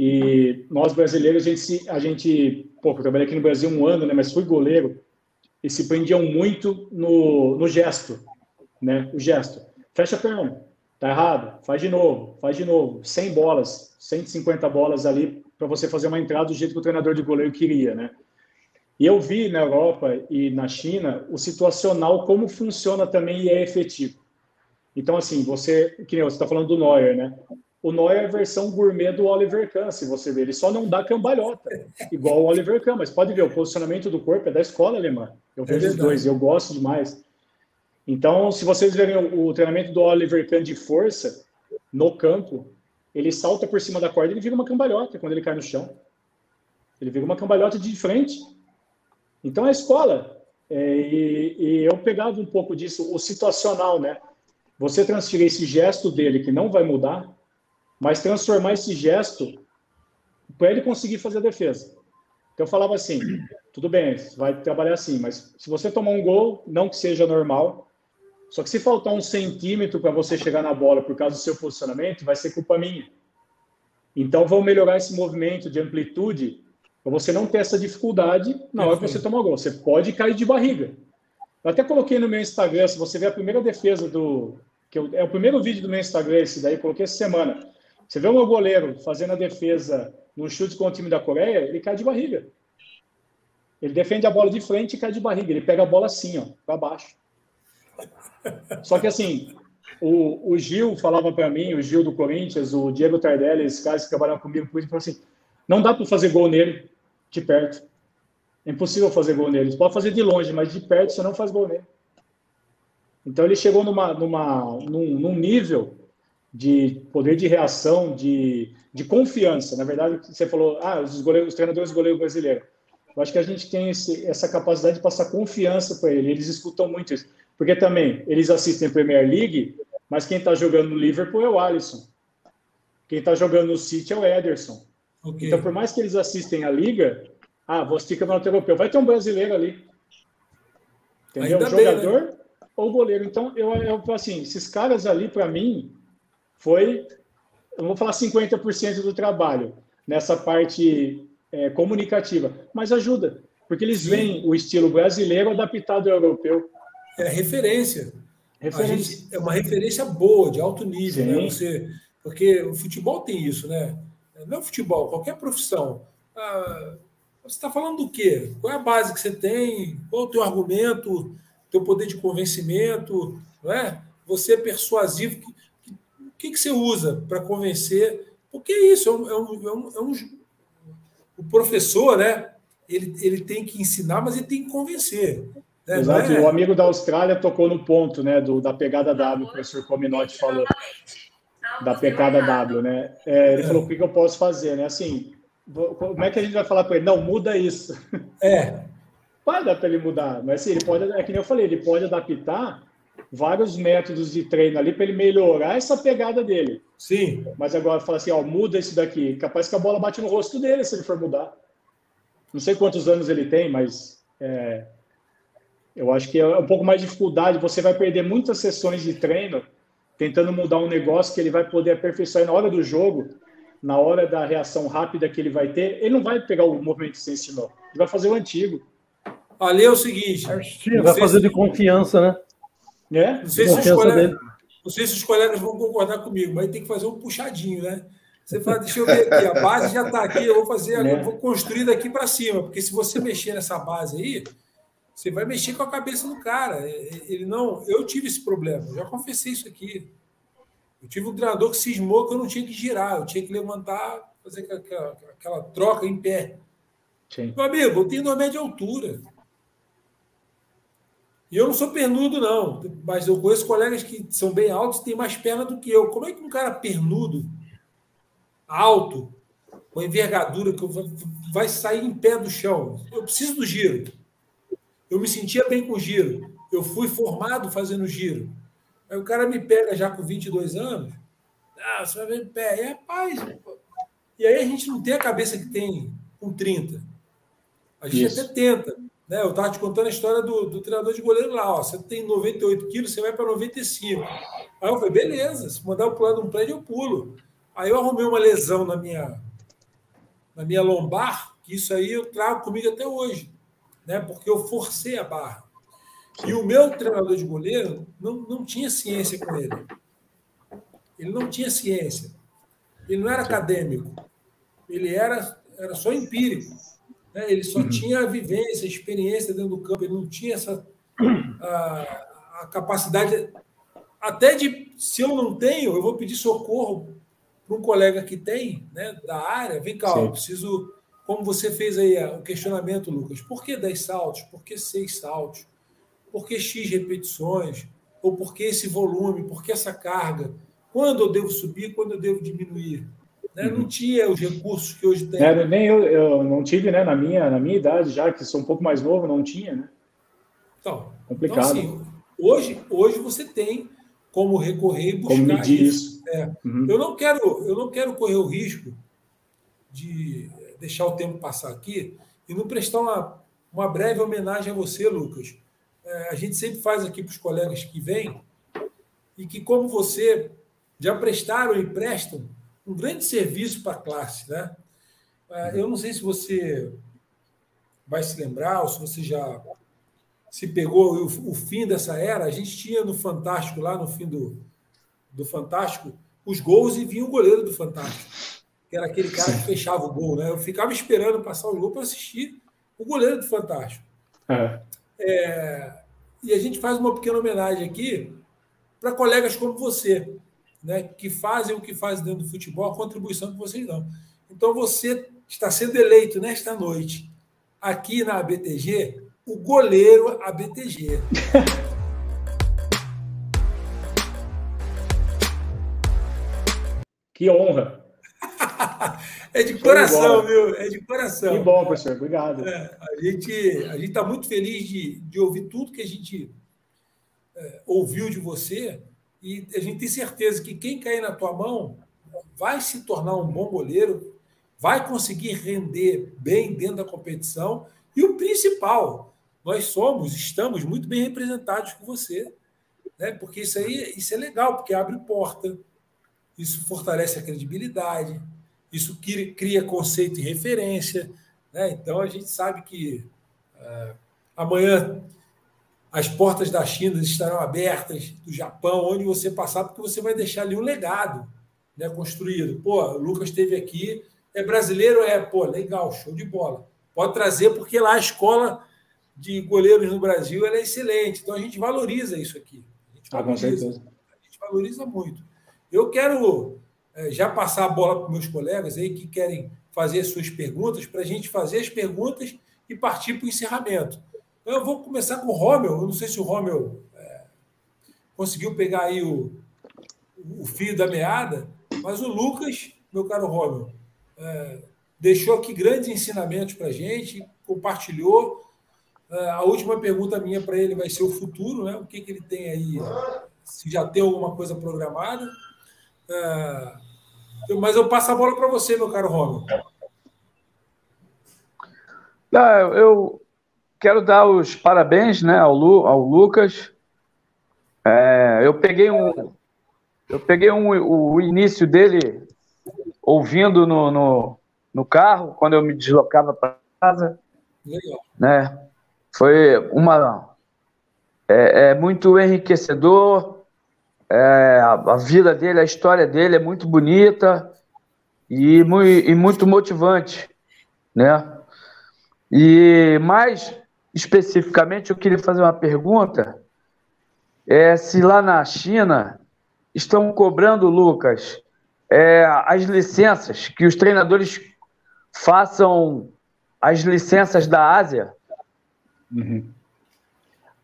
E nós brasileiros, a gente, a gente pô, eu trabalhei aqui no Brasil um ano, né? Mas fui goleiro e se prendiam muito no, no gesto, né? O gesto. Fecha a perna, tá errado, faz de novo, faz de novo. 100 bolas, 150 bolas ali para você fazer uma entrada do jeito que o treinador de goleiro queria, né? E eu vi na Europa e na China o situacional como funciona também e é efetivo. Então, assim, você, que nem você está falando do Neuer, né? O Neuer é a versão gourmet do Oliver Kahn, se você ver. Ele só não dá cambalhota, igual o Oliver Kahn. Mas pode ver, o posicionamento do corpo é da escola alemã. Eu vejo é os dois, eu gosto demais. Então, se vocês verem o, o treinamento do Oliver Kahn de força no campo, ele salta por cima da corda e ele vira uma cambalhota quando ele cai no chão. Ele vira uma cambalhota de frente então, a escola, é, e, e, eu pegava um pouco disso, o situacional, né? Você transferir esse gesto dele, que não vai mudar, mas transformar esse gesto para ele conseguir fazer a defesa. Então, eu falava assim: tudo bem, vai trabalhar assim, mas se você tomar um gol, não que seja normal, só que se faltar um centímetro para você chegar na bola por causa do seu posicionamento, vai ser culpa minha. Então, vamos melhorar esse movimento de amplitude para você não ter essa dificuldade na hora que você toma gol. Você pode cair de barriga. Eu até coloquei no meu Instagram, se você ver a primeira defesa do. que eu, É o primeiro vídeo do meu Instagram, esse daí, coloquei essa semana. Você vê o meu goleiro fazendo a defesa no chute com o time da Coreia, ele cai de barriga. Ele defende a bola de frente e cai de barriga. Ele pega a bola assim, ó, para baixo. Só que assim, o, o Gil falava para mim, o Gil do Corinthians, o Diego Tardelli, esses caras que trabalham comigo, ele falou assim: não dá para fazer gol nele de perto. É impossível fazer gol nele. Você pode fazer de longe, mas de perto você não faz gol nele. Então ele chegou numa, numa, num, num nível de poder de reação, de, de confiança. Na verdade, você falou, ah, os, goleiros, os treinadores goleiro brasileiro. Eu acho que a gente tem esse, essa capacidade de passar confiança para ele. Eles escutam muito isso. Porque também eles assistem a Premier League, mas quem está jogando no Liverpool é o Alisson. Quem está jogando no City é o Ederson. Okay. Então, por mais que eles assistem a liga, ah, vou assistir campeonato europeu, vai ter um brasileiro ali. Entendeu? Ainda Jogador bem, né? ou goleiro. Então, eu, eu assim, esses caras ali, para mim, foi, eu vou falar 50% do trabalho nessa parte é, comunicativa, mas ajuda, porque eles Sim. veem o estilo brasileiro adaptado ao europeu. É referência. referência. Gente, é uma referência boa, de alto nível, né? Você, porque o futebol tem isso, né? não futebol, qualquer profissão. Ah, você está falando do quê? Qual é a base que você tem? Qual é o teu argumento, teu poder de convencimento? Não é? Você é persuasivo. O que, que você usa para convencer? Porque é isso, é um, é um, é um, é um, o professor, né? Ele, ele tem que ensinar, mas ele tem que convencer. Né? Exato, é... o amigo da Austrália tocou no ponto, né? Do, da pegada W, o professor Cominotti falou. Da pegada W, né? É, ele falou: o que, que eu posso fazer, né? Assim, como é que a gente vai falar para ele? Não, muda isso. É. Vai dar para ele mudar, mas assim, ele pode, é que nem eu falei, ele pode adaptar vários métodos de treino ali para ele melhorar essa pegada dele. Sim. Mas agora fala assim, ó, muda isso daqui. Capaz que a bola bate no rosto dele se ele for mudar. Não sei quantos anos ele tem, mas é, eu acho que é um pouco mais de dificuldade. Você vai perder muitas sessões de treino tentando mudar um negócio que ele vai poder aperfeiçoar na hora do jogo na hora da reação rápida que ele vai ter, ele não vai pegar o movimento que você ensinou. Ele vai fazer o antigo. Ali é o seguinte. É vai fazer se... de confiança, né? É? Não, sei se os colegas, não sei se os colegas vão concordar comigo, mas tem que fazer um puxadinho, né? Você fala, deixa eu ver aqui, a base já está aqui, eu vou fazer, eu vou construir daqui para cima, porque se você mexer nessa base aí, você vai mexer com a cabeça do cara. Ele não, eu tive esse problema, já confessei isso aqui. Eu tive um treinador que cismou que eu não tinha que girar, eu tinha que levantar, fazer aquela, aquela troca em pé. Sim. Meu amigo, eu tenho uma média altura. E eu não sou pernudo, não, mas eu conheço colegas que são bem altos e têm mais perna do que eu. Como é que um cara pernudo, alto, com envergadura, que vai sair em pé do chão? Eu preciso do giro. Eu me sentia bem com o giro. Eu fui formado fazendo giro. Aí o cara me pega já com 22 anos. Ah, você vai ver em pé. É paz. E aí a gente não tem a cabeça que tem com 30. A gente Isso. até tenta. Né? Eu estava te contando a história do, do treinador de goleiro lá. Ó, você tem 98 quilos, você vai para 95. Aí eu falei, beleza, se mandar eu pular de um prédio, eu pulo. Aí eu arrumei uma lesão na minha, na minha lombar, que isso aí eu trago comigo até hoje, né? porque eu forcei a barra. E o meu treinador de goleiro não, não tinha ciência com ele. Ele não tinha ciência. Ele não era acadêmico. Ele era, era só empírico. Né? Ele só uhum. tinha vivência, experiência dentro do campo. Ele não tinha essa a, a capacidade até de se eu não tenho, eu vou pedir socorro para um colega que tem, né, da área. Vem cá, eu preciso, como você fez aí o questionamento, Lucas, por que 10 saltos? Por que 6 saltos? Por que X repetições? Ou por que esse volume? Por que essa carga? Quando eu devo subir? Quando eu devo diminuir? Né? Não tinha os recursos que hoje tem. É, nem eu, eu não tive, né? Na minha, na minha idade, já que sou um pouco mais novo, não tinha, né? Então, complicado. Então, assim, hoje, hoje você tem como recorrer e buscar como medir isso. isso. É. Uhum. Eu não quero, eu não quero correr o risco de deixar o tempo passar aqui e não prestar uma, uma breve homenagem a você, Lucas, é, a gente sempre faz aqui para os colegas que vêm, e que, como você, já prestaram e prestam um grande serviço para a classe. Né? É, eu não sei se você vai se lembrar, ou se você já se pegou o, o fim dessa era. A gente tinha no Fantástico, lá no fim do, do Fantástico, os gols e vinha o goleiro do Fantástico, que era aquele cara que fechava o gol. Né? Eu ficava esperando passar o gol para assistir o goleiro do Fantástico. É. É, e a gente faz uma pequena homenagem aqui para colegas como você, né, que fazem o que fazem dentro do futebol, a contribuição que vocês dão. Então, você está sendo eleito nesta noite, aqui na ABTG, o goleiro ABTG. Que honra! É de coração, viu? É de coração. Que bom, professor. Obrigado. É, a gente a está muito feliz de, de ouvir tudo que a gente é, ouviu de você e a gente tem certeza que quem cair na tua mão vai se tornar um bom goleiro, vai conseguir render bem dentro da competição e o principal, nós somos, estamos muito bem representados com você, né? Porque isso aí, isso é legal, porque abre porta, isso fortalece a credibilidade, isso cria conceito e referência. Né? Então, a gente sabe que uh, amanhã as portas da China estarão abertas, do Japão, onde você passar, porque você vai deixar ali um legado. né, construído. Pô, o Lucas esteve aqui, é brasileiro? É, pô, legal, show de bola. Pode trazer, porque lá a escola de goleiros no Brasil é excelente. Então a gente valoriza isso aqui. A gente valoriza, ah, certeza. A gente valoriza muito. Eu quero é, já passar a bola para meus colegas aí que querem fazer suas perguntas, para a gente fazer as perguntas e partir para o encerramento. Então, eu vou começar com o Romel. Eu não sei se o Romel é, conseguiu pegar aí o, o fio da meada, mas o Lucas, meu caro Romel, é, deixou aqui grandes ensinamentos para a gente, compartilhou. É, a última pergunta minha para ele vai ser o futuro, né? O que, que ele tem aí? Se já tem alguma coisa programada. É, mas eu passo a bola para você, meu caro Romel. Não, eu quero dar os parabéns né, ao, Lu, ao Lucas. É, eu peguei um, eu peguei um, o início dele ouvindo no, no, no carro quando eu me deslocava para casa. Legal. Né? Foi uma é, é muito enriquecedor. É, a, a, vida dele, a história dele é muito bonita e, e muito motivante, né? E mais especificamente, eu queria fazer uma pergunta: é, se lá na China estão cobrando, Lucas, é, as licenças, que os treinadores façam as licenças da Ásia? Uhum.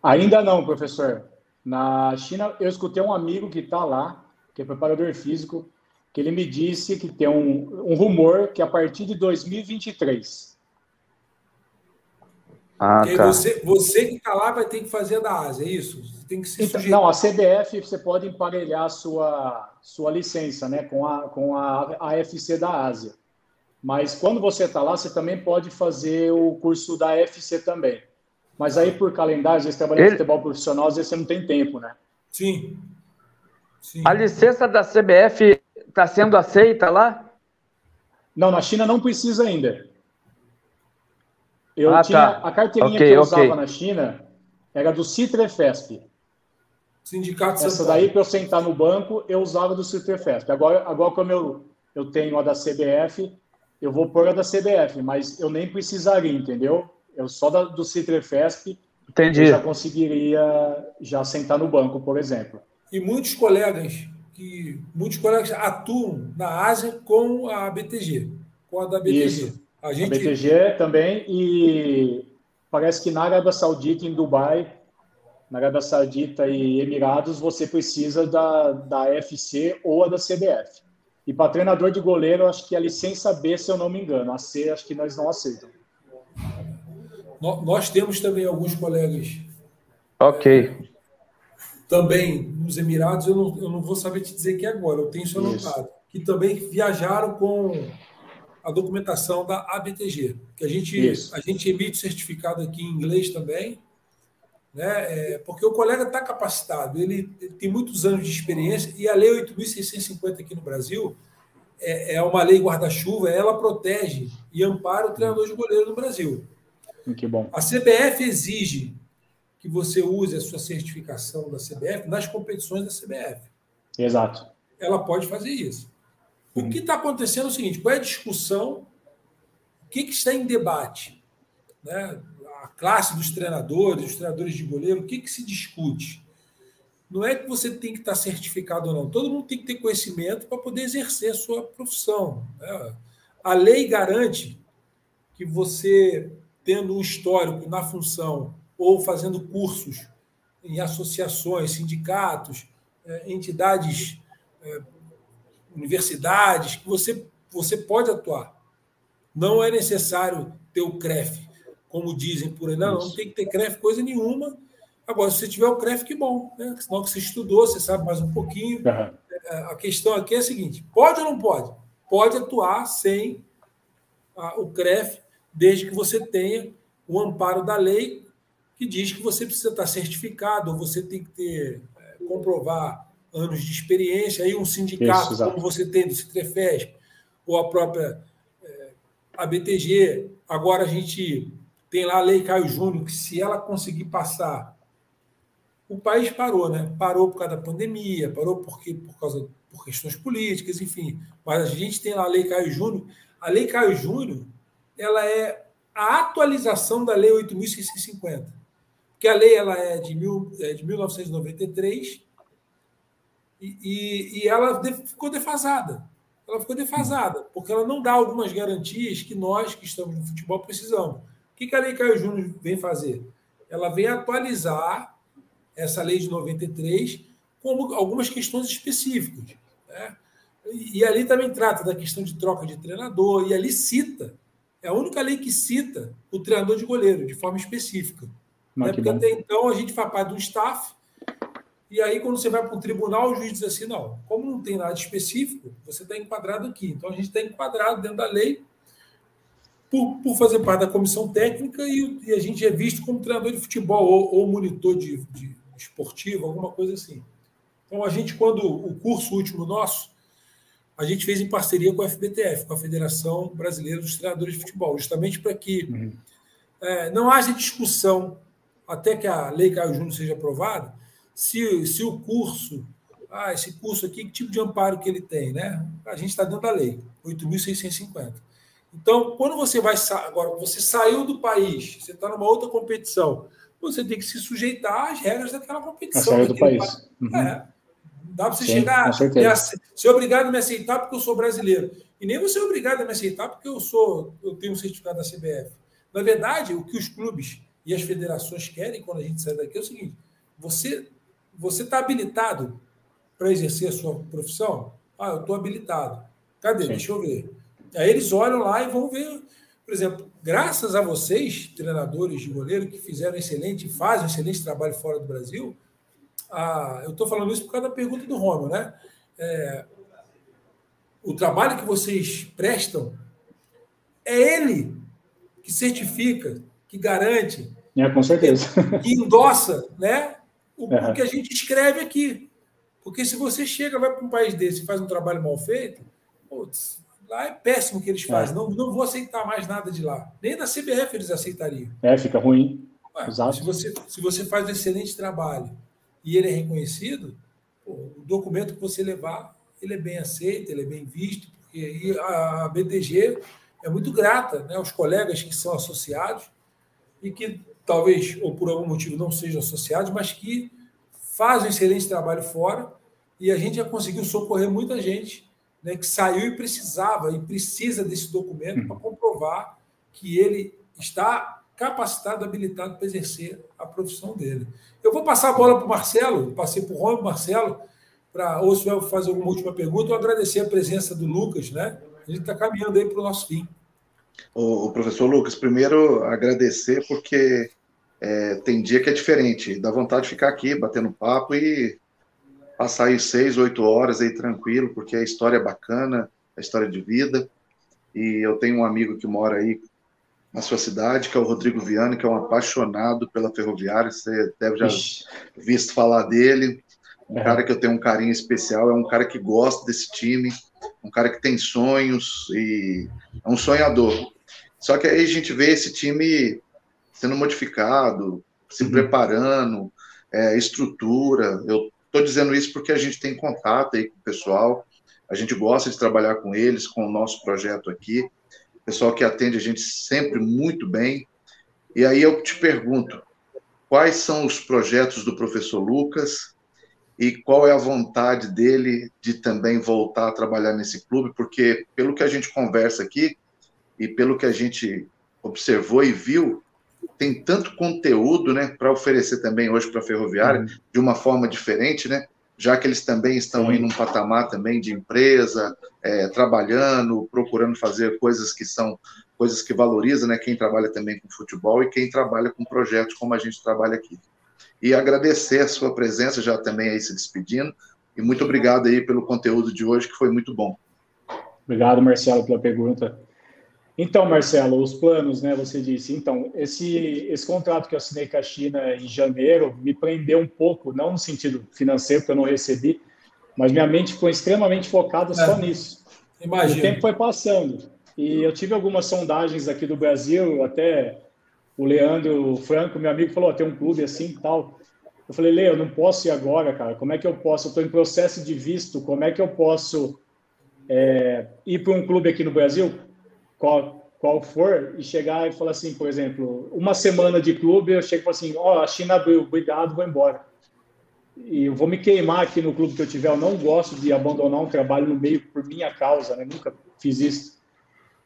Ainda não, professor. Na China, eu escutei um amigo que está lá, que é preparador físico, que ele me disse que tem um, um rumor que a partir de 2023 ah, tá. você, você que está lá vai ter que fazer da Ásia, é isso? Você tem que se então, Não, a CBF você pode emparelhar a sua, sua licença né, com, a, com a AFC da Ásia. Mas quando você está lá, você também pode fazer o curso da AFC também. Mas aí, por calendário, às vezes trabalhando Ele... futebol profissional, às vezes você não tem tempo, né? Sim. Sim. A licença da CBF está sendo aceita lá? Não, na China não precisa ainda. Eu ah, tinha tá. a carteirinha okay, que eu usava okay. na China era do Citrefesp. Sindicato Essa daí, para eu sentar no banco, eu usava do Citrefesp. Agora, agora como eu, eu tenho a da CBF, eu vou pôr a da CBF, mas eu nem precisaria, entendeu? Eu só da, do Citrefesp Entendi. eu já conseguiria já sentar no banco, por exemplo. E muitos colegas que muitos colegas atuam na Ásia com a BTG, com a da BTG. Isso. A, gente... a BTG também e parece que na Arábia Saudita, em Dubai, na Arábia Saudita e Emirados, você precisa da, da FC ou a da CBF. E para treinador de goleiro, acho que a licença B, se eu não me engano. A C, acho que nós não aceitam. Nós temos também alguns colegas. Ok. É, também nos Emirados, eu não, eu não vou saber te dizer que agora, eu tenho isso anotado. Que também viajaram com a documentação da ABTG, que a gente, a gente emite certificado aqui em inglês também, né? É, porque o colega está capacitado, ele, ele, tem muitos anos de experiência, e a Lei 8.650 aqui no Brasil é, é uma lei guarda-chuva, ela protege e ampara o treinador de goleiro no Brasil. Que bom. A CBF exige que você use a sua certificação da CBF nas competições da CBF. Exato. Ela pode fazer isso. O que está acontecendo é o seguinte: qual é a discussão? O que, que está em debate? Né? A classe dos treinadores, dos treinadores de goleiro, o que, que se discute? Não é que você tem que estar certificado ou não. Todo mundo tem que ter conhecimento para poder exercer a sua profissão. Né? A lei garante que você, tendo um histórico na função ou fazendo cursos em associações, sindicatos, eh, entidades eh, universidades, que você, você pode atuar. Não é necessário ter o CREF, como dizem por aí. Não, não tem que ter CREF coisa nenhuma. Agora, se você tiver o CREF, que bom. Né? Senão que você estudou, você sabe mais um pouquinho. Uhum. A questão aqui é a seguinte: pode ou não pode? Pode atuar sem a, o CREF, desde que você tenha o amparo da lei que diz que você precisa estar certificado, ou você tem que ter, é, comprovar anos de experiência, aí um sindicato, Isso, como você tem do Citrefesp, ou a própria é, ABTG. Agora a gente tem lá a Lei Caio Júnior, que se ela conseguir passar o país parou, né? Parou por causa da pandemia, parou porque, por causa por questões políticas, enfim. Mas a gente tem lá a Lei Caio Júnior. A Lei Caio Júnior ela é a atualização da Lei 8.650. Porque a lei ela é de, mil, é de 1993 e, e, e ela ficou defasada. Ela ficou defasada, porque ela não dá algumas garantias que nós, que estamos no futebol, precisamos. O que a Lei Caio Júnior vem fazer? Ela vem atualizar essa lei de 93 com algumas questões específicas. Né? E ali também trata da questão de troca de treinador, e ali cita, é a única lei que cita o treinador de goleiro, de forma específica. Né? Porque bom. até então a gente faz parte do staff, e aí quando você vai para o tribunal, o juiz diz assim: não, como não tem nada específico, você está enquadrado aqui. Então a gente está enquadrado dentro da lei por, por fazer parte da comissão técnica e, e, a gente é visto como treinador de futebol ou, ou monitor de, de esportivo, alguma coisa assim. Então, a gente, quando o curso último nosso, a gente fez em parceria com a FBTF, com a Federação Brasileira dos Treinadores de Futebol, justamente para que uhum. é, não haja discussão, até que a Lei Caio Júnior seja aprovada, se, se o curso, ah, esse curso aqui, que tipo de amparo que ele tem, né? A gente está dentro da lei, 8.650. Então, quando você vai agora você saiu do país, você está numa outra competição, você tem que se sujeitar às regras daquela competição. Saiu do país. Uhum. É, dá para você Sim, chegar, ser obrigado a me aceitar porque eu sou brasileiro. E nem você é obrigado a me aceitar porque eu sou, eu tenho um certificado da CBF. Na verdade, o que os clubes e as federações querem quando a gente sai daqui é o seguinte: você você está habilitado para exercer a sua profissão? Ah, eu estou habilitado. Cadê? Sim. Deixa eu ver. Aí eles olham lá e vão ver, por exemplo, graças a vocês, treinadores de goleiro, que fizeram excelente, fazem um excelente trabalho fora do Brasil. Ah, eu estou falando isso por causa da pergunta do Romulo, né? É, o trabalho que vocês prestam é ele que certifica, que garante, é, com certeza. Que, que endossa né, o, uhum. o, que a gente escreve aqui. Porque se você chega, vai para um país desse e faz um trabalho mal feito, putz, Lá é péssimo o que eles é. fazem. É. Não, não vou aceitar mais nada de lá. Nem da CBF eles aceitariam. É, fica ruim. Ué, Exato. Se você, se você faz um excelente trabalho e ele é reconhecido, pô, o documento que você levar, ele é bem aceito, ele é bem visto, porque a, a BTG é muito grata né, aos colegas que são associados e que talvez, ou por algum motivo, não sejam associados, mas que fazem um excelente trabalho fora e a gente já conseguiu socorrer muita gente né, que saiu e precisava e precisa desse documento uhum. para comprovar que ele está capacitado, habilitado para exercer a profissão dele. Eu vou passar a bola para o Marcelo, passei para o Rômulo, Marcelo, para ou se vai fazer alguma última pergunta, ou agradecer a presença do Lucas, né? A gente está caminhando aí para o nosso fim. O, professor Lucas, primeiro agradecer porque é, tem dia que é diferente, dá vontade de ficar aqui batendo papo e passar aí seis, oito horas aí tranquilo, porque a história é bacana, a história de vida. E eu tenho um amigo que mora aí na sua cidade, que é o Rodrigo Viana, que é um apaixonado pela ferroviária, você deve já Ixi. visto falar dele. Um é. cara que eu tenho um carinho especial, é um cara que gosta desse time, um cara que tem sonhos e é um sonhador. Só que aí a gente vê esse time sendo modificado, se uhum. preparando, é, estrutura. Eu Estou dizendo isso porque a gente tem contato aí com o pessoal, a gente gosta de trabalhar com eles, com o nosso projeto aqui, pessoal que atende a gente sempre muito bem. E aí eu te pergunto, quais são os projetos do professor Lucas e qual é a vontade dele de também voltar a trabalhar nesse clube? Porque pelo que a gente conversa aqui e pelo que a gente observou e viu, tem tanto conteúdo né, para oferecer também hoje para a ferroviária, uhum. de uma forma diferente, né? já que eles também estão em um patamar também de empresa, é, trabalhando, procurando fazer coisas que são coisas que valorizam né, quem trabalha também com futebol e quem trabalha com projetos como a gente trabalha aqui. E agradecer a sua presença, já também aí se despedindo, e muito obrigado aí pelo conteúdo de hoje, que foi muito bom. Obrigado, Marcelo, pela pergunta. Então, Marcelo, os planos, né? Você disse. Então, esse, esse contrato que eu assinei com a China em janeiro me prendeu um pouco, não no sentido financeiro, que eu não recebi, mas minha mente ficou extremamente focada é, só nisso. Imagina. O tempo foi passando. E eu tive algumas sondagens aqui do Brasil, até o Leandro Franco, meu amigo, falou: oh, tem um clube assim e tal. Eu falei, Lê, eu não posso ir agora, cara. Como é que eu posso? Eu estou em processo de visto. Como é que eu posso é, ir para um clube aqui no Brasil, qual, qual for, e chegar e falar assim, por exemplo, uma semana de clube, eu chego e falo assim, ó, oh, a China abriu, vou embora. E eu vou me queimar aqui no clube que eu tiver. Eu não gosto de abandonar um trabalho no meio por minha causa, né? Nunca fiz isso.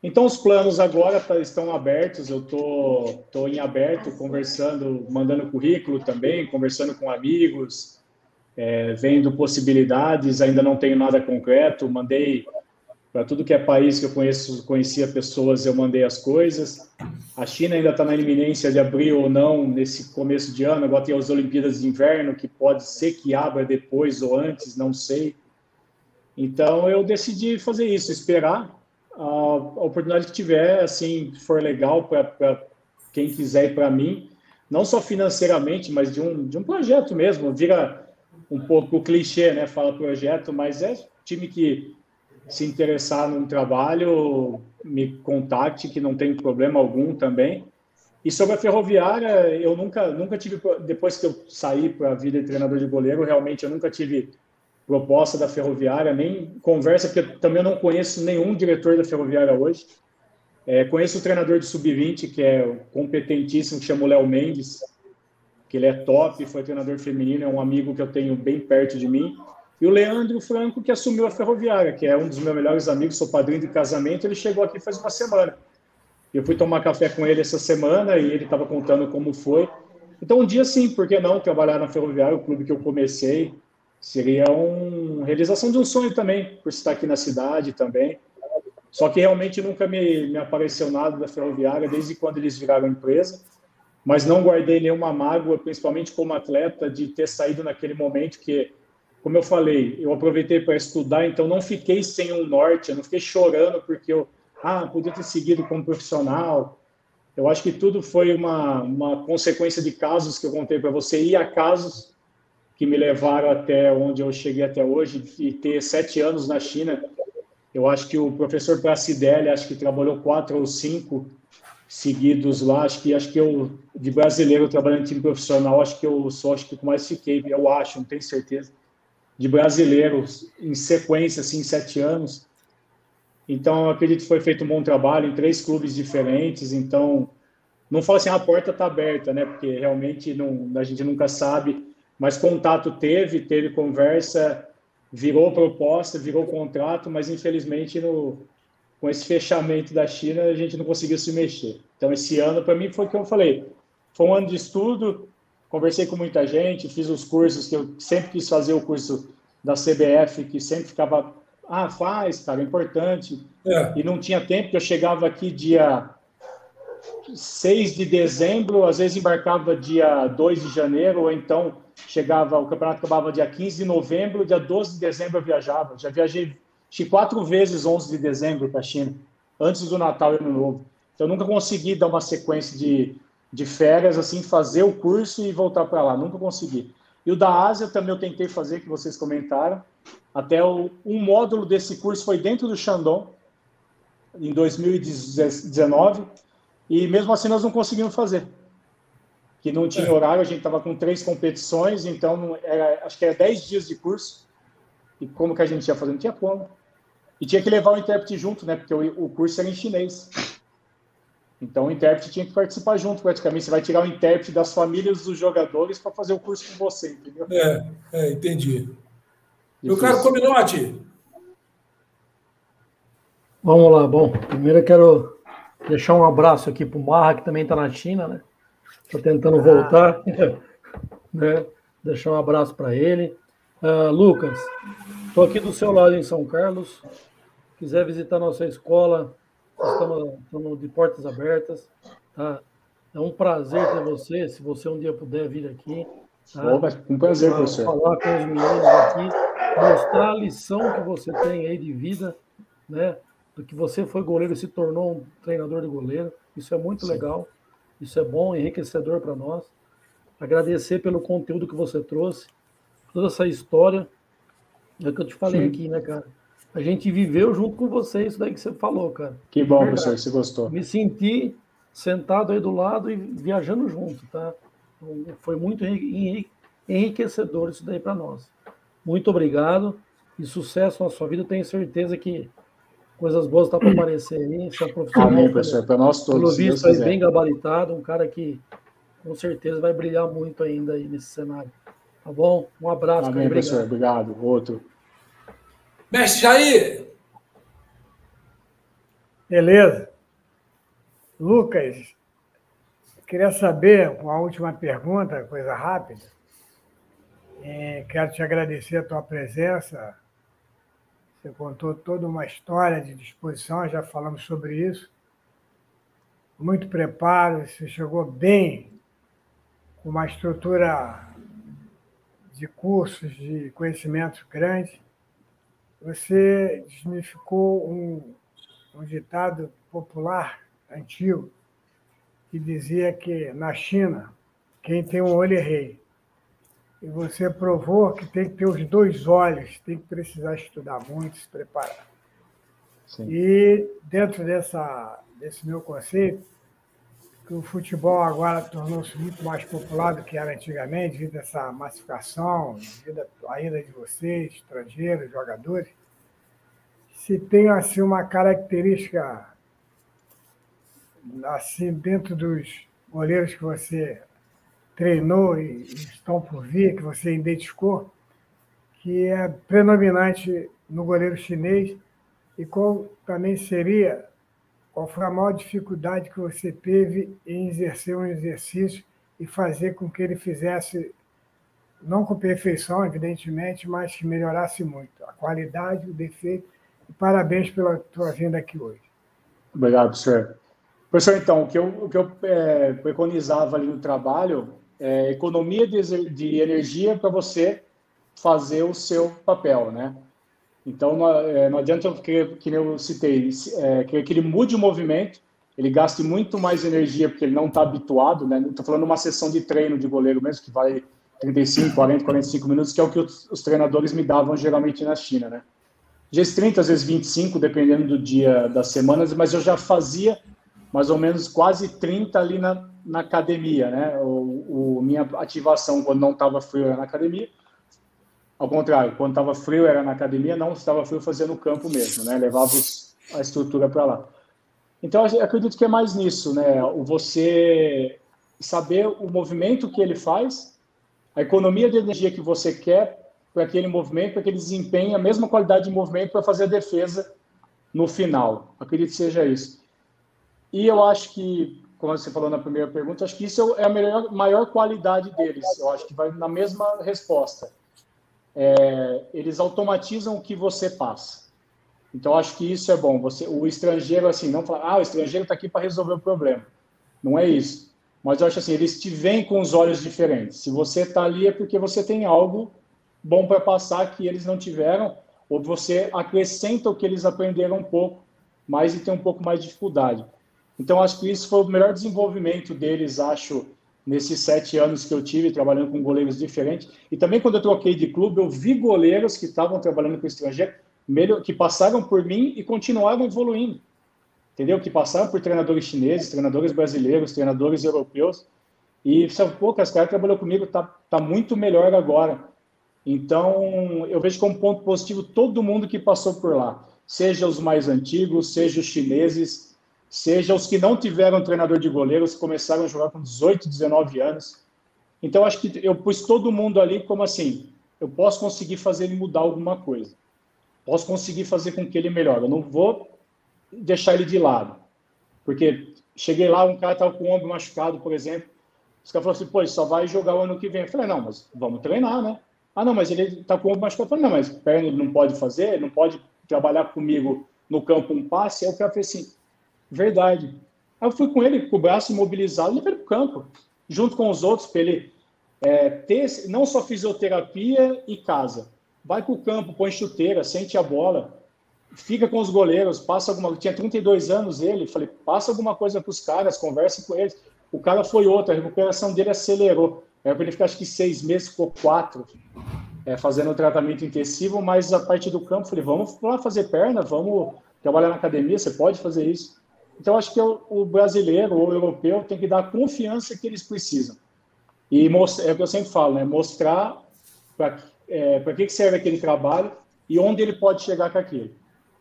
Então, os planos agora tá, estão abertos, eu tô, tô em aberto, conversando, mandando currículo também, conversando com amigos, é, vendo possibilidades, ainda não tenho nada concreto, mandei para tudo que é país que eu conheço, conhecia pessoas, eu mandei as coisas. A China ainda está na iminência de abrir ou não nesse começo de ano, agora tem as Olimpíadas de Inverno, que pode ser que abra depois ou antes, não sei. Então, eu decidi fazer isso, esperar a, oportunidade que tiver, assim, for legal para quem quiser e para mim, não só financeiramente, mas de um, de um projeto mesmo. Vira um pouco clichê, né? Fala projeto, mas é time que se interessar num trabalho, me contacte, que não tem problema algum também. E sobre a ferroviária, eu nunca, nunca tive, depois que eu saí para a vida de treinador de goleiro, realmente eu nunca tive proposta da Ferroviária, nem conversa, porque também eu não conheço nenhum diretor da Ferroviária hoje. É, conheço o treinador de sub-20, que é competentíssimo, que chama Léo Mendes, que ele é top, foi treinador feminino, é um amigo que eu tenho bem perto de mim. E o Leandro Franco, que assumiu a Ferroviária, que é um dos meus melhores amigos, sou padrinho de casamento, ele chegou aqui faz uma semana. Eu fui tomar café com ele essa semana e ele estava contando como foi. Então, um dia sim, por que não trabalhar na Ferroviária, o clube que eu comecei, Seria uma realização de um sonho também, por estar aqui na cidade também. Só que realmente nunca me, me apareceu nada da Ferroviária desde quando eles viraram empresa, mas não guardei nenhuma mágoa, principalmente como atleta, de ter saído naquele momento que, como eu falei, eu aproveitei para estudar, então não fiquei sem um norte, eu não fiquei chorando porque eu ah, podia ter seguido como profissional. Eu acho que tudo foi uma, uma consequência de casos que eu contei para você, e a casos que me levaram até onde eu cheguei até hoje e ter sete anos na China. Eu acho que o professor Placidelli, acho que trabalhou quatro ou cinco seguidos lá. Acho que acho que eu de brasileiro trabalhando em time profissional, acho que eu sou acho que mais fiquei, eu acho, não tenho certeza, de brasileiro em sequência assim, sete anos. Então, acredito que foi feito um bom trabalho em três clubes diferentes. Então, não falo assim, ah, a porta está aberta, né? Porque realmente não, a gente nunca sabe mas contato teve, teve conversa, virou proposta, virou contrato, mas infelizmente no, com esse fechamento da China a gente não conseguiu se mexer. Então esse ano para mim foi o que eu falei, foi um ano de estudo, conversei com muita gente, fiz os cursos que eu sempre quis fazer o curso da CBF, que sempre ficava, ah, faz, cara, é importante. É. E não tinha tempo, que eu chegava aqui dia 6 de dezembro, às vezes embarcava dia 2 de janeiro, ou então chegava, o campeonato acabava dia 15 de novembro, dia 12 de dezembro eu viajava. Já viajei quatro vezes 11 de dezembro para a China, antes do Natal e Ano Novo. Então, eu nunca consegui dar uma sequência de, de férias, assim, fazer o curso e voltar para lá. Nunca consegui. E o da Ásia também eu tentei fazer, que vocês comentaram. Até o, um módulo desse curso foi dentro do Shandong, em 2019, e mesmo assim nós não conseguimos fazer que não tinha é. horário, a gente estava com três competições, então era, acho que era dez dias de curso. E como que a gente ia fazer? Não tinha como. E tinha que levar o intérprete junto, né? Porque o, o curso era em chinês. Então o intérprete tinha que participar junto, praticamente. Você vai tirar o intérprete das famílias dos jogadores para fazer o curso com você, entendeu? É, é entendi. Meu caro Cominote. Vamos lá, bom. Primeiro eu quero deixar um abraço aqui para o Marra, que também está na China, né? Está tentando ah. voltar. né? Deixar um abraço para ele. Uh, Lucas, estou aqui do seu lado em São Carlos. Quiser visitar nossa escola, estamos, estamos de portas abertas. Tá? É um prazer ter você, se você um dia puder vir aqui. Tá? um prazer, você. Falar com os meninos aqui, mostrar a lição que você tem aí de vida, né? Do que você foi goleiro e se tornou um treinador de goleiro. Isso é muito Sim. legal. Isso é bom, enriquecedor para nós. Agradecer pelo conteúdo que você trouxe, toda essa história. É o que eu te falei Sim. aqui, né, cara? A gente viveu junto com você isso daí que você falou, cara. Que bom, Verdade. professor, você gostou. Me senti sentado aí do lado e viajando junto, tá? Então, foi muito enriquecedor isso daí para nós. Muito obrigado e sucesso na sua vida. Tenho certeza que coisas boas estão tá para aparecer aí. Você é um profissional. Amém, professor. Para nós todos. Pelo visto, aí, bem gabaritado, um cara que com certeza vai brilhar muito ainda aí nesse cenário. Tá bom? Um abraço, Amém, cara. professor. Obrigado. Outro. Mestre Jair. Beleza. Lucas, queria saber, uma última pergunta, coisa rápida. É, quero te agradecer a tua presença. Você contou toda uma história de disposição, já falamos sobre isso. Muito preparo, você chegou bem, com uma estrutura de cursos, de conhecimentos grande. Você desmificou um, um ditado popular antigo que dizia que na China quem tem um olho é rei. E você provou que tem que ter os dois olhos, tem que precisar estudar muito, se preparar. Sim. E dentro dessa, desse meu conceito, que o futebol agora tornou-se muito mais popular do que era antigamente, devido a essa massificação, devido à ida de vocês, estrangeiros, jogadores, se tem assim uma característica assim dentro dos goleiros que você treinou e estão por vir, que você identificou, que é predominante no goleiro chinês, e qual também seria, qual foi a maior dificuldade que você teve em exercer um exercício e fazer com que ele fizesse, não com perfeição, evidentemente, mas que melhorasse muito a qualidade, o defeito. E parabéns pela tua vinda aqui hoje. Obrigado, professor. Professor, então, o que eu, o que eu é, preconizava ali no trabalho é, economia de, de energia para você fazer o seu papel, né? Então, não, é, não adianta, que, que eu citei, é, que, que ele mude o movimento, ele gaste muito mais energia porque ele não está habituado, né? Estou falando uma sessão de treino de goleiro mesmo, que vai 35, 40, 45 minutos, que é o que os, os treinadores me davam geralmente na China, né? Dias 30, às vezes 25, dependendo do dia das semanas, mas eu já fazia mais ou menos quase 30 ali na, na academia, né? O, o minha ativação quando não estava frio na academia. Ao contrário, quando estava frio era na academia, não estava frio fazia no campo mesmo, né? Levava a estrutura para lá. Então, acredito que é mais nisso, né? O você saber o movimento que ele faz, a economia de energia que você quer para aquele movimento, para que ele desempenhe a mesma qualidade de movimento para fazer a defesa no final. Acredito que seja isso. E eu acho que como você falou na primeira pergunta, acho que isso é a melhor, maior qualidade deles. Eu acho que vai na mesma resposta. É, eles automatizam o que você passa. Então, acho que isso é bom. Você, o estrangeiro, assim, não fala, ah, o estrangeiro está aqui para resolver o problema. Não é isso. Mas eu acho assim, eles te veem com os olhos diferentes. Se você está ali é porque você tem algo bom para passar que eles não tiveram, ou você acrescenta o que eles aprenderam um pouco, mas e tem um pouco mais de dificuldade. Então, acho que isso foi o melhor desenvolvimento deles, acho, nesses sete anos que eu tive trabalhando com goleiros diferentes. E também, quando eu troquei de clube, eu vi goleiros que estavam trabalhando com estrangeiro, que passaram por mim e continuaram evoluindo. Entendeu? Que passaram por treinadores chineses, treinadores brasileiros, treinadores europeus. E sabe, pô, esse trabalhou comigo, tá, tá muito melhor agora. Então, eu vejo como ponto positivo todo mundo que passou por lá, seja os mais antigos, seja os chineses, seja os que não tiveram treinador de goleiros, começaram a jogar com 18, 19 anos. Então, acho que eu pus todo mundo ali como assim: eu posso conseguir fazer ele mudar alguma coisa, posso conseguir fazer com que ele melhore. Eu não vou deixar ele de lado, porque cheguei lá, um cara estava com o ombro machucado, por exemplo. Os caras falaram assim: pô, ele só vai jogar o ano que vem. Eu falei: não, mas vamos treinar, né? Ah, não, mas ele está com o ombro machucado. Eu falei: não, mas perna não pode fazer, não pode trabalhar comigo no campo um passe. Aí o cara fez assim: Verdade. Aí eu fui com ele com o braço imobilizado levei para o campo, junto com os outros, para ele é, ter não só fisioterapia e casa. Vai para o campo, põe chuteira, sente a bola, fica com os goleiros, passa alguma. Tinha 32 anos ele, falei, passa alguma coisa para os caras, converse com eles. O cara foi outro, a recuperação dele acelerou. Era para ele ficar acho que seis meses, ficou quatro, é, fazendo o tratamento intensivo, mas a parte do campo, falei, vamos lá fazer perna, vamos trabalhar na academia, você pode fazer isso. Então, acho que o, brasileiro ou o europeu tem que dar a confiança que eles precisam. E é o que eu sempre falo, né? Mostrar para é, que, serve aquele trabalho e onde ele pode chegar com aquilo.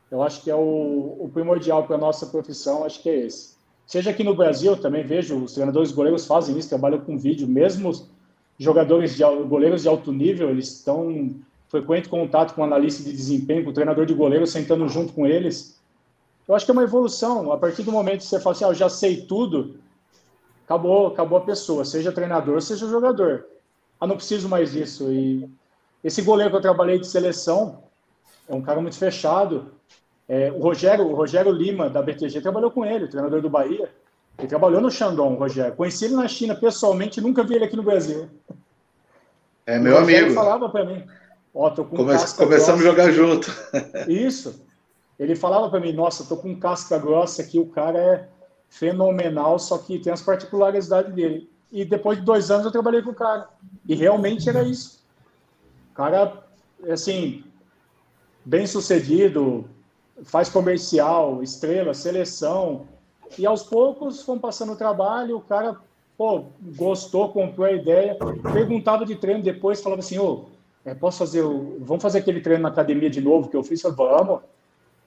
Eu acho que é o, o primordial para a nossa profissão, acho que é esse. Seja aqui no Brasil, também vejo, os treinadores goleiros fazem isso, trabalham com vídeo, mesmo jogadores de goleiros de alto nível, eles estão em frequente contato com analista de desempenho, com o treinador de goleiro, sentando junto com eles. Eu acho que é uma evolução. A partir do momento que você fala assim, ah, eu já sei tudo, acabou, acabou a pessoa, seja treinador, seja jogador. Ah, não preciso mais disso. E esse goleiro que eu trabalhei de seleção é um cara muito fechado. É, o, Rogério, o Rogério Lima, da BTG, trabalhou com ele, treinador do Bahia. Ele trabalhou no Shandong, Rogério. Conheci ele na China pessoalmente, nunca vi ele aqui no Brasil. É meu amigo. Ele falava para mim, ó, tô com Come Começamos a jogar junto. Isso. Ele falava para mim, nossa, tô com casca grossa aqui, o cara é fenomenal, só que tem as particularidades dele. E depois de dois anos eu trabalhei com o cara. E realmente era isso. O cara, assim, bem sucedido, faz comercial, estrela, seleção, e aos poucos fomos passando o trabalho, o cara pô, gostou, comprou a ideia, perguntava de treino depois, falava assim, ô, é, posso fazer, o... vamos fazer aquele treino na academia de novo que eu fiz? Eu falei, vamos.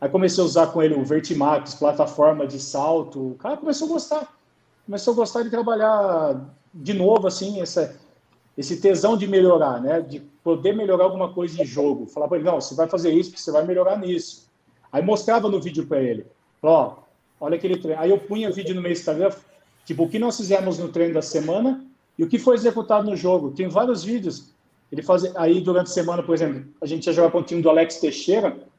Aí comecei a usar com ele o Vertimax, plataforma de salto, o cara começou a gostar, começou a gostar de trabalhar de novo, assim, essa, esse tesão de melhorar, né, de poder melhorar alguma coisa em jogo. Falava para ele, não, você vai fazer isso porque você vai melhorar nisso. Aí mostrava no vídeo para ele, ó, olha aquele treino. Aí eu punha vídeo no meu Instagram, tipo, o que nós fizemos no treino da semana e o que foi executado no jogo. Tem vários vídeos. Ele fazia, aí durante a semana, por exemplo, a gente ia jogar com o time do Alex Teixeira,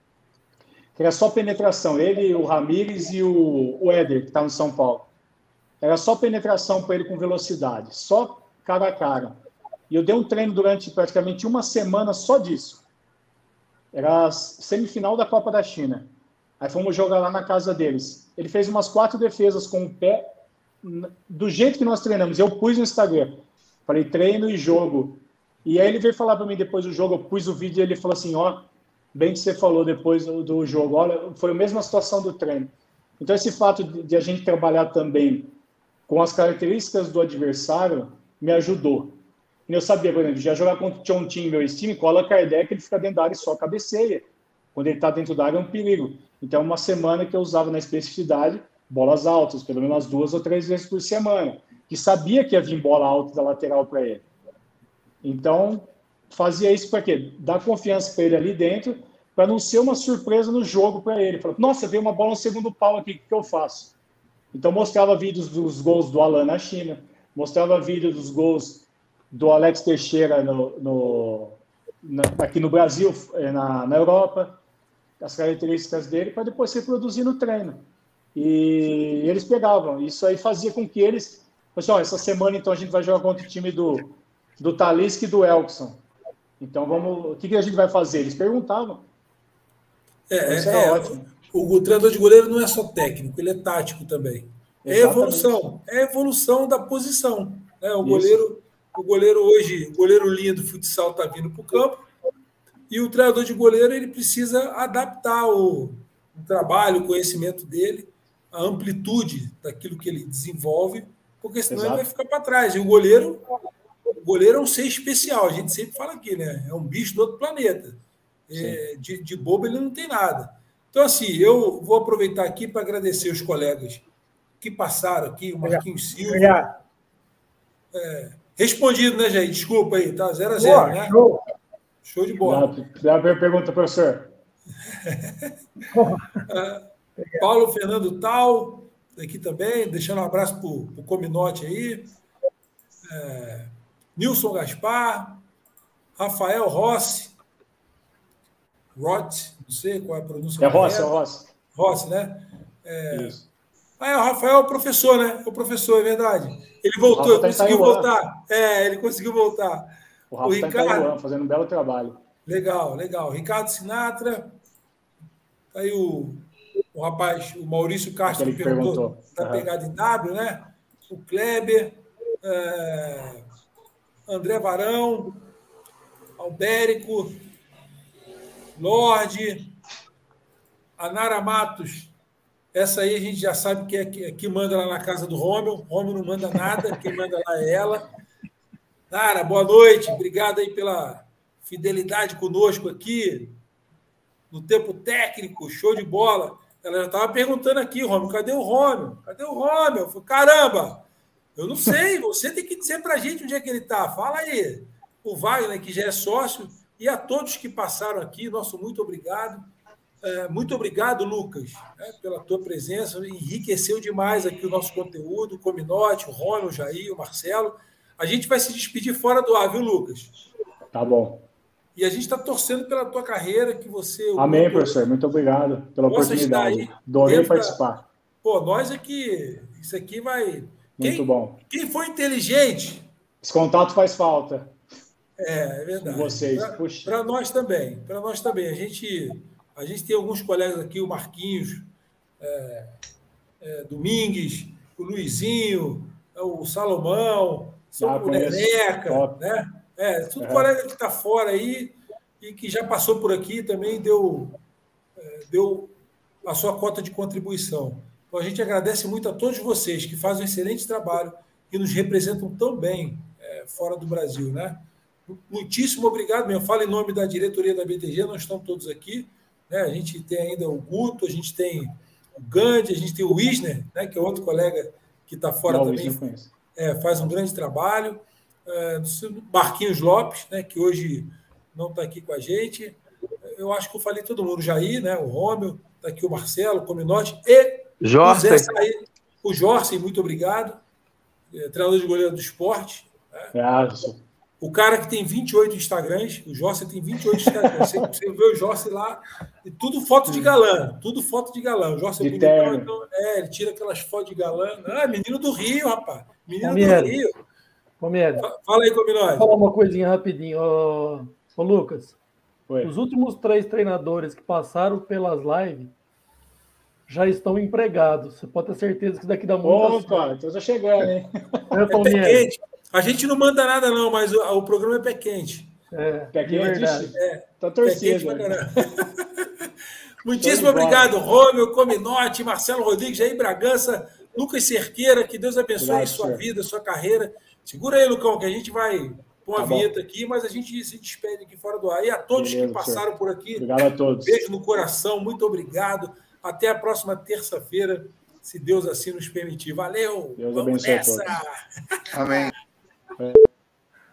que era só penetração. Ele, o Ramires e o, o Éder, que está no São Paulo. Era só penetração para ele com velocidade, só cara a cara. E eu dei um treino durante praticamente uma semana só disso. Era a semifinal da Copa da China. Aí fomos jogar lá na casa deles. Ele fez umas quatro defesas com o pé, do jeito que nós treinamos. Eu pus no Instagram. Falei treino e jogo. E aí ele veio falar para mim depois do jogo. Eu pus o vídeo e ele falou assim: Ó, bem que você falou depois do, do, jogo. Olha, foi a mesma situação do treino. Então, esse fato de, de a gente trabalhar também com as características do adversário me ajudou. Eu sabia, por exemplo, já jogar contra o Chon Tim, meu time, cola Kardec, ele fica dentro da área e só cabeceia. Quando ele está dentro da área é um perigo. Então, uma semana que eu usava na especificidade bolas altas, pelo menos duas ou três vezes por semana, que sabia que ia vir bola alta da lateral para ele. Então, fazia isso para quê? Dar confiança para ele ali dentro, para não ser uma surpresa no jogo para ele. Falou, nossa, veio uma bola no segundo pau aqui, o que eu faço? Então, mostrava vídeos dos gols do Alan na China, mostrava vídeos dos gols do Alex Teixeira no, no na, aqui no Brasil, eh, na, na Europa, as características dele para depois reproduzir no treino. E eles pegavam. Isso aí fazia com que eles. Pessoal, essa semana então a gente vai jogar contra o time do, do Talisca e do Elkson. Então vamos. O que, que a gente vai fazer? Eles perguntavam. É, Isso é, ótimo. O, o, treinador de goleiro não é só técnico, ele é tático também. É Exatamente. evolução. É evolução da posição. Né? O Isso. goleiro, o goleiro hoje, o goleiro linha do futsal está vindo para o campo e o treinador de goleiro ele precisa adaptar o, o trabalho, o conhecimento dele, a amplitude daquilo que ele desenvolve, porque senão Exato. ele vai ficar para trás. E o goleiro, goleiro é um ser especial, a gente sempre fala aqui, né? É um bicho do outro planeta. É, de, de bobo ele não tem nada. Então, assim, eu vou aproveitar aqui para agradecer os colegas que passaram aqui, o Marquinhos Silva. É, respondido, né, gente? Desculpa aí, tá? 0 a 0 né? Show. Show de bola. Já a pergunta, professor. Paulo Fernando Tal, aqui também, deixando um abraço para o Cominote aí. É, Nilson Gaspar, Rafael Rossi, Roth, não sei qual é a pronúncia. É Rossi, é Rossi. Rossi, né? É, ah, é, o Rafael é o professor, né? É o professor, é verdade. Ele voltou, tá conseguiu voltar. É, ele conseguiu voltar. O Rafa está Ricardo... Taiwan, fazendo um belo trabalho. Legal, legal. Ricardo Sinatra. Tá aí o, o rapaz, o Maurício Castro que perguntou. Está uhum. pegado em W, né? O Kleber, é... André Varão, Albérico, Lorde, a Nara Matos. Essa aí a gente já sabe que é que, que manda lá na casa do Rômio. Rômio não manda nada, quem manda lá é ela. Nara, boa noite. Obrigado aí pela fidelidade conosco aqui no tempo técnico, show de bola. Ela já estava perguntando aqui, Rômio, cadê o Rômio? Cadê o falei, caramba, eu não sei, você tem que dizer para a gente onde é que ele está. Fala aí. O Wagner, que já é sócio, e a todos que passaram aqui, nosso muito obrigado. É, muito obrigado, Lucas, né, pela tua presença. Enriqueceu demais aqui o nosso conteúdo. O Cominote, o Rômio, o Jair, o Marcelo. A gente vai se despedir fora do ar, viu, Lucas? Tá bom. E a gente está torcendo pela tua carreira, que você. Amém, professor. Muito obrigado pela oportunidade. Adorei participar. Pô, nós aqui, é isso aqui vai. Muito quem, bom. Quem foi inteligente. Esse contato faz falta. É, é verdade. Com vocês. Para nós também. Para nós também. A gente, a gente tem alguns colegas aqui, o Marquinhos, é, é, Domingues, o Luizinho, o Salomão, ah, o Neneca, né? É, tudo é. colega que está fora aí e que já passou por aqui também deu, é, deu a sua cota de contribuição. Então a gente agradece muito a todos vocês que fazem um excelente trabalho e nos representam tão bem é, fora do Brasil, né? Muitíssimo obrigado mesmo. Falo em nome da diretoria da BTG, nós estamos todos aqui. Né? A gente tem ainda o Guto, a gente tem o Gandhi, a gente tem o Wisner, né? que é outro colega que está fora Não, também. É, faz um grande trabalho é, Marquinhos Lopes, né, que hoje não está aqui com a gente. Eu acho que eu falei todo mundo, o Jair, né, o Rômio, está aqui o Marcelo, o Cominote e Jorge. o Jorge, muito obrigado, é, treinador de goleiro do esporte. Né? É, o cara que tem 28 Instagrams, o Jorge tem 28 Instagrams. Você, você vê o Jorge lá, e tudo foto de galã, tudo foto de galã. O Jorge é bonitão, então, é, ele tira aquelas fotos de galã. Ah, menino do Rio, rapaz. Menino do Rio. Fala aí, Combinóide. Vou falar uma coisinha rapidinho. Ô, ô Lucas, Oi. os últimos três treinadores que passaram pelas lives já estão empregados. Você pode ter certeza que daqui da muita... Opa, então já chegando, hein? É, pé quente. A gente não manda nada, não, mas o, o programa é pé quente. É, pé quente? É, tá torcendo. Muitíssimo obrigado, Rômio, Cominote, Marcelo Rodrigues, Jair Bragança, Lucas Cerqueira, que Deus abençoe obrigado, a sua senhor. vida, a sua carreira. Segura aí, Lucão, que a gente vai pôr tá a vinheta aqui, mas a gente se despede aqui fora do ar. E a todos Beleza, que passaram senhor. por aqui, obrigado a todos. beijo no coração, muito obrigado. Até a próxima terça-feira, se Deus assim nos permitir. Valeu! Deus Vamos nessa! Amém.